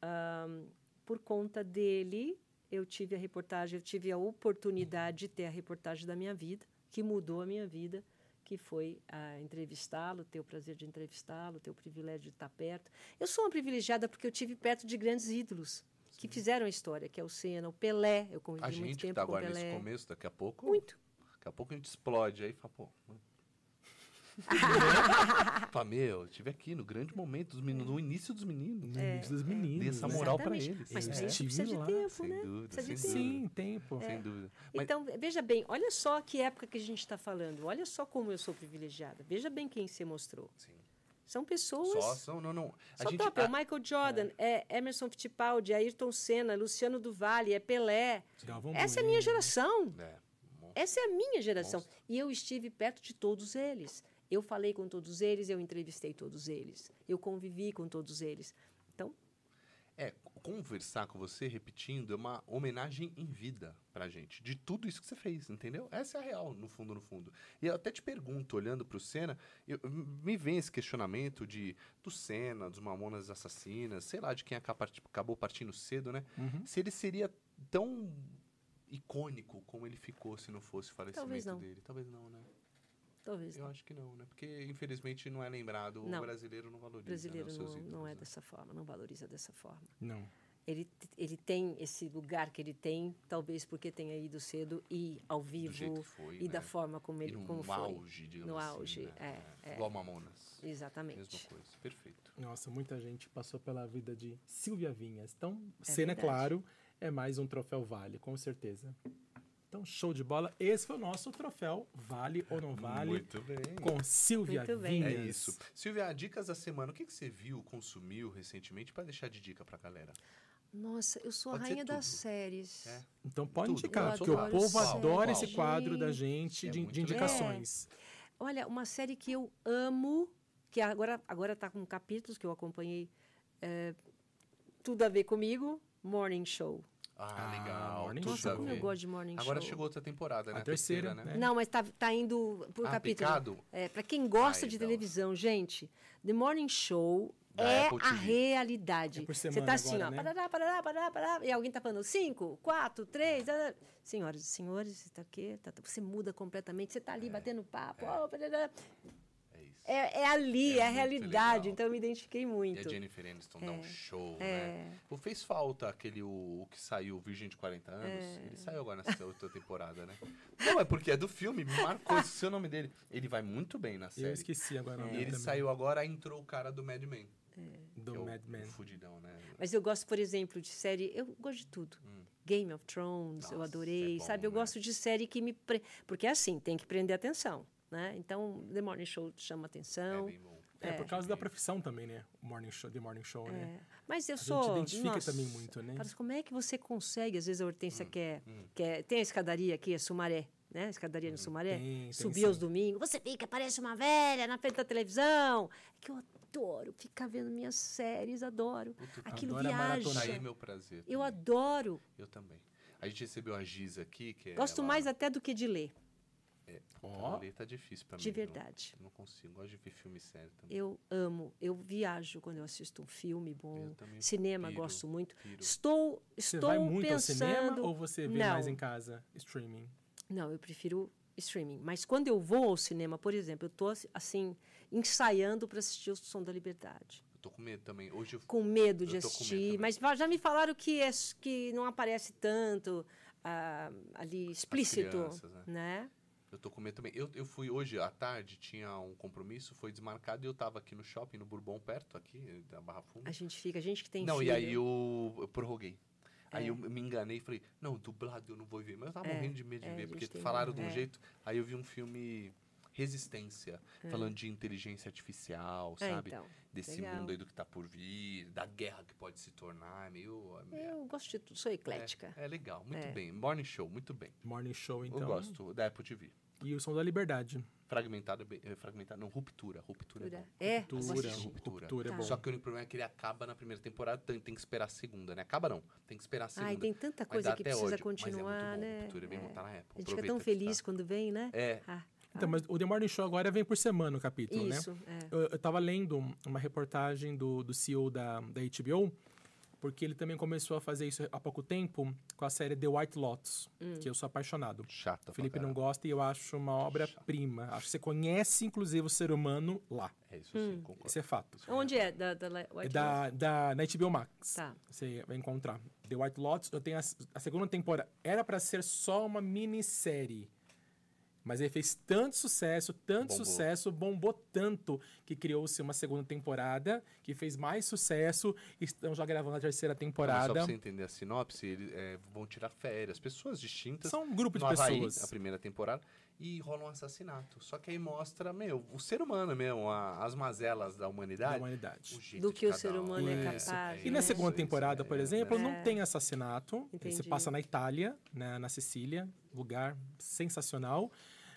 Ahn, por conta dele, eu tive a reportagem, eu tive a oportunidade de ter a reportagem da minha vida, que mudou a minha vida, que foi a entrevistá-lo, ter o prazer de entrevistá-lo, ter o privilégio de estar perto. Eu sou uma privilegiada porque eu tive perto de grandes ídolos que fizeram a história, que é o Senna, o Pelé, eu convivi A muito gente tempo tá com agora o Pelé. nesse começo, daqui a pouco. Muito. Daqui a pouco a gente explode aí e fala, pô. fala, meu, estive aqui no grande momento, dos meninos, no início dos meninos. No início dos meninos. Dê essa né? moral pra Exatamente. eles. Mas É. precisa de lá, tempo, sem né? dúvida, Precisa de sem tempo. Sim, tempo. Sem dúvida. Mas Então, veja bem, olha só que época que a gente está falando. Olha só como eu sou privilegiada. Veja bem quem você mostrou. Sim. São pessoas. Só são, não, não. A Só gente, top. É o Michael Jordan, é. Emerson Fittipaldi, Ayrton Senna, Luciano do Vale, é Pelé. Galvão Essa é a minha geração. É. Essa é a minha geração. Monstro. E eu estive perto de todos eles. Eu falei com todos eles, eu entrevistei todos eles. Eu convivi com todos eles. Então, É, conversar com você, repetindo, é uma homenagem em vida pra gente. De tudo isso que você fez, entendeu? Essa é a real, no fundo, no fundo. E eu até te pergunto, olhando pro Senna, eu- me vem esse questionamento de do Senna, dos Mamonas Assassinas, sei lá, de quem acabou partindo cedo, né? Uhum. Se ele seria tão icônico como ele ficou se não fosse o falecimento Talvez não. dele. Talvez não, né? Talvez Eu não. acho que não, né? Porque, infelizmente, não é lembrado. O Não. brasileiro não O valoriza brasileiro né, os seus não, ídolos, não é né? dessa forma, não valoriza dessa forma. Não. Ele, ele tem esse lugar que ele tem, talvez porque tenha ido cedo e ao Do jeito vivo foi, e da né? forma como ele no como foi. auge, No assim, auge, né? é, é. Igual Mamonas. Exatamente. Mesma coisa. Perfeito. Nossa, muita gente passou pela vida de Silvia Vinhas. Então, É Senna, verdade. claro, é mais um troféu Vale, com certeza. Então, show de bola. Esse foi o nosso troféu Vale ou não Vale Muito bem. com Silvia Muito bem. Vinhas. É isso. Silvia, dicas da semana. O que, que você viu, consumiu recentemente para deixar de dica pra galera? Nossa, eu sou a Pode ser rainha das séries. É. Então pode Tudo. indicar, Eu porque o povo adora esse quadro da gente É de, indicações. Olha, uma série que eu amo, que agora agora está com capítulos que eu acompanhei, é, tudo a ver comigo, Morning Show. Ah, Ah, legal. Morning Tudo Nossa, como eu gosto de Morning Agora Show. chegou outra temporada, né? A terceira, né? Não, mas tá, tá indo por Ah, capítulo. picado? É, para quem gosta Ai, de hora. televisão, gente, The Morning Show Da é a realidade. É por Você tá assim, agora, ó, né? parará, parará, parará, parará, e alguém tá falando cinco, quatro, três, ah, senhoras e senhores, você tá aqui, tá- você muda completamente, você tá ali batendo papo, ó, parará. É é, é ali, É é, a realidade, legal. então eu me identifiquei E muito. a Jennifer Aniston dá um show, é. né? Pô, fez falta aquele o, o que saiu, Virgem de 40 anos. É. Ele saiu agora nessa outra temporada, né? Não, é porque é do filme, me marcou. Esqueci o nome dele. Ele vai muito bem na Eu série. esqueci agora o E ele também, saiu agora, entrou o cara do Mad Men. do é Mad Men. Fudidão, né? Mas eu gosto, por exemplo, de série. Eu gosto de tudo. Game of Thrones, eu Hum. Nossa, adorei. é bom, sabe, eu né? gosto de série que me. Pre... Porque é assim, tem que prender atenção. Né? Então, The Morning Show chama É atenção. bem bom. É, por causa da profissão também, né? O Morning Show, The Morning Show, né? É. Mas eu A gente sou. identifica nossa, também muito, né? Mas como é que você consegue? Às vezes a Hortência Hum, quer, quer. Tem a escadaria aqui, a Sumaré. Né? A escadaria no Sumaré. Tem, tem Subir sim. aos domingos. Você fica, parece uma velha na frente da televisão. É que eu, adoro ficar vendo minhas séries, adoro. Puta, Aquilo adora viaja. Tá aí meu prazer. Eu também. adoro. Eu também. A gente recebeu a Giza aqui, que é Gosto ela- mais até do que de ler, Ó, Ler tá difícil pra mim. de não- verdade. Não, consigo. Gosto de ver filme sério também. Eu amo, eu viajo quando eu assisto um filme bom. Eu também Cinema, piro, gosto muito. piro. Estou, você estou vai muito pensando. ao cinema ou você vê Não. mais em casa, streaming? Não, eu prefiro streaming. Mas quando eu vou ao cinema, por exemplo, eu estou assim ensaiando para assistir o Som da Liberdade. Eu tô com medo também. Hoje eu Com medo de medo assistir, também. mas já me falaram que é que não aparece tanto ah, ali explícito, crianças, né? né? Eu tô com medo também. Eu, eu fui hoje à tarde, tinha um compromisso, foi desmarcado e eu tava aqui no shopping, no Bourbon, perto aqui, da Barra Funda. A gente fica, a gente que tem não, filho. e aí eu, eu prorroguei. Aí É. eu me enganei e falei, não, dublado eu não vou ver. Mas eu tava É, morrendo de medo de é, ver, porque falaram medo. de um É. jeito. Aí eu vi um filme Resistência, falando de inteligência artificial, É, sabe? então, Desse legal. mundo aí do que tá por vir, da guerra que pode se tornar, é meio. é- Eu gosto de tudo, sou eclética. É, é legal, muito É. bem. Morning Show, muito bem. Morning Show, então. Eu gosto da Apple TV. E o Som da Liberdade. Fragmentado, é é fragmentado, não, ruptura. Ruptura, é bom. É, Ruptura, assisti. Ruptura. Ruptura é Tá. bom. Só que o único problema é que ele acaba na primeira temporada, tem, tem que esperar a segunda, né? Acaba não, tem que esperar a segunda. Ai, tem tanta coisa que precisa ódio, mas é continuar, muito bom, né? Ruptura é bem É. bom, tá na Apple. A gente fica tão que feliz tá. quando vem, né? É, Ah, Então, mas o The Morning Show agora vem por semana o capítulo, né? isso, é. Eu, eu tava lendo uma reportagem do, do CEO da, da HBO, porque ele também começou a fazer isso há pouco tempo com a série The White Lotus, Hum. que eu sou apaixonado. chata O Felipe não gosta e eu acho uma obra-prima. Acho que você conhece, inclusive, o ser humano lá. É isso sim, concordo. Esse é fato. Onde é? Da, da, É White da, da, na HBO Max. Tá. Você vai encontrar. The White Lotus, eu tenho a, a segunda temporada. Era pra ser só uma minissérie. Mas ele fez tanto sucesso, tanto Bombou. sucesso, bombou tanto que criou-se uma segunda temporada, que fez mais sucesso. e Estão já gravando a terceira Mas Só temporada. pra você entender a sinopse, eles é, vão tirar férias, pessoas distintas. São um grupo de no Havaí, pessoas. a primeira temporada, e rola um assassinato. Só que aí mostra, meu, o ser humano mesmo, a- as mazelas da humanidade. Da humanidade. o Do que o ser um. humano é Isso. capaz. E né? na segunda isso, temporada, é, por exemplo, é. não tem assassinato. Ele se Entendi. passa na Itália, né, na Sicília, lugar sensacional.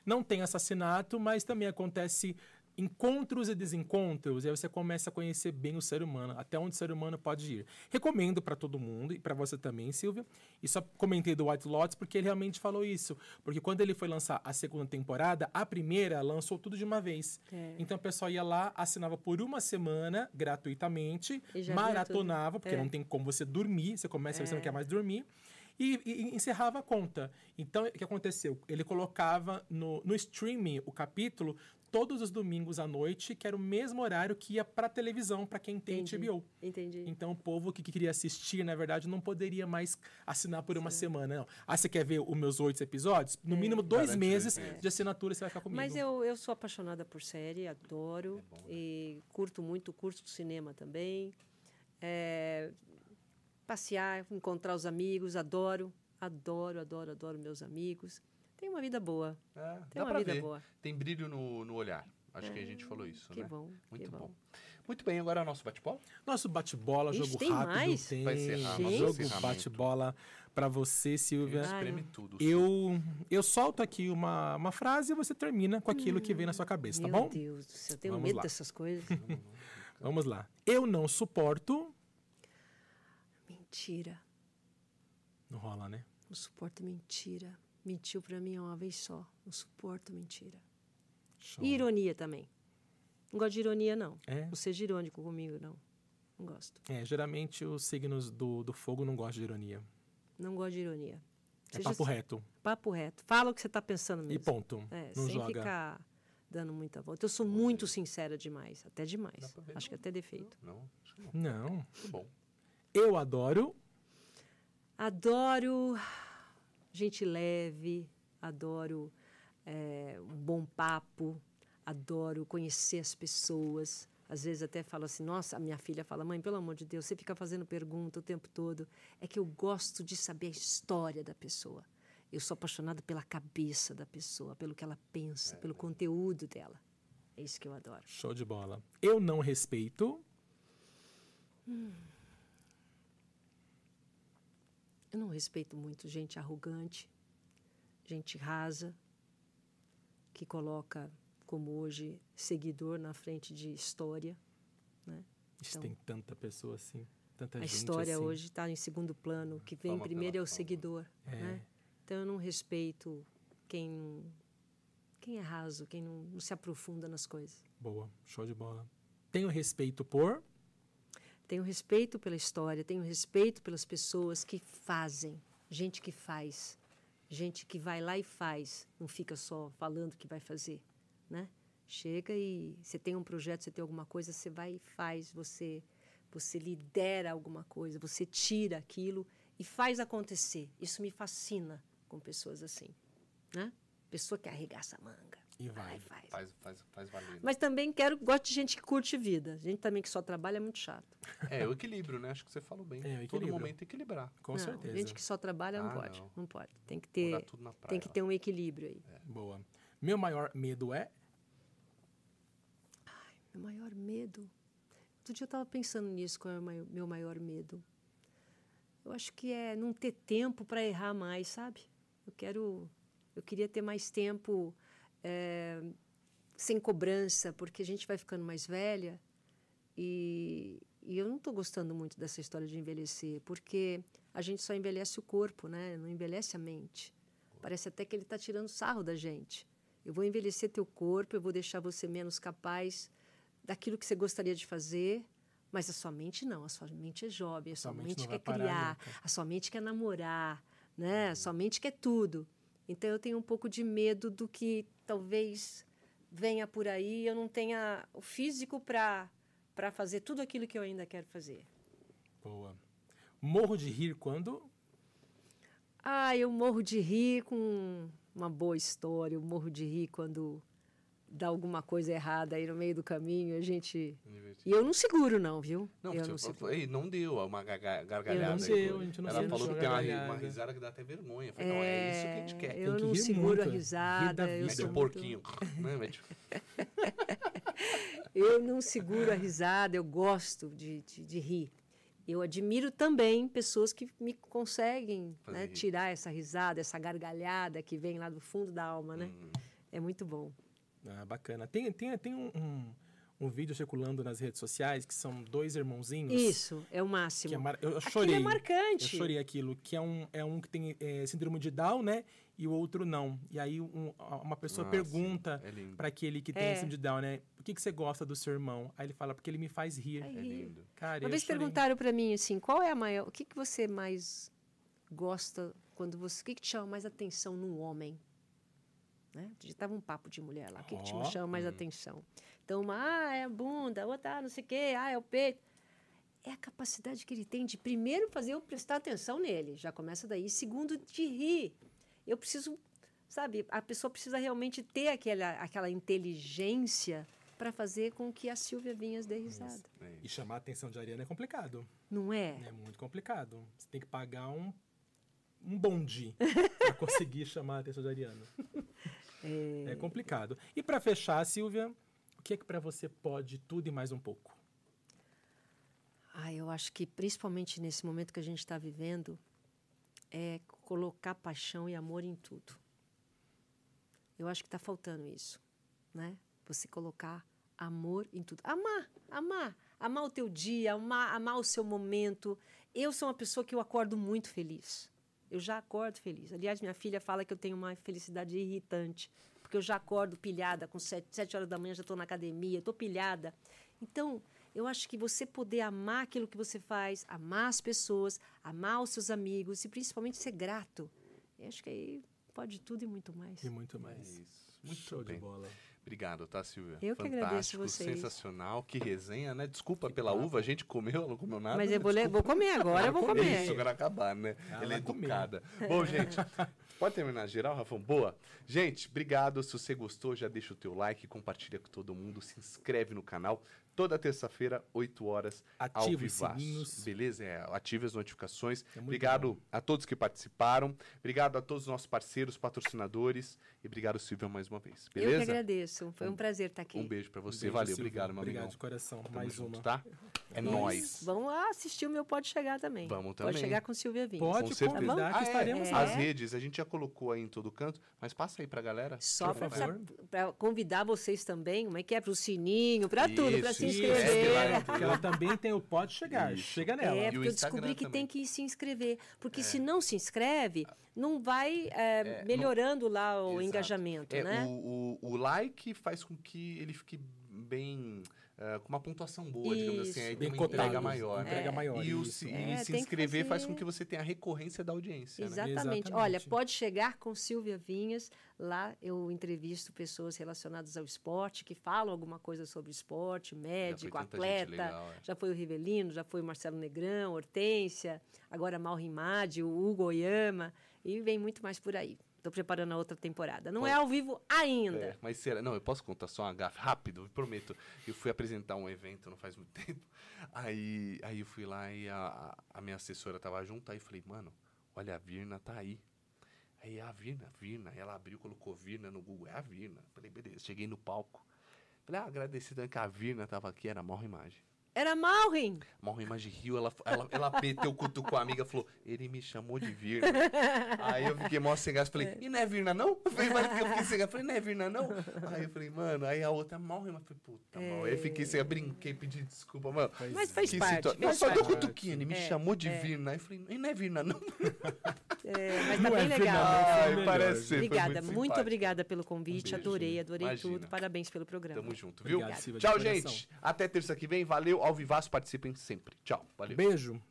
Não tem assassinato, mas também acontece encontros e desencontros, e aí você começa a conhecer bem o ser humano, até onde o ser humano pode ir. Recomendo para todo mundo e para você também, Silvia. E só comentei do White Lotus porque ele realmente falou isso, porque quando ele foi lançar a segunda temporada, a primeira lançou tudo de uma vez. É. Então o pessoal ia lá, assinava por uma semana gratuitamente, maratonava, porque É. não tem como você dormir, você começa a ver você não quer mais dormir. E, e- encerrava a conta. Então, o que aconteceu? Ele colocava no, no streaming o capítulo todos os domingos à noite, que era o mesmo horário que ia para televisão, para quem tem Entendi. HBO. Entendi. Então, o povo que, que queria assistir, na verdade, não poderia mais assinar por uma semana. Não. Ah, você quer ver os meus oito episódios? No mínimo dois Garante meses meses. de assinatura você vai ficar comigo. Mas eu, eu sou apaixonada por série, adoro. É bom, né? E curto muito, curto cinema também. É, passear, encontrar os amigos, adoro. Adoro, adoro, adoro meus amigos. Tenho uma vida boa. É, Tem dá uma vida ver. boa. Tem brilho no, no olhar. Acho que a gente falou isso, Que né? bom. Muito que bom. bom. Muito bem, agora é o nosso bate-bola. Nosso bate-bola, jogo tem rápido. mais? Tem Vai encerrar jogo bate-bola pra você, Silvia. Espreme tudo. Eu, eu solto aqui uma, uma frase e você termina com aquilo que vem na sua cabeça, tá Meu bom? Deus do céu, eu tenho Vamos medo lá. dessas coisas. Vamos lá. Eu não suporto. Mentira. Não rola, né? Não suporto mentira. Mentiu pra mim uma vez só. Não suporto mentira. Show. E ironia também. Não gosto de ironia, não. É. Não seja irônico comigo, não. Não gosto. É, geralmente os signos do, do fogo não gostam de ironia. Não gosto de ironia. É Seja papo reto. papo reto. Fala o que você está pensando mesmo. E ponto. É, não sem joga. ficar dando muita volta. Eu sou muito sincera demais. Até demais. Acho que não. até defeito. Não, acho que não. Não. Muito bom. Eu adoro. Adoro gente leve. Adoro é, um bom papo. Adoro conhecer as pessoas. Às vezes até falo assim, nossa, a minha filha fala, mãe, pelo amor de Deus, você fica fazendo pergunta o tempo todo. É que eu gosto de saber a história da pessoa. Eu sou apaixonada pela cabeça da pessoa, pelo que ela pensa, pelo conteúdo dela. É isso que eu adoro. Show de bola. Eu não respeito. Eu não respeito muito gente arrogante, gente rasa, que coloca, como hoje, seguidor na frente de história. Né? Então- tem tanta pessoa assim, tanta A gente história assim. hoje está em segundo plano. O que vem Fama primeiro é o fama. seguidor. É. Né? Então eu não respeito quem, quem é raso, quem não, não se aprofunda nas coisas. Boa, show de bola. Tenho respeito por. Tenho respeito pela história, tenho respeito pelas pessoas que fazem, gente que faz, gente que vai lá e faz, não fica só falando que vai fazer, né? Chega e você tem um projeto, você tem alguma coisa, você vai e faz, você você lidera alguma coisa, você tira aquilo e faz acontecer. Isso me fascina com pessoas assim, né? Pessoa que arregaça a manga, E vai vai. faz. Faz, faz, faz valer. Mas também quero, gosto de gente que curte vida. Gente também que só trabalha é muito chato. É, o equilíbrio, né? Acho que você falou bem. É, o Todo equilíbrio. momento equilibrar. Com não, certeza. Gente que só trabalha não Ah, pode. não. Não. pode. Tem que ter, tudo na praia. tem que ter um equilíbrio aí. Boa. Meu maior medo é. Meu maior medo. Outro dia eu estava pensando nisso, qual é o meu maior medo. Eu acho que é não ter tempo para errar mais, sabe? Eu quero, eu queria ter mais tempo eh, sem cobrança, porque a gente vai ficando mais velha e, e eu não estou gostando muito dessa história de envelhecer, porque a gente só envelhece o corpo, né? Não envelhece a mente. Parece até que ele está tirando sarro da gente. Eu vou envelhecer teu corpo, eu vou deixar você menos capaz daquilo que você gostaria de fazer, mas a sua mente não, a sua mente é jovem, a sua, Sua mente mente quer criar, nunca. a sua mente quer namorar, né? A sua mente quer tudo. Então eu tenho um pouco de medo do que talvez venha por aí, eu não tenha o físico para para fazer tudo aquilo que eu ainda quero fazer. Boa. Morro de rir quando. Ah, eu morro de rir com uma boa história, eu morro de rir quando dá alguma coisa errada aí no meio do caminho, a gente e eu não seguro não, viu? Não, eu você não falou- seguro. Ei, não deu uma gaga- gargalhada. não aí, deu, a gente não Ela falou que tem uma, uma risada que dá até vergonha. Eu falei, não, é isso que a gente quer. Eu que não rir seguro muito, a risada, eu vida. Mete sou o muito- porquinho. né? Mete... Eu não seguro a risada, eu gosto de, de, de rir. Eu admiro também pessoas que me conseguem né, tirar essa risada, essa gargalhada que vem lá do fundo da alma, né? Hum. É muito bom. Ah, bacana. Tem, tem, tem um, um, um vídeo circulando nas redes sociais que são dois irmãozinhos. Isso, é o máximo. Que é mar... Eu eu Aquilo chorei. é marcante. Eu chorei aquilo, que é um, é um que tem é, síndrome de Down, né? E o outro não. E aí um- uma pessoa Ah, pergunta é pra aquele que tem É. síndrome de Down, né? Por que, que você gosta do seu irmão? Aí ele fala, porque ele me faz rir. É lindo. Cara, Uma vez chorei. perguntaram para mim assim, qual é a maior, o que, que você mais gosta quando você, o que, que te chama mais atenção num homem? Né? Já tava um papo de mulher lá, o que, que te chama mais atenção? Então, uma, ah, é a bunda, outra, ah, não sei o quê, ah, é o peito. É a capacidade que ele tem de, primeiro, fazer eu prestar atenção nele, já começa daí. Segundo, de rir. Eu preciso, sabe, a pessoa precisa realmente ter aquela, aquela inteligência para fazer com que a Silvia Vinhas dê risada. É E chamar a atenção de Ariana é complicado. Não é? É muito complicado. Você tem que pagar um, um bonde pra conseguir chamar a atenção de Ariana. É, complicado. E pra fechar, Silvia, o que é que pra você pode tudo e mais um pouco? Ah, eu acho que principalmente nesse momento que a gente está vivendo, é colocar paixão e amor em tudo. Eu acho que está faltando isso, né? Você colocar amor em tudo. Amar, amar, amar o teu dia, amar, amar o seu momento. Eu sou uma pessoa que eu acordo muito feliz. Eu já acordo feliz. Aliás, minha filha fala que eu tenho uma felicidade irritante, porque eu já acordo pilhada, com sete, sete horas da manhã já estou na academia, estou pilhada. Então, eu acho que você poder amar aquilo que você faz, amar as pessoas, amar os seus amigos e principalmente ser grato. Eu acho que aí pode tudo e muito mais. E muito É mais. isso. Muito Show bem. de bola. Obrigado, tá, Silvia? Eu que agradeço Fantástico, vocês. sensacional. Que resenha, né? Desculpa pela uva, a gente comeu, ela não comeu nada. Mas né? eu vou, le- vou comer agora, eu vou comer. Isso, agora acabar, né? Ela Ela é vai comer. educada. Bom, gente, pode terminar geral, Rafão? Boa? Gente, obrigado. Se você gostou, já deixa o teu like, compartilha com todo mundo, se inscreve no canal. Toda terça-feira, 8 horas, ao Ativa os vivaço. sininhos. Beleza? É, ative as notificações. É obrigado a todos que participaram. Obrigado a todos os nossos parceiros, patrocinadores. E obrigado, Silvia, mais uma vez. Eu que Beleza? agradeço. Foi um prazer estar aqui. Um beijo pra você. Beijo, Valeu, Silvia. obrigado, meu Obrigado amigão. de coração. Tamo mais junto, uma. tá? É Isso. nóis. Vão lá assistir o meu Pode Chegar também. Vamos também. Pode chegar com Silvia Vinhas. Pode Com certeza. que Ah, é, estaremos é. lá. As redes, a gente já colocou aí em todo canto, mas passa aí pra galera. Só para convidar vocês também, como é que é? Para o sininho, para tudo, para Isso, se inscrever. É, porque ela também tem o Pode Chegar. Isso. Chega nela. É, E porque eu Instagram descobri que também. tem que se inscrever. Porque se não se inscreve, não vai é, melhorando lá o Exato. engajamento, É, né? o, o, o like faz com que ele fique bem. Eh, com uma pontuação boa, digamos assim. Aí Bem tem uma entrega maior. né? entrega maior, E, o, isso. se, É, e se inscrever faz fazer- com que você tenha a recorrência da audiência. Né? Exatamente. Exatamente. Olha, pode chegar com Silvia Vinhas. Lá eu entrevisto pessoas relacionadas ao esporte, que falam alguma coisa sobre esporte, médico, gente atleta. legal, é. Já foi o Rivelino, já foi o Marcelo Negrão, Hortência, agora Mal Rimadi, o Hugo Oyama. E vem muito mais por aí. Estou preparando a outra temporada. Não é ao vivo ainda. É, mas será? Não, eu posso contar só uma gafe rápido, eu prometo. Eu fui apresentar um evento não faz muito tempo. Aí, aí eu fui lá e a, a minha assessora tava junto, aí eu falei, mano, olha, a Virna tá aí. Aí a Virna, Virna, ela abriu, colocou Virna no Google, é a Virna. Falei, beleza, cheguei no palco. Falei, ah, agradeci também que a Virna tava aqui, era mal imagem. Era Malrin. Mal imagem riu, ela, ela, ela meteu o cutu com a amiga e falou, ele me chamou de Virna. Aí eu fiquei mó sem graça, falei, e não é Virna não? Eu falei, mas que eu fiquei sem graça, falei, não é Virna não? Aí eu falei, mano, aí a outra mal rima, falei, puta, mal. Aí eu fiquei sem, eu brinquei, pedi desculpa, mano. Mas faz Que parte. situa- Não, faz só deu parte. cutuquinha, ele me chamou de Virna. Aí eu falei, e não é Virna não? É, mas tá Não é bem Virna, legal. não, Ai, melhor. parece ser, Obrigada, muito muito, obrigada pelo convite. Um beijo, adorei, adorei Imagina. tudo. Parabéns pelo programa. Tamo junto, viu? Obrigado, Tchau, gente. Até terça que vem. Valeu, ao participem sempre. Tchau, valeu. Beijo.